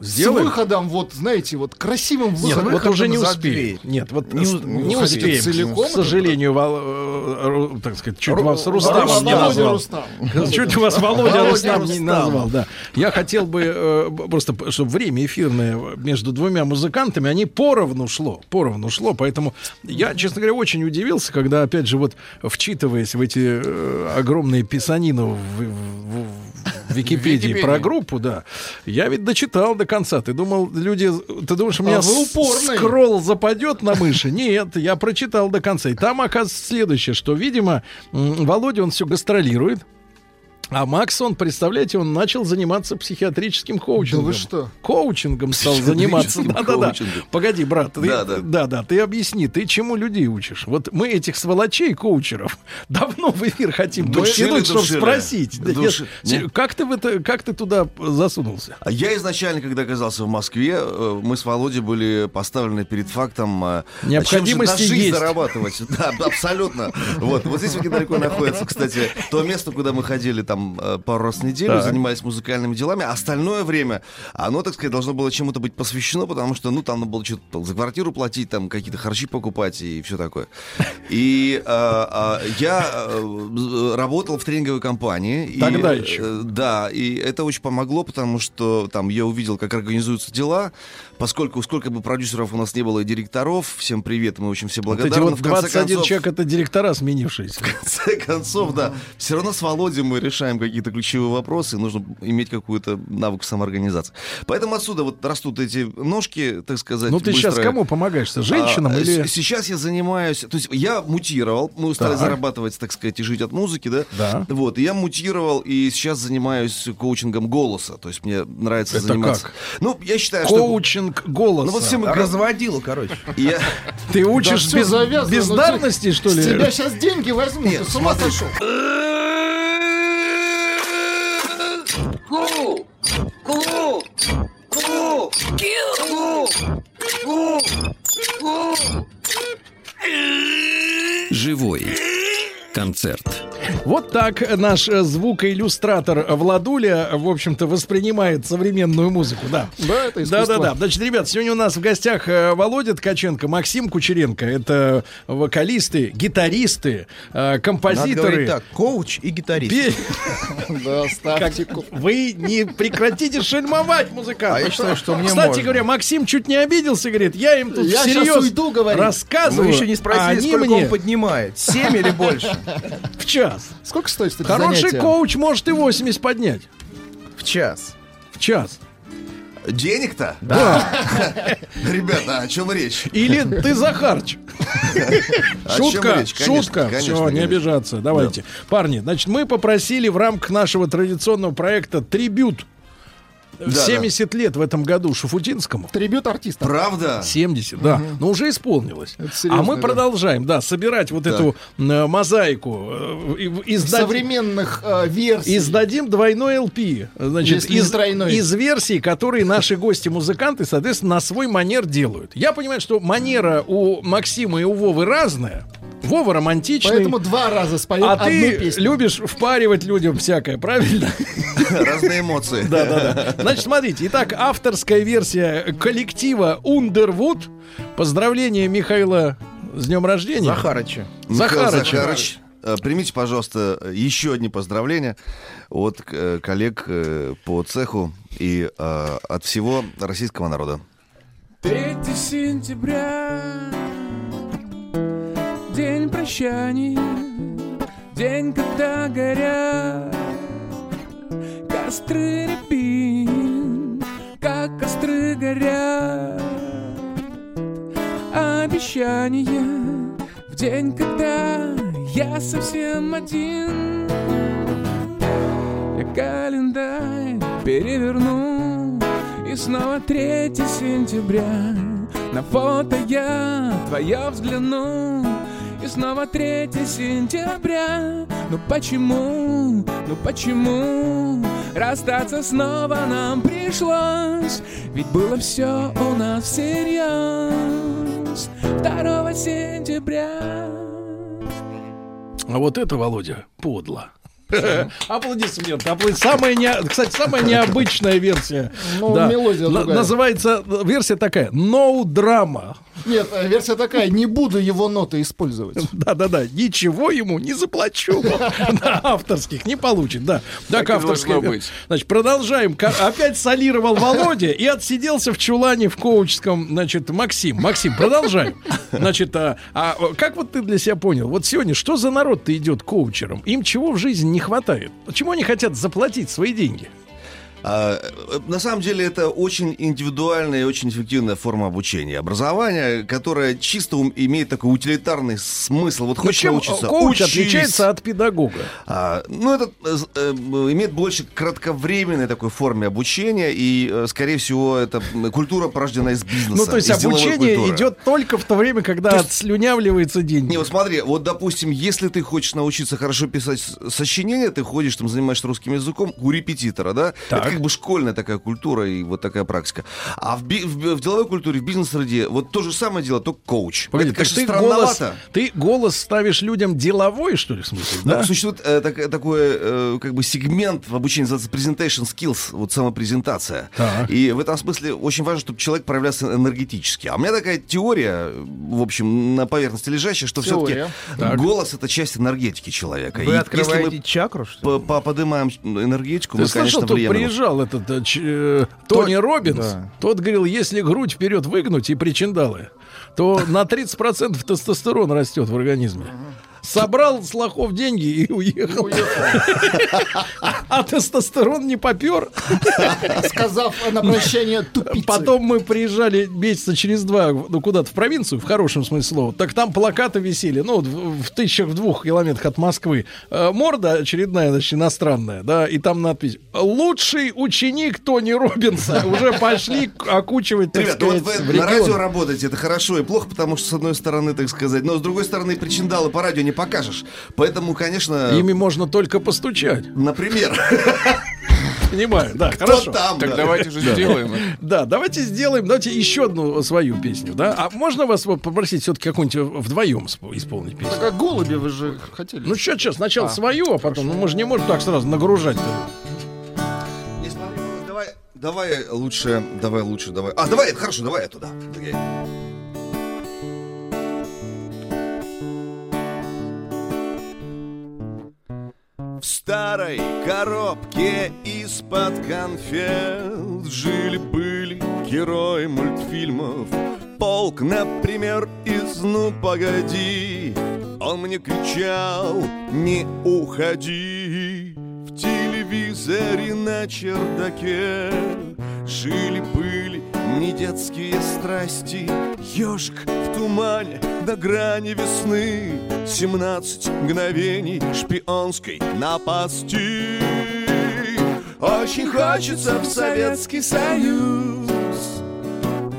С сделаем. выходом, вот, знаете, вот красивым Нет, выходом. вот уже не успеем. Нет, вот Не не, успеем. целиком К сожалению, Вол- э, Ру- так сказать, чуть вас Рустамом Володя не назвал. Рустам. Чуть вас Володя Рустам не Рустам. назвал, да. Я хотел бы э, просто, чтобы время эфирное между двумя музыкантами, они поровну шло, поровну шло, поэтому я, честно говоря, очень удивился, когда, опять же, вот вчитываясь в эти э, огромные писанины в, в- в Википедии Википедии. про группу, да, я ведь дочитал до конца. Ты думал, люди, ты думаешь, у меня А скролл западет на мыши? Нет, я прочитал до конца. И там оказывается следующее, что, видимо, Володя, он все гастролирует. А Макс, он, представляете, он начал заниматься психиатрическим коучингом. Да вы что? Коучингом стал заниматься. Да-да-да. Погоди, брат, ты, Да, да. да-да, ты объясни, ты чему людей учишь? Вот мы этих сволочей, коучеров, давно в эфир хотим подтянуть, чтобы спросить. Как ты в это, как ты туда засунулся? А Я изначально, когда оказался в Москве, э, мы с Володей были поставлены перед фактом э, Необходимости есть. зарабатывать. Да, абсолютно. Вот, вот здесь вот недалеко находится, кстати, то место, куда мы ходили там э, пару раз в неделю, Так. занимались музыкальными делами, а остальное время, оно, так сказать, должно было чему-то быть посвящено, потому что, ну, там надо было что-то за квартиру платить, там какие-то харчи покупать и все такое. И э, э, я э, работал в тренинговой компании. и, Тогда еще. э, да, и это очень помогло, потому что там я увидел, как организуются дела, поскольку сколько бы продюсеров у нас не было и директоров, всем привет, мы очень все Вот благодарны. эти вот в конце 21 концов- человек это директора сменившиеся. в конце концов, да, все равно с Володей мы решаем какие-то ключевые вопросы, нужно иметь какую-то навык самоорганизации. Поэтому отсюда вот растут эти ножки, так сказать. Ну ты сейчас быстрые. кому помогаешься? Женщинам А, или... Сейчас я занимаюсь... То есть я мутировал, мы стали Так. зарабатывать, так сказать, и жить от музыки, да? Да. Вот, и я мутировал, и сейчас занимаюсь коучингом голоса. То есть мне нравится Это заниматься... как? Ну, я считаю, что... Коучинг голоса. Ну вот все мы... Разводила, короче. Я... Ты Да учишь всё без- завязано, ну, бездарности, что ли? С тебя сейчас деньги возьмут, Нет, ты с ума смотри. сошел. Ку! Ку! Ку! Ку! Ку! Ку! Живой концерт. Вот так наш э, звукоиллюстратор Владуля, в общем-то, воспринимает современную музыку, да. Да, это Да, искусство. да, да. Значит, ребят, сегодня у нас в гостях э, Володя Ткаченко, Максим Кучеренко. Это вокалисты, гитаристы, э, Надо композиторы. так, коуч и гитарист. Да. Вы не прекратите шельмовать музыкантов. А я считаю, что мне Кстати можно. говоря, Максим чуть не обиделся, говорит, я им тут всерьез рассказываю, Вы еще не а спросили, они сколько мне он поднимает. Семь или больше? В час. Сколько стоит, кстати, Хороший занятие? коуч может и 80 поднять. В час. В час. Денег-то? Да. Ребята, о чем речь? Или ты Захарч. Шутка, шутка. Все, не обижаться. Давайте. Парни, значит, мы попросили в рамках нашего традиционного проекта «Трибют» Да, 70 лет в этом году Шуфутинскому. Трибют артиста. Правда? 70, да. Но уже исполнилось. Это а серьезно, мы да. продолжаем, да, собирать вот Так. эту э, мозаику. э, и- издать- Современных э, версий. Издадим двойной LP. Значит, из, тройной. из версий, которые наши гости-музыканты, соответственно, на свой манер делают. Я понимаю, что манера у Максима и у Вовы разная. Вова романтичный. Поэтому два раза споем а одну ты песню. любишь впаривать людям всякое, правильно? Разные эмоции. Да, да, да. Значит, смотрите. Итак, авторская версия коллектива Underwood. Поздравления Михаила с днем рождения. Захарыча. Захарыча. Захарыч, э, примите, пожалуйста, еще одни поздравления от э, коллег э, по цеху и от всего российского народа. 3 сентября День прощания День, когда горят Костры рябин Как костры горят Обещания. В день, когда я совсем один Я календарь переверну. И снова 3 сентября. На фото я твое взгляну И снова 3 сентября Ну почему, ну почему Расстаться снова нам пришлось Ведь было все у нас всерьез 2 сентября А вот это, Володя, подло. Аплодисменты. апла- Самая не... Кстати, самая необычная версия. Ну, мелодия На- другая. Называется версия такая No drama. Нет, э, версия такая, не буду его ноты использовать. Да-да-да, ничего ему не заплачу. Да, авторских не получит, да. Так, быть. Значит, продолжаем. Опять солировал Володя и отсиделся в чулане в коучском, значит, Максим. Максим, продолжаем. Значит, а, а как вот ты для себя понял? Вот сегодня что за народ-то идет коучером? Им чего в жизни не хватает? Почему они хотят заплатить свои деньги? А, На самом деле это очень индивидуальная и очень эффективная форма обучения. Образование, которое чисто имеет такой утилитарный смысл. Вот хочешь научиться, коуч учись. отличается от педагога? А, ну, это э, э, имеет больше кратковременной такой форме обучения, и, э, скорее всего, это культура порождена из бизнеса. Ну, то есть обучение культуры. идет только в то время, когда То есть- отслюнявливаются деньги. Не, вот смотри, вот, допустим, если ты хочешь научиться хорошо писать с- сочинения, ты ходишь, там, занимаешься русским языком у репетитора, да? Так. Это как бы школьная такая культура и вот такая практика. А в, би- в, в деловой культуре, в бизнес-среде, вот то же самое дело, только коуч. Погоди, это, конечно, ты голос, ты голос ставишь людям деловой, что ли, в смысле? Ну, Да? Существует э, так- такой э, как бы сегмент в обучении, называется presentation skills, вот самопрезентация. Так. И в этом смысле очень важно, чтобы человек проявлялся энергетически. А у меня такая теория, в общем, на поверхности лежащая, что все-таки голос это часть энергетики человека. Вы И открываете если чакру, мы что ли? по- по- поднимаем энергетику, Ты мы, слышал, конечно, влияем. на приезжал этот э, э, Тони Робинс. да. Тот говорил, если грудь вперед выгнуть и причиндалы, то на 30% тестостерон растет в организме. Собрал с лохов деньги и уехал. А тестостерон не попер. Сказав на прощание тупицы. Потом мы приезжали месяца через два ну, куда-то в провинцию, в хорошем смысле слова. Так там плакаты висели, ну, вот в, тысячах, в двух километрах от Москвы. Э, морда очередная, значит, иностранная, да, и там надпись «Лучший ученик Тони Робинса». Уже пошли окучивать, так Ребят, ну вот сказать, вы на радио работаете, это хорошо и плохо, потому что, с одной стороны, так сказать, но с другой стороны, причиндалы по радио не покажешь. Поэтому, конечно... Ими можно только постучать. Например. Понимаю, да, Кто хорошо. там, Так да. давайте же сделаем. Да, давайте сделаем, давайте еще одну свою песню, да. А можно вас вот попросить все-таки какую-нибудь вдвоем сп- исполнить песню? Так как голуби вы же хотели. Ну что, что, сначала А, свою, а потом, ну мы же не можем так сразу нагружать. Не смотри, давай, давай лучше, давай лучше, давай. А, давай, хорошо, давай я туда. В старой коробке из-под конфет Жили-были герои мультфильмов. Полк, например, из «Ну, погоди» Он мне кричал «Не уходи» Телевизоре на чердаке Жили-были не детские страсти Ежик в тумане до грани весны Семнадцать мгновений шпионской напасти Очень хочется в Советский Союз.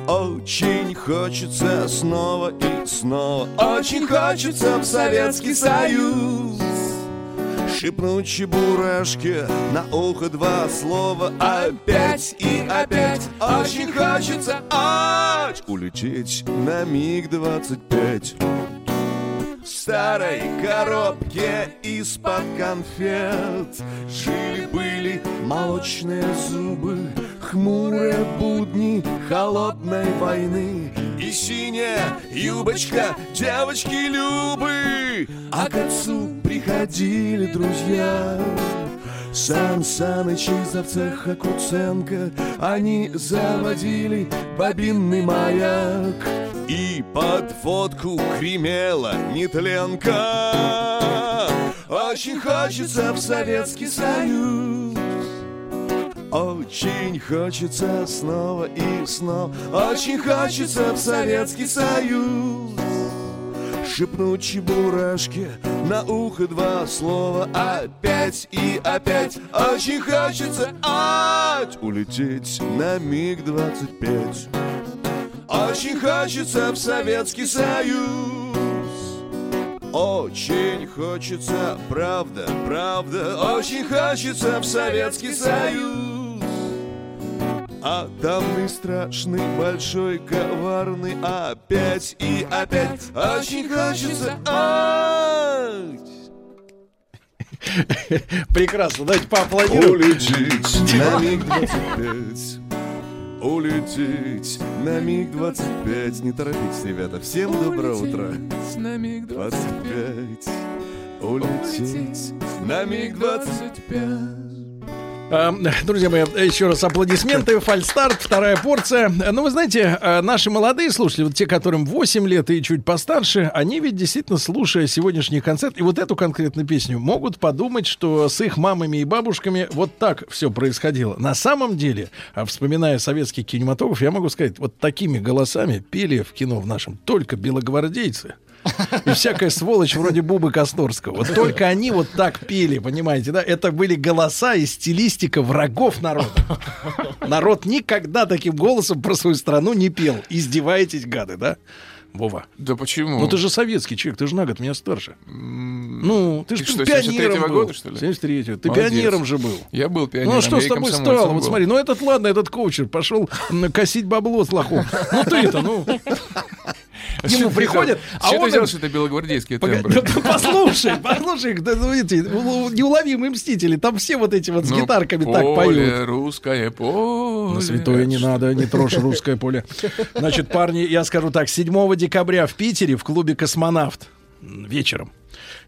Очень хочется снова и снова. Очень хочется в Советский Союз. Шепнуть чебурашке на ухо два слова. Опять и опять. Очень хочется. Ать, улететь на МиГ-25 Старой коробке из-под конфет Жили-были молочные зубы Хмурые будни холодной войны И синяя юбочка девочки Любы. А к отцу приходили друзья Сан Саныч из цеха Куценко. Они заводили бобинный маяк. И под водку гремела нетленка. Очень хочется в Советский Союз. Очень хочется снова и снова. Очень хочется в Советский Союз Шепнуть чебурашке на ухо два слова. Опять и опять. Очень хочется ать, улететь на МиГ-25 Очень хочется в Советский Союз. Очень хочется, правда, правда, очень хочется в Советский Союз. Атомный, страшный, большой, коварный, опять и опять. Очень хочется. ать. Прекрасно, давайте поаплодируем. Улететь на МиГ-25 Улететь на МиГ-25 Не торопитесь, ребята, всем доброе утро. На МиГ-25 Улететь на МиГ-25 А, Друзья мои, еще раз аплодисменты. Фальстарт, вторая порция. Ну, вы знаете, а, наши молодые слушатели, вот те, которым 8 лет и чуть постарше, они ведь действительно, слушая сегодняшний концерт и вот эту конкретную песню, могут подумать, что с их мамами и бабушками вот так все происходило. На самом деле, а, вспоминая советский кинематограф, я могу сказать, вот такими голосами пели в кино в нашем только белогвардейцы. И всякая сволочь вроде Бубы Косторского. Вот только они вот так пели, понимаете, да? Это были голоса и стилистика врагов народа. Народ никогда таким голосом про свою страну не пел. Издеваетесь, гады, да? Вова. Да почему? Ну ты же советский человек, ты же на год меня старше. Ну, ты же что, пионером 73-го был. года, что ли? 73-го. Ты Молодец. пионером же был. Я был пионером. Ну а что с тобой стало? Вот смотри, ну этот, ладно, этот коучер пошел косить бабло с лохом. Ну ты-то, ну... А что Ему ты приходят, а Что он... ты что это белогвардейские тембры? да Послушай, послушай, ну, ну, неуловимые мстители, там все вот эти вот с Ну, гитарками так поют. русское поле. На святое не надо, не трожь русское поле. Значит, парни, я скажу так, 7 декабря в Питере в клубе «Космонавт» вечером.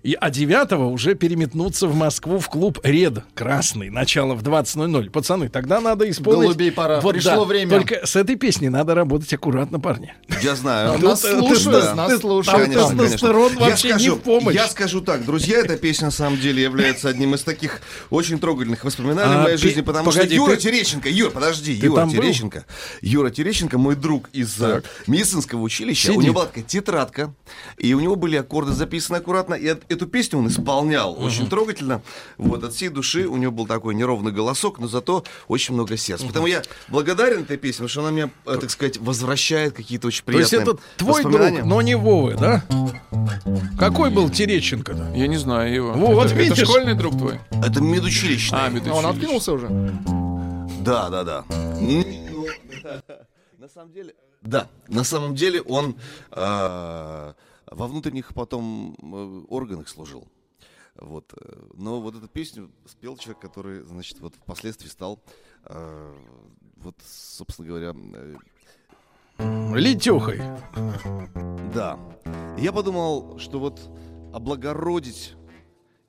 И, а 9 уже переметнуться в Москву в клуб «Ред» красный. Начало в 20.00. Пацаны, тогда надо исполнить... Голубей пора. Вот Пришло да, время. Только с этой песней надо работать аккуратно, парни. Я знаю. Тут, Нас э, слушают, ты- нас слушают. там тестостерон вообще скажу, не в помощь. Я скажу так, друзья, эта песня на самом деле является одним из таких очень трогательных воспоминаний А, в моей пи- жизни, потому погоди, что Юра ты- Терещенко, Юр, подожди, Ты Юра был? Терещенко, Юра Терещенко, мой друг из э, медицинского училища, у него была такая тетрадка, и у него были аккорды записаны аккуратно, и эту песню он исполнял очень трогательно, вот, от всей души, у него был такой неровный голосок, но зато очень много сердца. Поэтому я благодарен этой песне, потому что она меня, э, так сказать, возвращает какие-то очень То есть приятные это твой друг, но не Вовы, да? Какой был Терещенко-то? Я не знаю его. Во, вот это, это видишь? школьный друг твой? Это медучилищный. А, Он медучилище. откинулся уже? Да, да, да. На самом деле, да, на самом деле он э, во внутренних потом э, органах служил. Вот. э, Но вот эту песню спел человек, который, значит, вот впоследствии стал, э, вот, собственно говоря, э, Летехой. да. Я подумал, что вот облагородить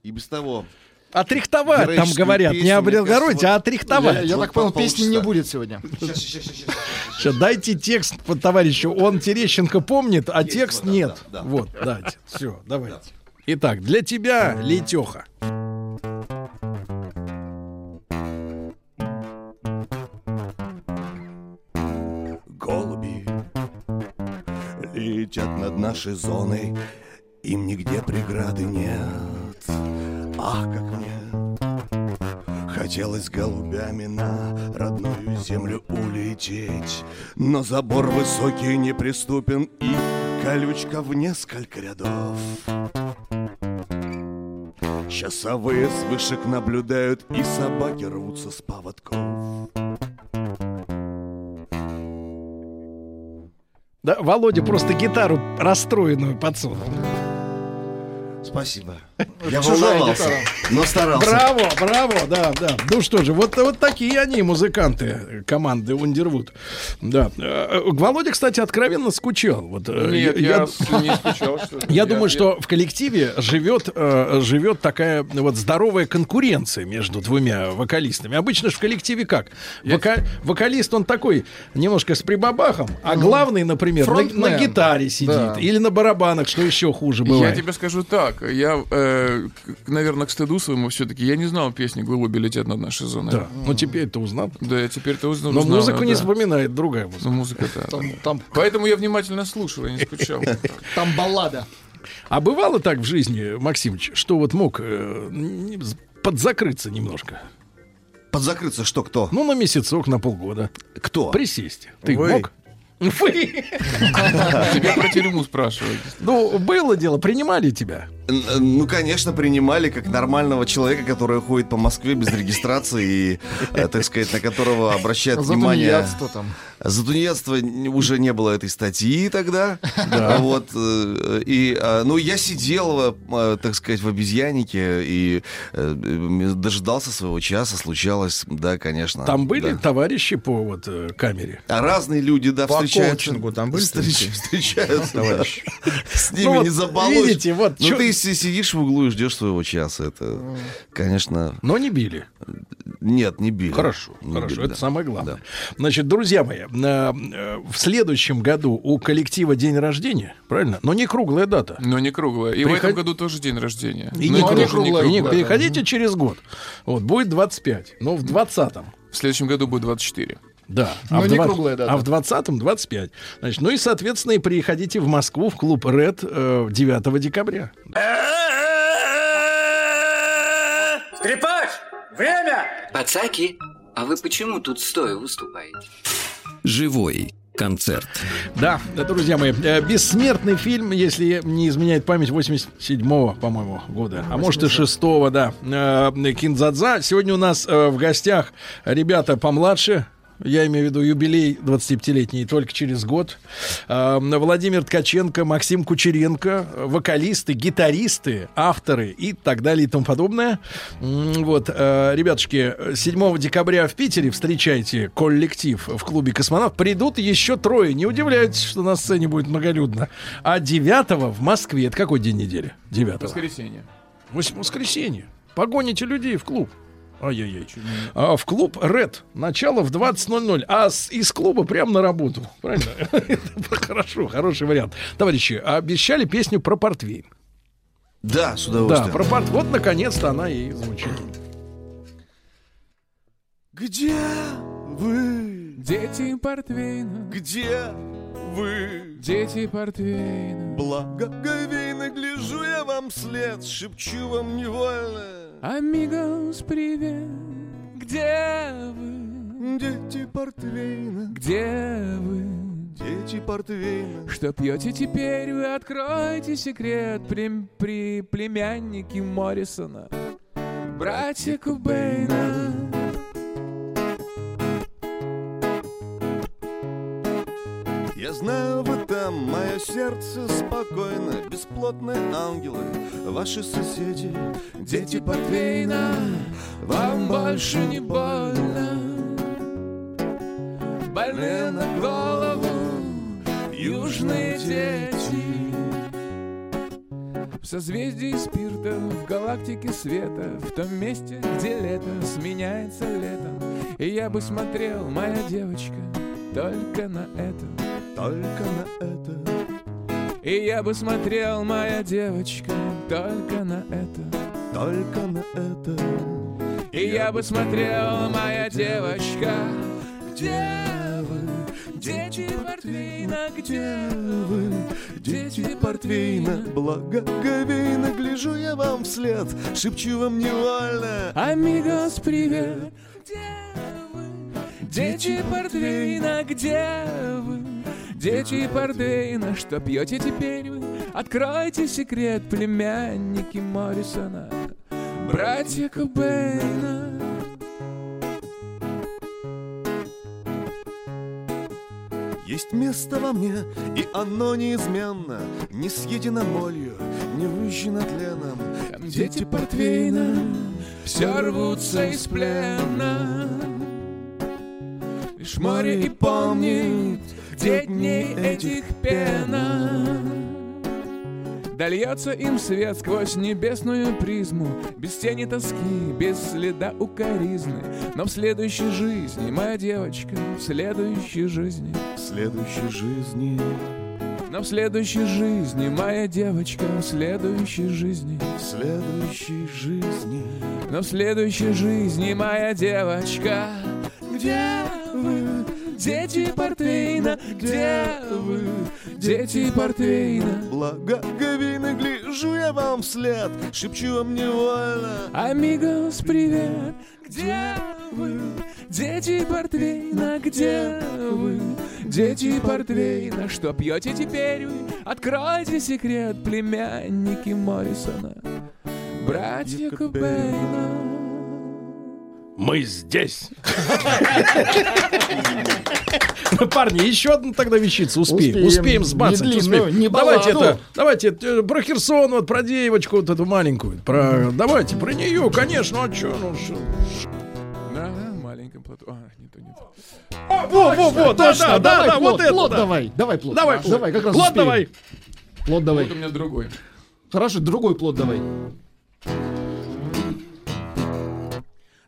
и без того Отрихтовать, там Героическую говорят, не облагородить, а отрихтовать. Я, я Вот так понял, по песни не будет сегодня. Сейчас дайте текст по товарищу. Он Терещенко помнит, а текст нет. Вот, дайте. Все, давайте. Итак, для тебя, Летеха. Голуби летят над нашей зоной, им нигде преграды нет. Ах, как мне Хотелось голубями на родную землю улететь. Но забор высокий неприступен и колючка в несколько рядов. Часовые с вышек наблюдают и собаки рвутся с поводков. Да, Володя просто гитару расстроенную подсунул. Спасибо. Я волновался, но старался. Браво, браво, да, да. Ну что же, вот, вот такие они, музыканты команды Ундервуд. Да. Э, Володя, кстати, откровенно скучал. Вот, э, Нет, я с- не скучал, что ли. Я Я- думаю, я- что в коллективе живет, э, живет такая вот здоровая конкуренция между двумя вокалистами. Обычно же в коллективе как? Вока- Вокалист, он такой немножко с прибабахом, а главный, например, на, Фронтмен. на гитаре сидит. Да. Или на барабанах, что еще хуже Я бывает. тебе скажу так. Я, э, наверное, к стыду своему все-таки, я не знал песни «Голуби летят над нашей зоной». Да, ну теперь ты узнал. Да, я теперь-то узнал. Но музыку не да. вспоминает другая музыка. Ну, музыка, да. да. Поэтому я внимательно слушал, я не скучал. Там баллада. А бывало так в жизни, Максимович, что вот мог э, подзакрыться немножко? Подзакрыться что, кто? Ну, на месяцок, на полгода. Кто? Присесть. Ты Вы. мог? Вы. Тебя про тюрьму спрашивают. Ну, было дело, принимали тебя. Ну, конечно, принимали как нормального человека, который ходит по Москве без регистрации и, э, так сказать, на которого обращают За внимание... тунеядство там. За тунеядство уже не было этой статьи тогда. Вот. э, И, э, ну, я сидел, э, так сказать, в обезьяннике и дожидался своего часа. Случалось, да, конечно. Там были да. товарищи по вот камере? А разные люди, да, По встречаются. коучингу там были Встреч- встречаются, Товарищи. да. С ними Ну вот не забалуешь. видите, вот Ну, чё- ты си- сидишь в углу и ждешь своего часа. Это, конечно... Но не били. Нет, не били. Хорошо, Не хорошо, били, это да. самое главное. Значит, друзья мои, э, э, в следующем году у коллектива день рождения, правильно? Но не круглая дата. Но не круглая. И в Приход- этом году тоже день рождения. И Но не круглая. не И не- круглая. Переходите через год. Вот, будет 25. Но в 20-м. В следующем году будет 24. Да. Но в не два- круглая дата. А в 20-м 25. Значит, ну и, соответственно, и приходите в Москву в клуб Red э, 9 декабря. Скрипач, время! Пацаки, а вы почему тут стоя выступаете? Живой концерт. Да, да, друзья мои, э, бессмертный фильм, если не изменяет память, 87-го, по-моему, года, а может и 6-го, да, э, Кинзадза. Сегодня у нас э, в гостях ребята помладше, я имею в виду юбилей 25-летний только через год. Э, Владимир Ткаченко, Максим Кучеренко, вокалисты, гитаристы, авторы и так далее и тому подобное. Вот, э, ребятушки, 7 декабря в Питере встречайте коллектив в клубе «Космонавт». Придут еще трое. Не удивляйтесь, что на сцене будет многолюдно. А 9 в Москве. Это какой день недели? 9 Воскресенье. Воскресенье. Погоните людей в клуб. Ай-яй-яй. А, в клуб Red. Начало в 20.00. А с- из клуба прямо на работу. Правильно? Это Хорошо, хороший вариант. Товарищи, обещали песню про портвейн. Да, с Да, удовольствием. про порт. Вот, наконец-то, она и звучит. Где вы? Дети портвейна, Где вы? дети портвейна. Благоговейно гляжу я вам вслед, шепчу вам невольно. Амигос, привет. Где вы? Дети портвейна, Где вы? дети портвейна. Что пьете теперь, вы откроете секрет при, при племяннике Моррисона, братья Кубейна. Я знаю, вы там, мое сердце спокойно, бесплотные ангелы, ваши соседи, дети портвейна. Вам больше не больно. Больны на голову Южные дети. В созвездии спирта В галактике света В том месте, где лето Сменяется летом. И я бы смотрел, моя девочка Только на это Только на это, И я бы смотрел, моя девочка Только на это только на это. И я бы смотрел, моя девочка, Где вы? Дети портвейна, где вы? Дети портвейна, благоговейно гляжу я вам вслед, шепчу вам невольно. Амигос, привет! Дети портвейна, где вы? Дети портвейна, что пьете теперь вы? Откройте секрет, племянники Моррисона, братья Кобейна. Есть место во мне, и оно неизменно, не съедено молью, не выжжено тленом. Там дети портвейна все рвутся из плена. Лишь море и помнит, где дней этих пена. Дольется им свет сквозь небесную призму Без тени тоски, без следа укоризны Но в следующей жизни, моя девочка, в следующей жизни. В следующей жизни. Но в следующей жизни, моя девочка, в следующей жизни. В следующей жизни. Но в следующей жизни, моя девочка Где дети портвейна, где вы, дети портвейна. Благоговейно гляжу я вам вслед, шепчу вам невольно. Амигос, привет, где вы, дети портвейна, где вы, дети портвейна, что пьете теперь вы? Откройте секрет, племянники Моррисона, братья Кобейна. Мы здесь. Парни, еще одну тогда вещицу успеем. Успеем. Успеем сбацать. Не успеем. длинную, не давайте это, давайте э, про Херсон, вот про девочку вот эту маленькую. Про, давайте про нее, конечно, а что, ну что. На маленьком плоту. А, не то, не то. Во, во, во, да, да, да, да, плод, вот это. плод да. давай, давай плод. Давай, плод. давай, как раз Плод успеем. давай. Плод давай. Вот у меня другой. Хорошо, другой плод давай.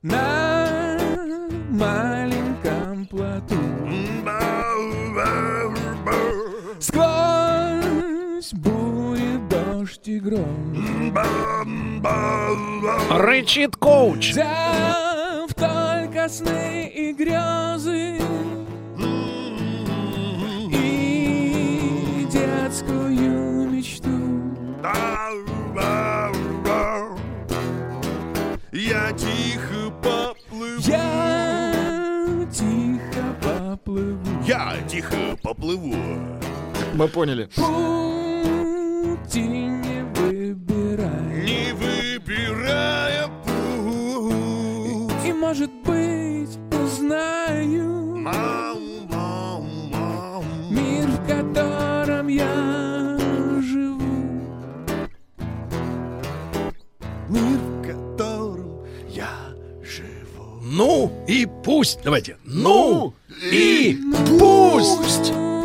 На маленьком плоту. Сквозь бури, дождь и гром. Рычит коуч. Взяв только сны и грезы И детскую мечту. Я тихо поплыву. Я тихо поплыву Я тихо поплыву. Мы поняли. Пути не выбирай Не выбирая путь. И может быть узнаю Мир, в котором я Ну и пусть. Давайте. Ну и пусть. Ну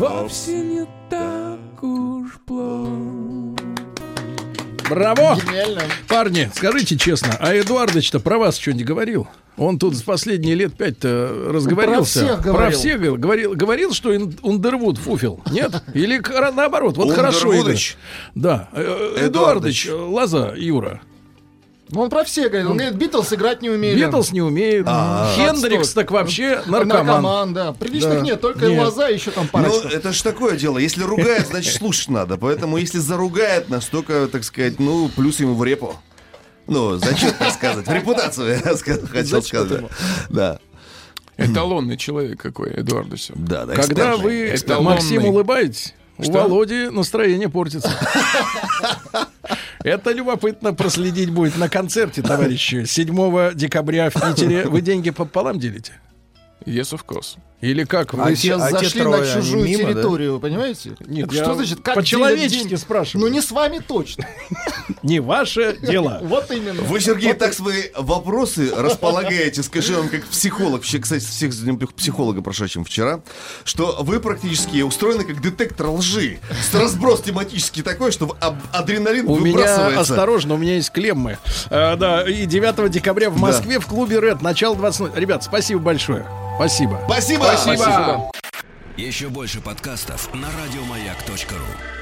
Вовсе не так уж плохо Браво! Гениально. Парни, скажите честно, а Эдуардович-то про вас что не говорил? Он тут в последние лет пять-то разговорился. Про всех говорил. всех говорил. говорил. Говорил, что Ундервуд фуфел. Нет? Или наоборот? Вот хорошо. Да. Э, э, Эдуардович. Э, Лоза, Юра. Ну, Он про все говорит. Он говорит, Битлз играть не умеет. Битлз не умеет. А. Хендрикс Отстой. так вообще наркоман. Наркоман, да. Приличных Да. нет, только Нет. и еще там Ну, парочка. это ж такое дело. Если ругает, значит слушать надо. Поэтому, если заругает, настолько, так сказать, ну, плюс ему в репу. Ну, зачем так сказать? В репутацию, я хотел Зачет сказать. Да. Эталонный человек какой, Эдуардович. Да, да. Когда вы. Максим, улыбаетесь, у Что? Володи настроение портится. Это любопытно проследить будет на концерте, товарищи. 7 декабря в Питере. Вы деньги пополам делите? Yes, of course. Или как Вы сейчас зашли на чужую территорию, вы понимаете? Нет, что значит, как по-человечески спрашиваю. Ну не с вами точно. Не ваше дело. Вот именно. Вы, Сергей, так свои вопросы располагаете, скажи вам, как психолог, вообще, кстати, всех психолога прошедшим вчера, что вы практически устроены как детектор лжи. С разброс тематический такой, что адреналин У меня, осторожно, у меня есть клеммы. А, да, и 9 декабря в Да. Москве в клубе Red, начало 20. Ребят, спасибо большое. Спасибо. Спасибо. Спасибо. Еще больше подкастов на радиомаяк.ру.